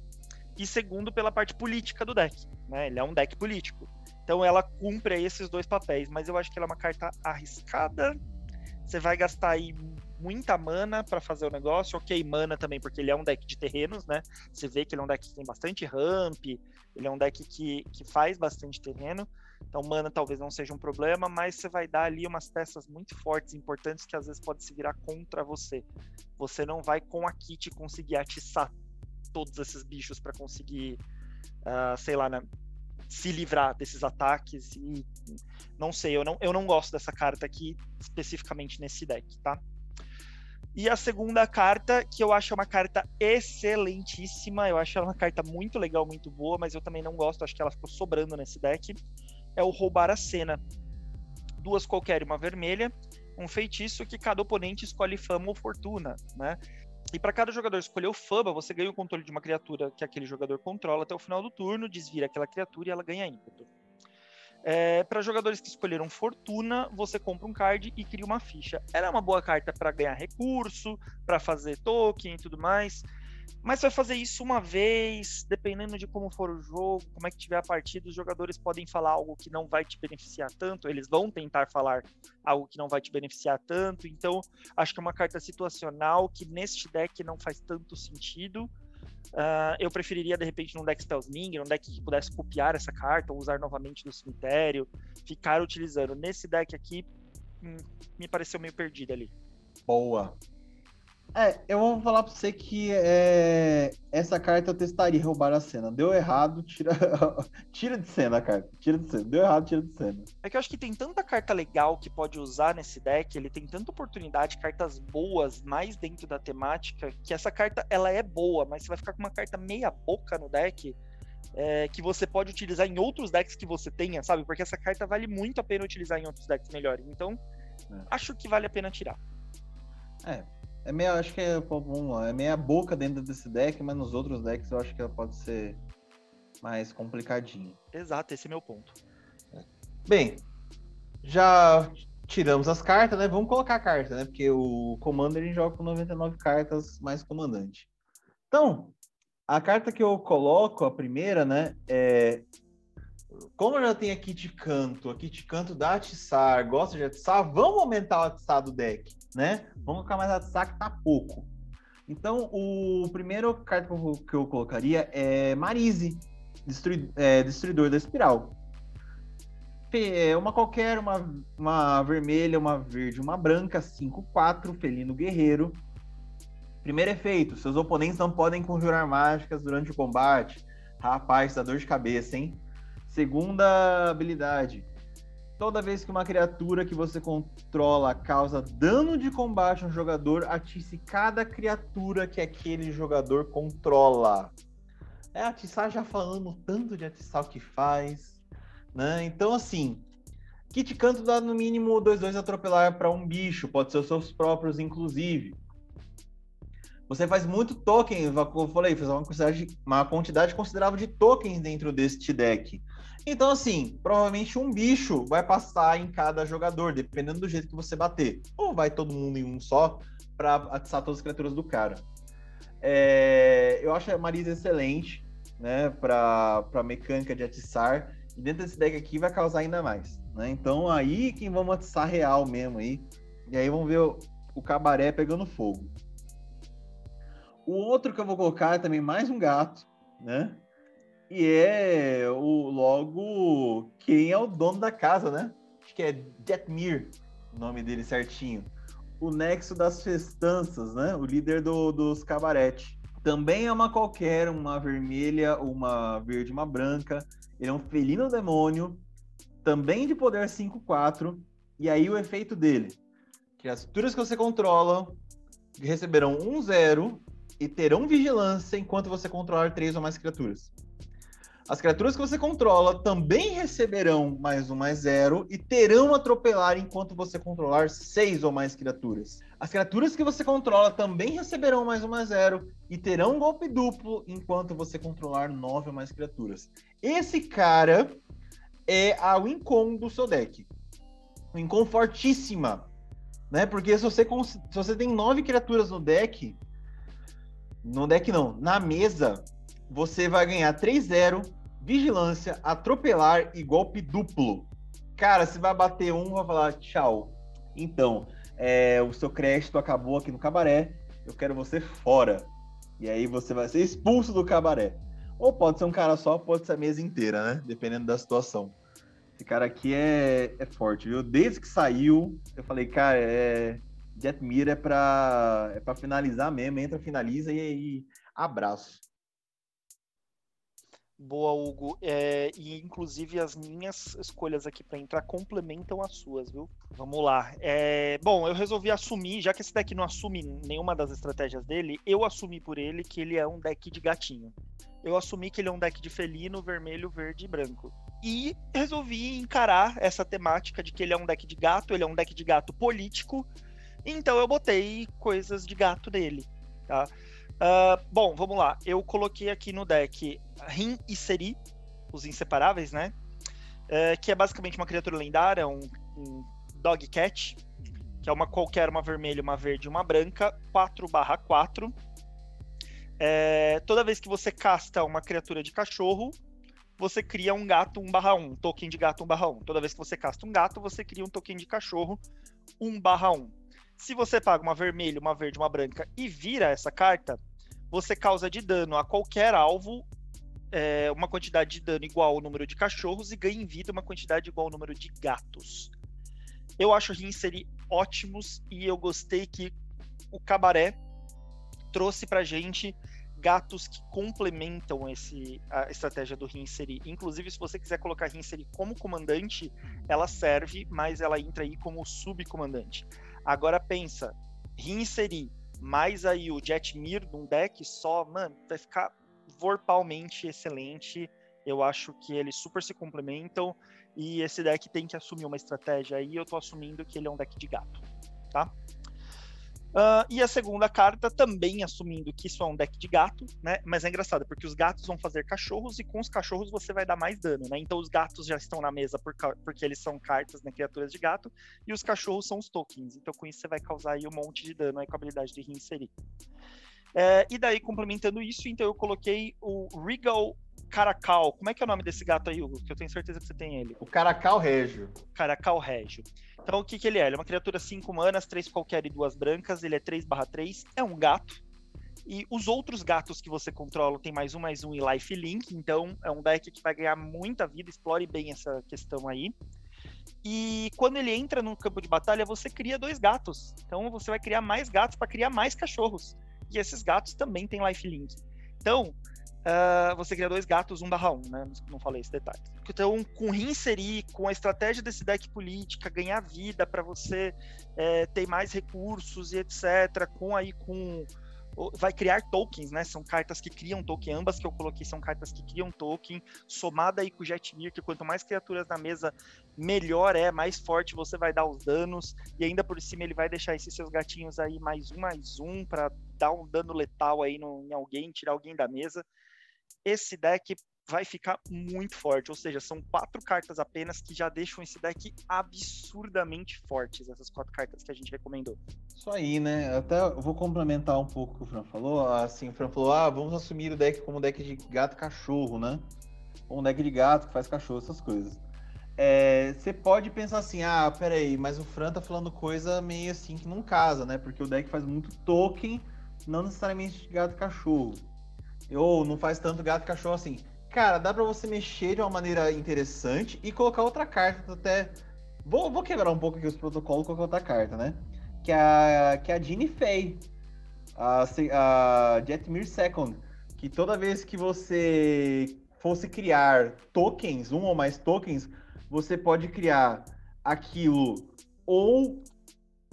e segundo pela parte política do deck, né? Ele é um deck político. Então ela cumpre esses dois papéis, mas eu acho que ela é uma carta arriscada. Você vai gastar aí muita mana para fazer o negócio, ok, mana também, porque ele é um deck de terrenos, né? Você vê que ele é um deck que tem bastante ramp, ele é um deck que, que faz bastante terreno. Então, mana talvez não seja um problema, mas você vai dar ali umas peças muito fortes, importantes, que às vezes pode se virar contra você. Você não vai com a kit conseguir atiçar todos esses bichos para conseguir, uh, sei lá, né, se livrar desses ataques e não sei, eu não, eu não gosto dessa carta aqui especificamente nesse deck, tá? E a segunda carta, que eu acho uma carta excelentíssima, eu acho ela uma carta muito legal, muito boa, mas eu também não gosto, acho que ela ficou sobrando nesse deck, é o Roubar a Cena. Duas qualquer uma vermelha, um feitiço que cada oponente escolhe fama ou fortuna, né? E para cada jogador escolher o Fama, você ganha o controle de uma criatura que aquele jogador controla até o final do turno, desvira aquela criatura e ela ganha ímpeto. É, para jogadores que escolheram Fortuna, você compra um card e cria uma ficha. Ela é uma boa carta para ganhar recurso, para fazer token e tudo mais. Mas vai fazer isso uma vez, dependendo de como for o jogo, como é que tiver a partida, os jogadores podem falar algo que não vai te beneficiar tanto, eles vão tentar falar algo que não vai te beneficiar tanto, então acho que é uma carta situacional que neste deck não faz tanto sentido. Uh, eu preferiria, de repente, num deck Spellsling, num deck que pudesse copiar essa carta ou usar novamente do cemitério, ficar utilizando. Nesse deck aqui, hum, me pareceu meio perdido ali. Boa, é, eu vou falar pra você que é, essa carta eu testaria roubar a cena. Deu errado, tira, tira de cena a carta. Tira de cena. Deu errado, tira de cena. É que eu acho que tem tanta carta legal que pode usar nesse deck, ele tem tanta oportunidade, cartas boas, mais dentro da temática, que essa carta ela é boa, mas você vai ficar com uma carta meia boca no deck. É, que você pode utilizar em outros decks que você tenha, sabe? Porque essa carta vale muito a pena utilizar em outros decks melhores. Então, é. acho que vale a pena tirar. É, é meio, acho que é, vamos lá, é meia boca dentro desse deck, mas nos outros decks eu acho que ela pode ser mais complicadinho. Exato, esse é meu ponto. Bem, já tiramos as cartas, né? Vamos colocar a carta, né? Porque o Commander ele joga com 99 cartas mais comandante. Então, a carta que eu coloco, a primeira, né? É como eu já tenho aqui de canto, aqui de canto da Atiçar, gosta de Atiçar, vamos aumentar o Atiçar do deck, né? Vamos colocar mais Atiçar que tá pouco. Então, o primeiro carta que eu colocaria é Marise, Destrui, é, Destruidor da Espiral. É uma qualquer, uma, uma vermelha, uma verde, uma branca, 5-4, Felino Guerreiro. Primeiro efeito, seus oponentes não podem conjurar mágicas durante o combate. Rapaz, dá dor de cabeça, hein? Segunda habilidade. Toda vez que uma criatura que você controla causa dano de combate a um jogador, atice cada criatura que aquele jogador controla. É, atiçar já falamos tanto de atiçar o que faz, né? Então, assim, Kit canto dá no mínimo 2-2 atropelar para um bicho, pode ser os seus próprios, inclusive. Você faz muito token, eu falei, faz uma quantidade, uma quantidade considerável de tokens dentro deste deck. Então, assim, provavelmente um bicho vai passar em cada jogador, dependendo do jeito que você bater. Ou vai todo mundo em um só para atiçar todas as criaturas do cara. É, eu acho a Marisa excelente, né, para mecânica de atiçar. E dentro desse deck aqui vai causar ainda mais. Né? Então aí quem vamos atiçar real mesmo aí. E aí vamos ver o, o cabaré pegando fogo. O outro que eu vou colocar é também mais um gato, né? E é o logo quem é o dono da casa, né? Acho que é Jetmir, o nome dele certinho. O nexo das festanças, né? O líder do, dos cabarete. Também é uma qualquer, uma vermelha, uma verde, uma branca. Ele é um felino demônio, também de poder 5-4. E aí o efeito dele: criaturas que você controla receberão 1-0 e terão vigilância enquanto você controlar três ou mais criaturas. As criaturas que você controla também receberão mais um mais zero e terão atropelar enquanto você controlar seis ou mais criaturas. As criaturas que você controla também receberão mais um mais zero e terão golpe duplo enquanto você controlar nove ou mais criaturas. Esse cara é a Wincon do seu deck. Wincon fortíssima. Né? Porque se você, se você tem nove criaturas no deck, no deck não, na mesa, você vai ganhar 3-0, vigilância, atropelar e golpe duplo. Cara, você vai bater um, vai falar tchau. Então, é, o seu crédito acabou aqui no cabaré, eu quero você fora. E aí você vai ser expulso do cabaré. Ou pode ser um cara só, pode ser a mesa inteira, né? Dependendo da situação. Esse cara aqui é, é forte, viu? Desde que saiu, eu falei, cara, é, Jetmir é para é pra finalizar mesmo, entra, finaliza e aí abraço. Boa, Hugo. É, e inclusive as minhas escolhas aqui para entrar complementam as suas, viu? Vamos lá. É, bom, eu resolvi assumir, já que esse deck não assume nenhuma das estratégias dele, eu assumi por ele que ele é um deck de gatinho. Eu assumi que ele é um deck de felino, vermelho, verde e branco. E resolvi encarar essa temática de que ele é um deck de gato, ele é um deck de gato político, então eu botei coisas de gato dele, tá? Uh, bom, vamos lá. Eu coloquei aqui no deck Rin e Seri, os inseparáveis, né? Uh, que é basicamente uma criatura lendária, um, um Dog Cat, que é uma qualquer, uma vermelha, uma verde uma branca, 4/4. É, toda vez que você casta uma criatura de cachorro, você cria um gato 1/1, token de gato 1/1. Toda vez que você casta um gato, você cria um token de cachorro 1/1. Se você paga uma vermelha, uma verde, uma branca e vira essa carta, você causa de dano a qualquer alvo é, uma quantidade de dano igual ao número de cachorros e ganha em vida uma quantidade igual ao número de gatos. Eu acho Rinseri ótimos e eu gostei que o Cabaré trouxe pra gente gatos que complementam esse, a estratégia do Rinseri. Inclusive, se você quiser colocar Rinseri como comandante, ela serve, mas ela entra aí como subcomandante. Agora pensa, Rinseri mais aí o Jetmir num deck só, mano, vai ficar vorpalmente excelente. Eu acho que eles super se complementam e esse deck tem que assumir uma estratégia aí. Eu tô assumindo que ele é um deck de gato, tá? Uh, e a segunda carta também assumindo que isso é um deck de gato, né? Mas é engraçado, porque os gatos vão fazer cachorros e com os cachorros você vai dar mais dano, né? Então os gatos já estão na mesa por, porque eles são cartas, né? Criaturas de gato, e os cachorros são os tokens. Então com isso você vai causar aí um monte de dano aí com a habilidade de reinserir. É, e daí, complementando isso, então eu coloquei o Regal Caracal. Como é que é o nome desse gato aí, Hugo? Que eu tenho certeza que você tem ele. O Caracal Régio. Caracal Régio. Então, o que, que ele é? Ele é uma criatura 5 manas, 3 qualquer e 2 brancas. Ele é 3/3. É um gato. E os outros gatos que você controla tem mais um, mais um e life link. Então, é um deck que vai ganhar muita vida. Explore bem essa questão aí. E quando ele entra no campo de batalha, você cria dois gatos. Então, você vai criar mais gatos para criar mais cachorros. E esses gatos também têm life link. Então, uh, você cria dois gatos, um barra um, né? Não falei esse detalhe. Então, com reinserir, com a estratégia desse deck política, ganhar vida para você é, ter mais recursos e etc., com aí com vai criar tokens, né? São cartas que criam token, ambas que eu coloquei são cartas que criam token, somada aí com o Jetmir, que quanto mais criaturas na mesa, melhor é, mais forte você vai dar os danos, e ainda por cima ele vai deixar esses seus gatinhos aí mais um, mais um, para dar um dano letal aí no, em alguém, tirar alguém da mesa. Esse deck vai ficar muito forte. Ou seja, são quatro cartas apenas que já deixam esse deck absurdamente fortes, essas quatro cartas que a gente recomendou. Isso aí, né? Até vou complementar um pouco o que o Fran falou. Assim, o Fran falou: ah, vamos assumir o deck como deck de gato cachorro, né? Ou um deck de gato que faz cachorro, essas coisas. É, você pode pensar assim, ah, peraí, mas o Fran tá falando coisa meio assim que não casa, né? Porque o deck faz muito token, não necessariamente de gato cachorro. Ou não faz tanto gato cachorro assim. Cara, dá para você mexer de uma maneira interessante e colocar outra carta até. Vou, vou quebrar um pouco aqui os protocolos e colocar outra carta, né? Que a, que a Jeannie Fay, a, a Jetmir Second. Que toda vez que você fosse criar tokens, um ou mais tokens, você pode criar aquilo ou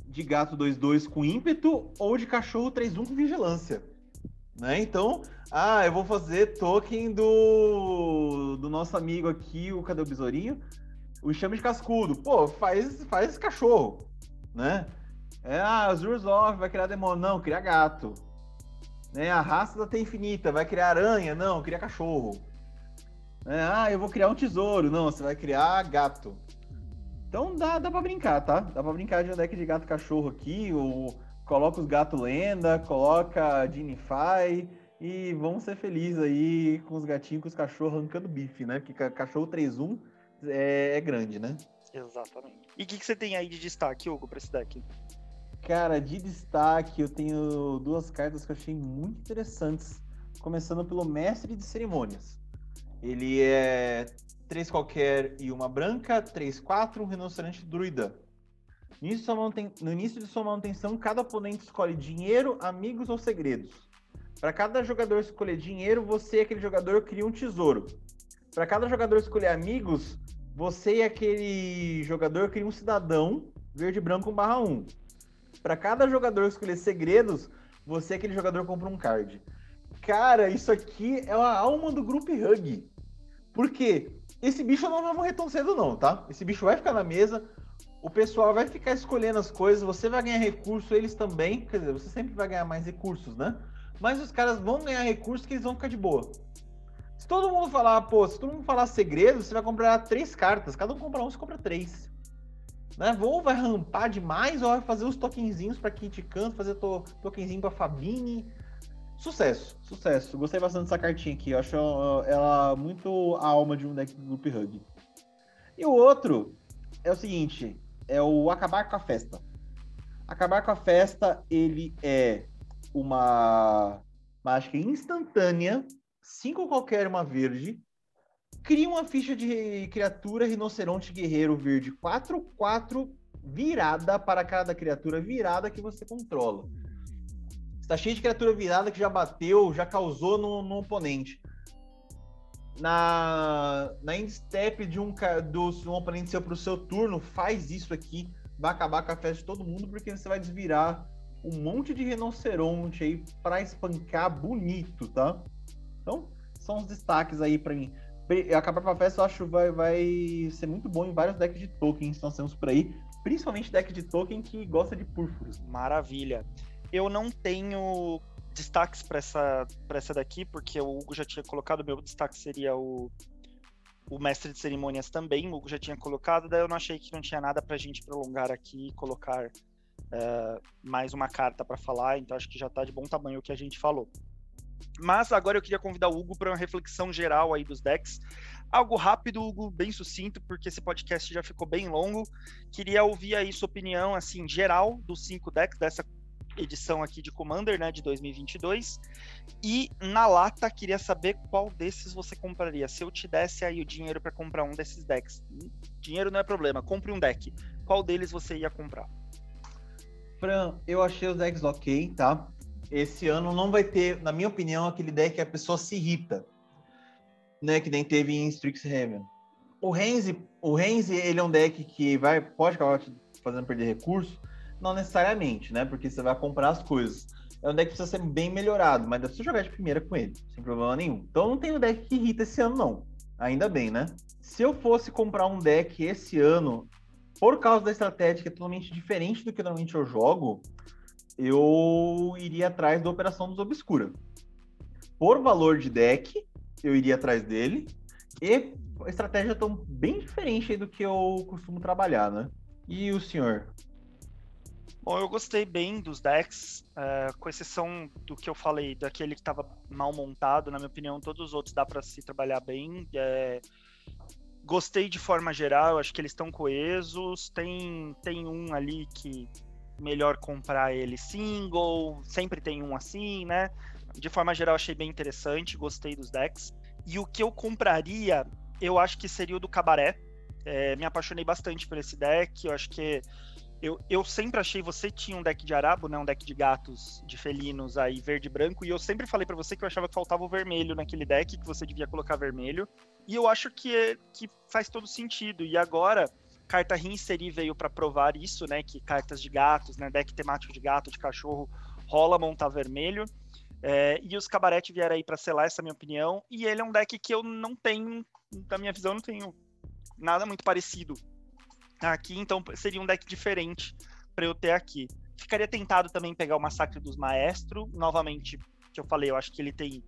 de gato 2-2 com ímpeto ou de cachorro 3-1 com vigilância. Né? Então, ah, eu vou fazer token do, do nosso amigo aqui, o Cadê o Besourinho? O Chame de Cascudo. Pô, faz, faz cachorro, né? É, ah, Zurzov vai criar demônio. Não, cria gato. Né? A raça da T infinita vai criar aranha. Não, cria cachorro. É, ah, eu vou criar um tesouro. Não, você vai criar gato. Então dá, dá pra brincar, tá? Dá pra brincar de um deck de gato cachorro aqui, ou coloca os gato lenda, coloca Dinify e vamos ser felizes aí com os gatinhos, com os cachorros arrancando bife, né? Porque cachorro 3-1 é, é, grande, né? Exatamente. E o que, que, você tem aí de destaque, Hugo, pra esse deck? Cara, de destaque eu tenho duas cartas que eu achei muito interessantes. Começando pelo Mestre de Cerimônias. Ele é 3 qualquer e uma branca, 3-4, um rinoceronte druida. No início de sua manutenção, cada oponente escolhe dinheiro, amigos ou segredos. Para cada jogador escolher dinheiro, você e aquele jogador cria um tesouro. Para cada jogador escolher amigos, você e aquele jogador cria um cidadão verde branco 1 barra 1. Para cada jogador escolher segredos, você e aquele jogador compra um card. Cara, isso aqui é a alma do Group Hug. Por quê? Esse bicho não vai morrer tão cedo, não, tá? Esse bicho vai ficar na mesa o pessoal vai ficar escolhendo as coisas, você vai ganhar recurso, eles também, quer dizer, você sempre vai ganhar mais recursos, né? Mas os caras vão ganhar recursos que eles vão ficar de boa. Se todo mundo falar, pô, se todo mundo falar segredo, você vai comprar três cartas, cada um compra um, você compra três. Né? Ou vai rampar demais, ou vai fazer os tokenzinhos para Kit Canto, fazer to tokenzinho pra Fabini. Sucesso, sucesso. Gostei bastante dessa cartinha aqui. Eu acho ela muito a alma de um deck do Loop Hug. E o outro é o seguinte: é o Acabar com a Festa. Acabar com a Festa, ele é uma mágica instantânea, cinco qualquer uma verde, cria uma ficha de criatura rinoceronte guerreiro verde 4-4 virada para cada criatura virada que você controla. Está cheio de criatura virada que já bateu, já causou no, no oponente na, na end step de um, do, um oponente seu pro seu turno, faz isso aqui, vai acabar com a festa de todo mundo, porque você vai desvirar um monte de rinoceronte aí para espancar bonito, tá? Então, são os destaques aí para mim. Acabar com a festa, eu acho vai vai ser muito bom em vários decks de tokens que nós temos por aí, principalmente deck de token que gosta de púrpuros. Maravilha. Eu não tenho destaques para essa, essa daqui, porque o Hugo já tinha colocado, meu destaque seria o, o mestre de cerimônias também, o Hugo já tinha colocado, daí eu não achei que não tinha nada para a gente prolongar aqui e colocar uh, mais uma carta para falar, então acho que já está de bom tamanho o que a gente falou. Mas agora eu queria convidar o Hugo para uma reflexão geral aí dos decks. Algo rápido, Hugo, bem sucinto, porque esse podcast já ficou bem longo. Queria ouvir aí sua opinião, assim, geral dos cinco decks, dessa edição aqui de Commander, né, de 2022. E na lata, queria saber qual desses você compraria. Se eu te desse aí o dinheiro para comprar um desses decks, dinheiro não é problema, compre um deck. Qual deles você ia comprar? Fran, eu achei os decks ok, tá? Esse ano não vai ter, na minha opinião, aquele deck que a pessoa se irrita, né, que nem teve em Strixhaven. O Renzi, o Renzi, ele é um deck que vai pode acabar fazendo perder recurso, não necessariamente, né? Porque você vai comprar as coisas. é um deck que precisa ser bem melhorado, mas dá pra você jogar de primeira com ele, sem problema nenhum. Então não tem um deck que irrita esse ano, não. Ainda bem, né? Se eu fosse comprar um deck esse ano, por causa da estratégia que é totalmente diferente do que normalmente eu jogo, eu iria atrás da Operação dos Obscura. Por valor de deck, eu iria atrás dele. E a estratégia tão bem diferente do que eu costumo trabalhar, né? E o senhor? Bom, eu gostei bem dos decks, é, com exceção do que eu falei, daquele que estava mal montado, na minha opinião, todos os outros dá para se trabalhar bem. É, gostei de forma geral, acho que eles estão coesos. Tem, tem um ali que melhor comprar ele single, sempre tem um assim, né? De forma geral, achei bem interessante, gostei dos decks. E o que eu compraria, eu acho que seria o do Cabaré. É, me apaixonei bastante por esse deck, eu acho que eu, eu sempre achei você tinha um deck de arabo, né, um deck de gatos, de felinos aí verde e branco, e eu sempre falei para você que eu achava que faltava o vermelho naquele deck, que você devia colocar vermelho. E eu acho que é, que faz todo sentido. E agora carta Rinseri veio para provar isso, né, que cartas de gatos, né, deck temático de gato, de cachorro, rola montar vermelho. É, e os cabarete vieram aí para selar essa minha opinião. E ele é um deck que eu não tenho, da minha visão, não tenho nada muito parecido aqui, então seria um deck diferente para eu ter aqui. Ficaria tentado também pegar o Massacre dos Maestro, novamente, que eu falei, eu acho que ele tem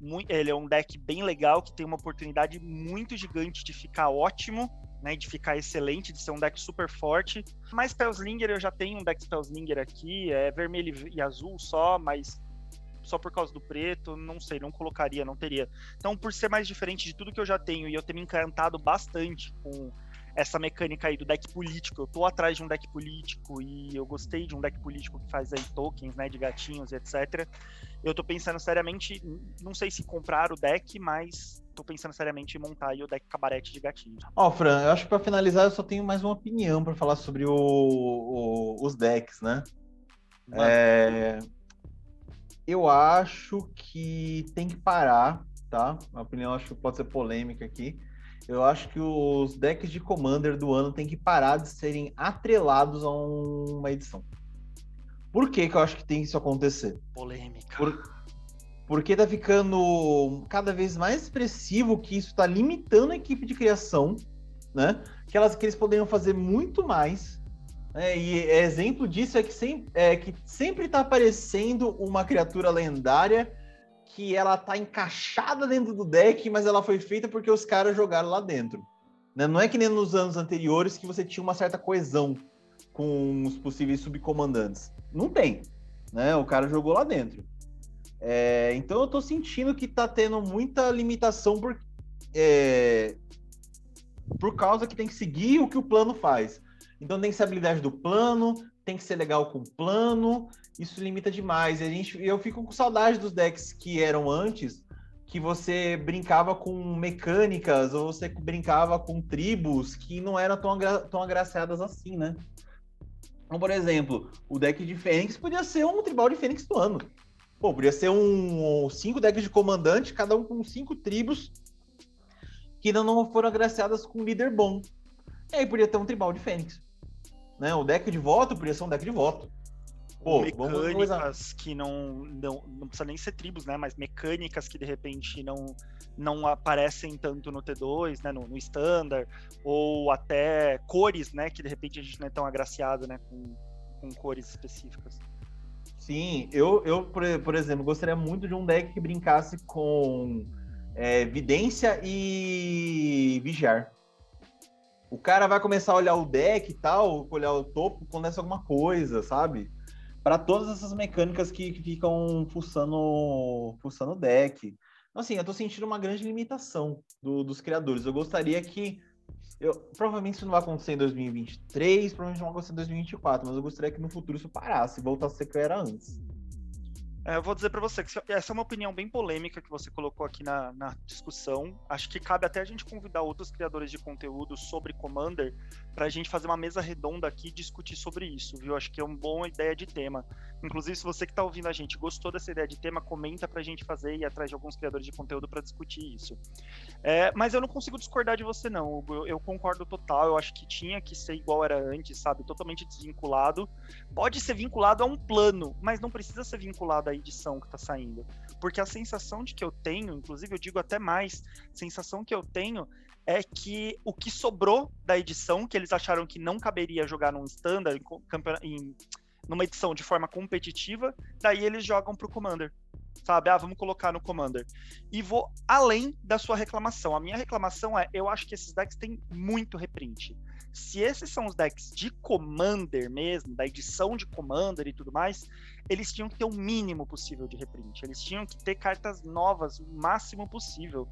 muito, ele é um deck bem legal, que tem uma oportunidade muito gigante de ficar ótimo, né, de ficar excelente, de ser um deck super forte. Mas Spellslinger eu já tenho um deck Spellslinger aqui, é vermelho e azul só, mas só por causa do preto, não sei, não colocaria, não teria. Então, por ser mais diferente de tudo que eu já tenho e eu ter me encantado bastante com essa mecânica aí do deck político. Eu tô atrás de um deck político e eu gostei de um deck político que faz aí tokens, né, de gatinhos, etc. Eu tô pensando seriamente, não sei se comprar o deck, mas tô pensando seriamente em montar aí o deck cabarete de gatinhos. Ó, oh, Fran, eu acho que para finalizar eu só tenho mais uma opinião para falar sobre o, o, os decks, né? É... Eu acho que tem que parar, tá? A opinião acho que pode ser polêmica aqui eu acho que os decks de Commander do ano tem que parar de serem atrelados a uma edição. Por que, que eu acho que tem isso acontecer? Polêmica. Por, porque tá ficando cada vez mais expressivo que isso tá limitando a equipe de criação, né? Que, elas, que eles poderiam fazer muito mais. Né? E exemplo disso é que, sem, é que sempre tá aparecendo uma criatura lendária que ela tá encaixada dentro do deck, mas ela foi feita porque os caras jogaram lá dentro. Né? Não é que nem nos anos anteriores que você tinha uma certa coesão com os possíveis subcomandantes. Não tem. Né? O cara jogou lá dentro. É, então eu tô sentindo que tá tendo muita limitação por, é, por causa que tem que seguir o que o plano faz. Então tem que ser a habilidade do plano, tem que ser legal com plano, isso limita demais. E a gente, eu fico com saudade dos decks que eram antes, que você brincava com mecânicas, ou você brincava com tribos que não eram tão, agra tão agraciadas assim, né? Então, por exemplo, o deck de Fênix podia ser um tribal de Fênix do ano. Pô, podia ser um, um cinco decks de comandante, cada um com cinco tribos que ainda não foram agraciadas com líder bom. E aí podia ter um tribal de Fênix. Né? O deck de voto podia ser um deck de voto. Pô, mecânicas que não, não não precisa nem ser tribos, né? Mas mecânicas que de repente não não aparecem tanto no T2, né? No, no standard ou até cores, né? Que de repente a gente não é tão agraciado, né? Com, com cores específicas. Sim, eu, eu por, por exemplo, gostaria muito de um deck que brincasse com é, vidência e vigiar. O cara vai começar a olhar o deck e tal, olhar o topo, acontece alguma coisa, sabe? para todas essas mecânicas que, que ficam fuçando, fuçando deck. Então, assim, eu tô sentindo uma grande limitação do, dos criadores. Eu gostaria que. Eu, provavelmente isso não vai acontecer em 2023, provavelmente não vai acontecer em 2024, mas eu gostaria que no futuro isso parasse e voltasse a ser o que era antes. É, eu vou dizer para você que essa é uma opinião bem polêmica que você colocou aqui na, na, discussão. Acho que cabe até a gente convidar outros criadores de conteúdo sobre Commander para a gente fazer uma mesa redonda aqui e discutir sobre isso, viu? Acho que é uma boa ideia de tema. Inclusive, se você que está ouvindo a gente gostou dessa ideia de tema, comenta para a gente fazer e atrás de alguns criadores de conteúdo para discutir isso. É, mas eu não consigo discordar de você, não, Hugo. Eu, eu concordo total. Eu acho que tinha que ser igual era antes, sabe? Totalmente desvinculado. Pode ser vinculado a um plano, mas não precisa ser vinculado da edição que está saindo. Porque a sensação de que eu tenho, inclusive eu digo até mais, sensação que eu tenho é que o que sobrou da edição, que eles acharam que não caberia jogar num standard, em, em, numa edição de forma competitiva, daí eles jogam pro Commander. Sabe? Ah, vamos colocar no Commander. E vou além da sua reclamação. A minha reclamação é: eu acho que esses decks têm muito reprint. Se esses são os decks de Commander mesmo, da edição de Commander e tudo mais, eles tinham que ter o mínimo possível de reprint. Eles tinham que ter cartas novas o máximo possível.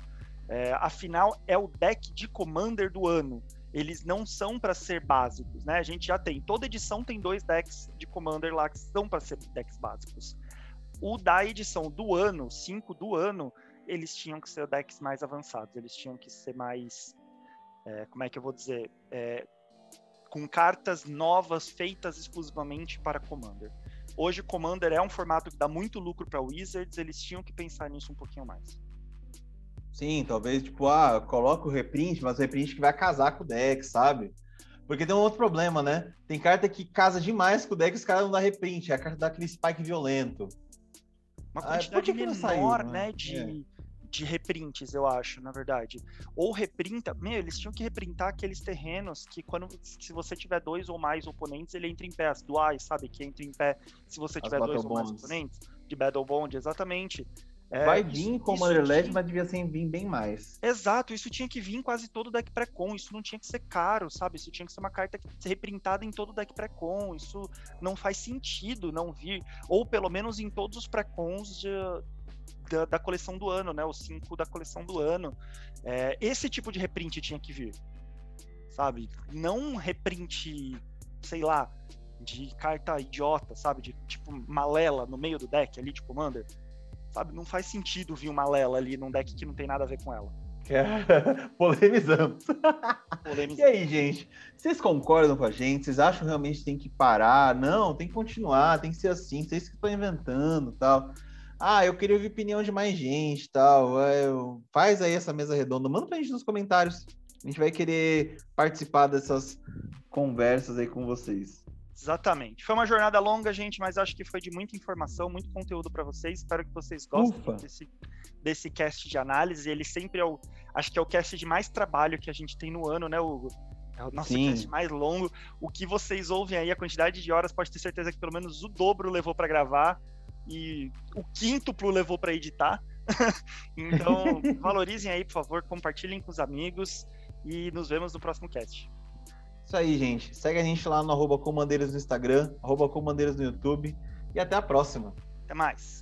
É, afinal, é o deck de Commander do ano. Eles não são para ser básicos, né? A gente já tem, toda edição tem dois decks de Commander lá que são para ser decks básicos. O da edição do ano, 5 do ano, eles tinham que ser decks mais avançados, eles tinham que ser mais é, como é que eu vou dizer, é, com cartas novas feitas exclusivamente para Commander. Hoje, Commander é um formato que dá muito lucro para Wizards, eles tinham que pensar nisso um pouquinho mais. Sim, talvez, tipo, ah, coloca o reprint, mas o reprint que vai casar com o deck, sabe? Porque tem um outro problema, né? Tem carta que casa demais com o deck e os caras não dá reprint, é a carta daquele spike violento. Uma ah, quantidade ah, menor, saiu, né? né? De, é de reprints, eu acho, na verdade. Ou reprinta, meu, eles tinham que reprintar aqueles terrenos que quando se você tiver dois ou mais oponentes, ele entra em pé, as duais, sabe? Que entra em pé se você tiver dois ou mais oponentes. De Battle Bond, exatamente. É, vai vir isso, como Underled, tinha... mas devia ser vir bem mais. Exato, isso tinha que vir em quase todo deck pré-con, isso não tinha que ser caro, sabe? Isso tinha que ser uma carta que ser reprintada em todo deck pré-con, isso não faz sentido não vir, ou pelo menos em todos os pré-cons de, da, da, coleção do ano, né? Os cinco da coleção do ano. É, esse tipo de reprint tinha que vir, sabe? Não reprint, sei lá, de carta idiota, sabe? De tipo malela no meio do deck ali de Commander. Sabe? Não faz sentido vir uma lela ali num deck que não tem nada a ver com ela. Polemizamos. Polemizamos. E aí, gente? Vocês concordam com a gente? Vocês acham que realmente tem que parar? Não, tem que continuar, tem que ser assim. Vocês que estão inventando tal. Ah, eu queria ouvir opinião de mais gente tal. É, faz aí essa mesa redonda, manda pra gente nos comentários. A gente vai querer participar dessas conversas aí com vocês. Exatamente. Foi uma jornada longa, gente, mas acho que foi de muita informação, muito conteúdo para vocês. Espero que vocês gostem desse, desse cast de análise. Ele sempre é o. Acho que é o cast de mais trabalho que a gente tem no ano, né, Hugo? É o nosso Sim. cast mais longo. O que vocês ouvem aí, a quantidade de horas, pode ter certeza que pelo menos o dobro levou para gravar e o quíntuplo levou para editar. então, valorizem aí, por favor, compartilhem com os amigos e nos vemos no próximo cast. Isso aí, gente. Segue a gente lá no arroba Comandeiros no Instagram, arroba Comandeiros no YouTube e até a próxima. Até mais.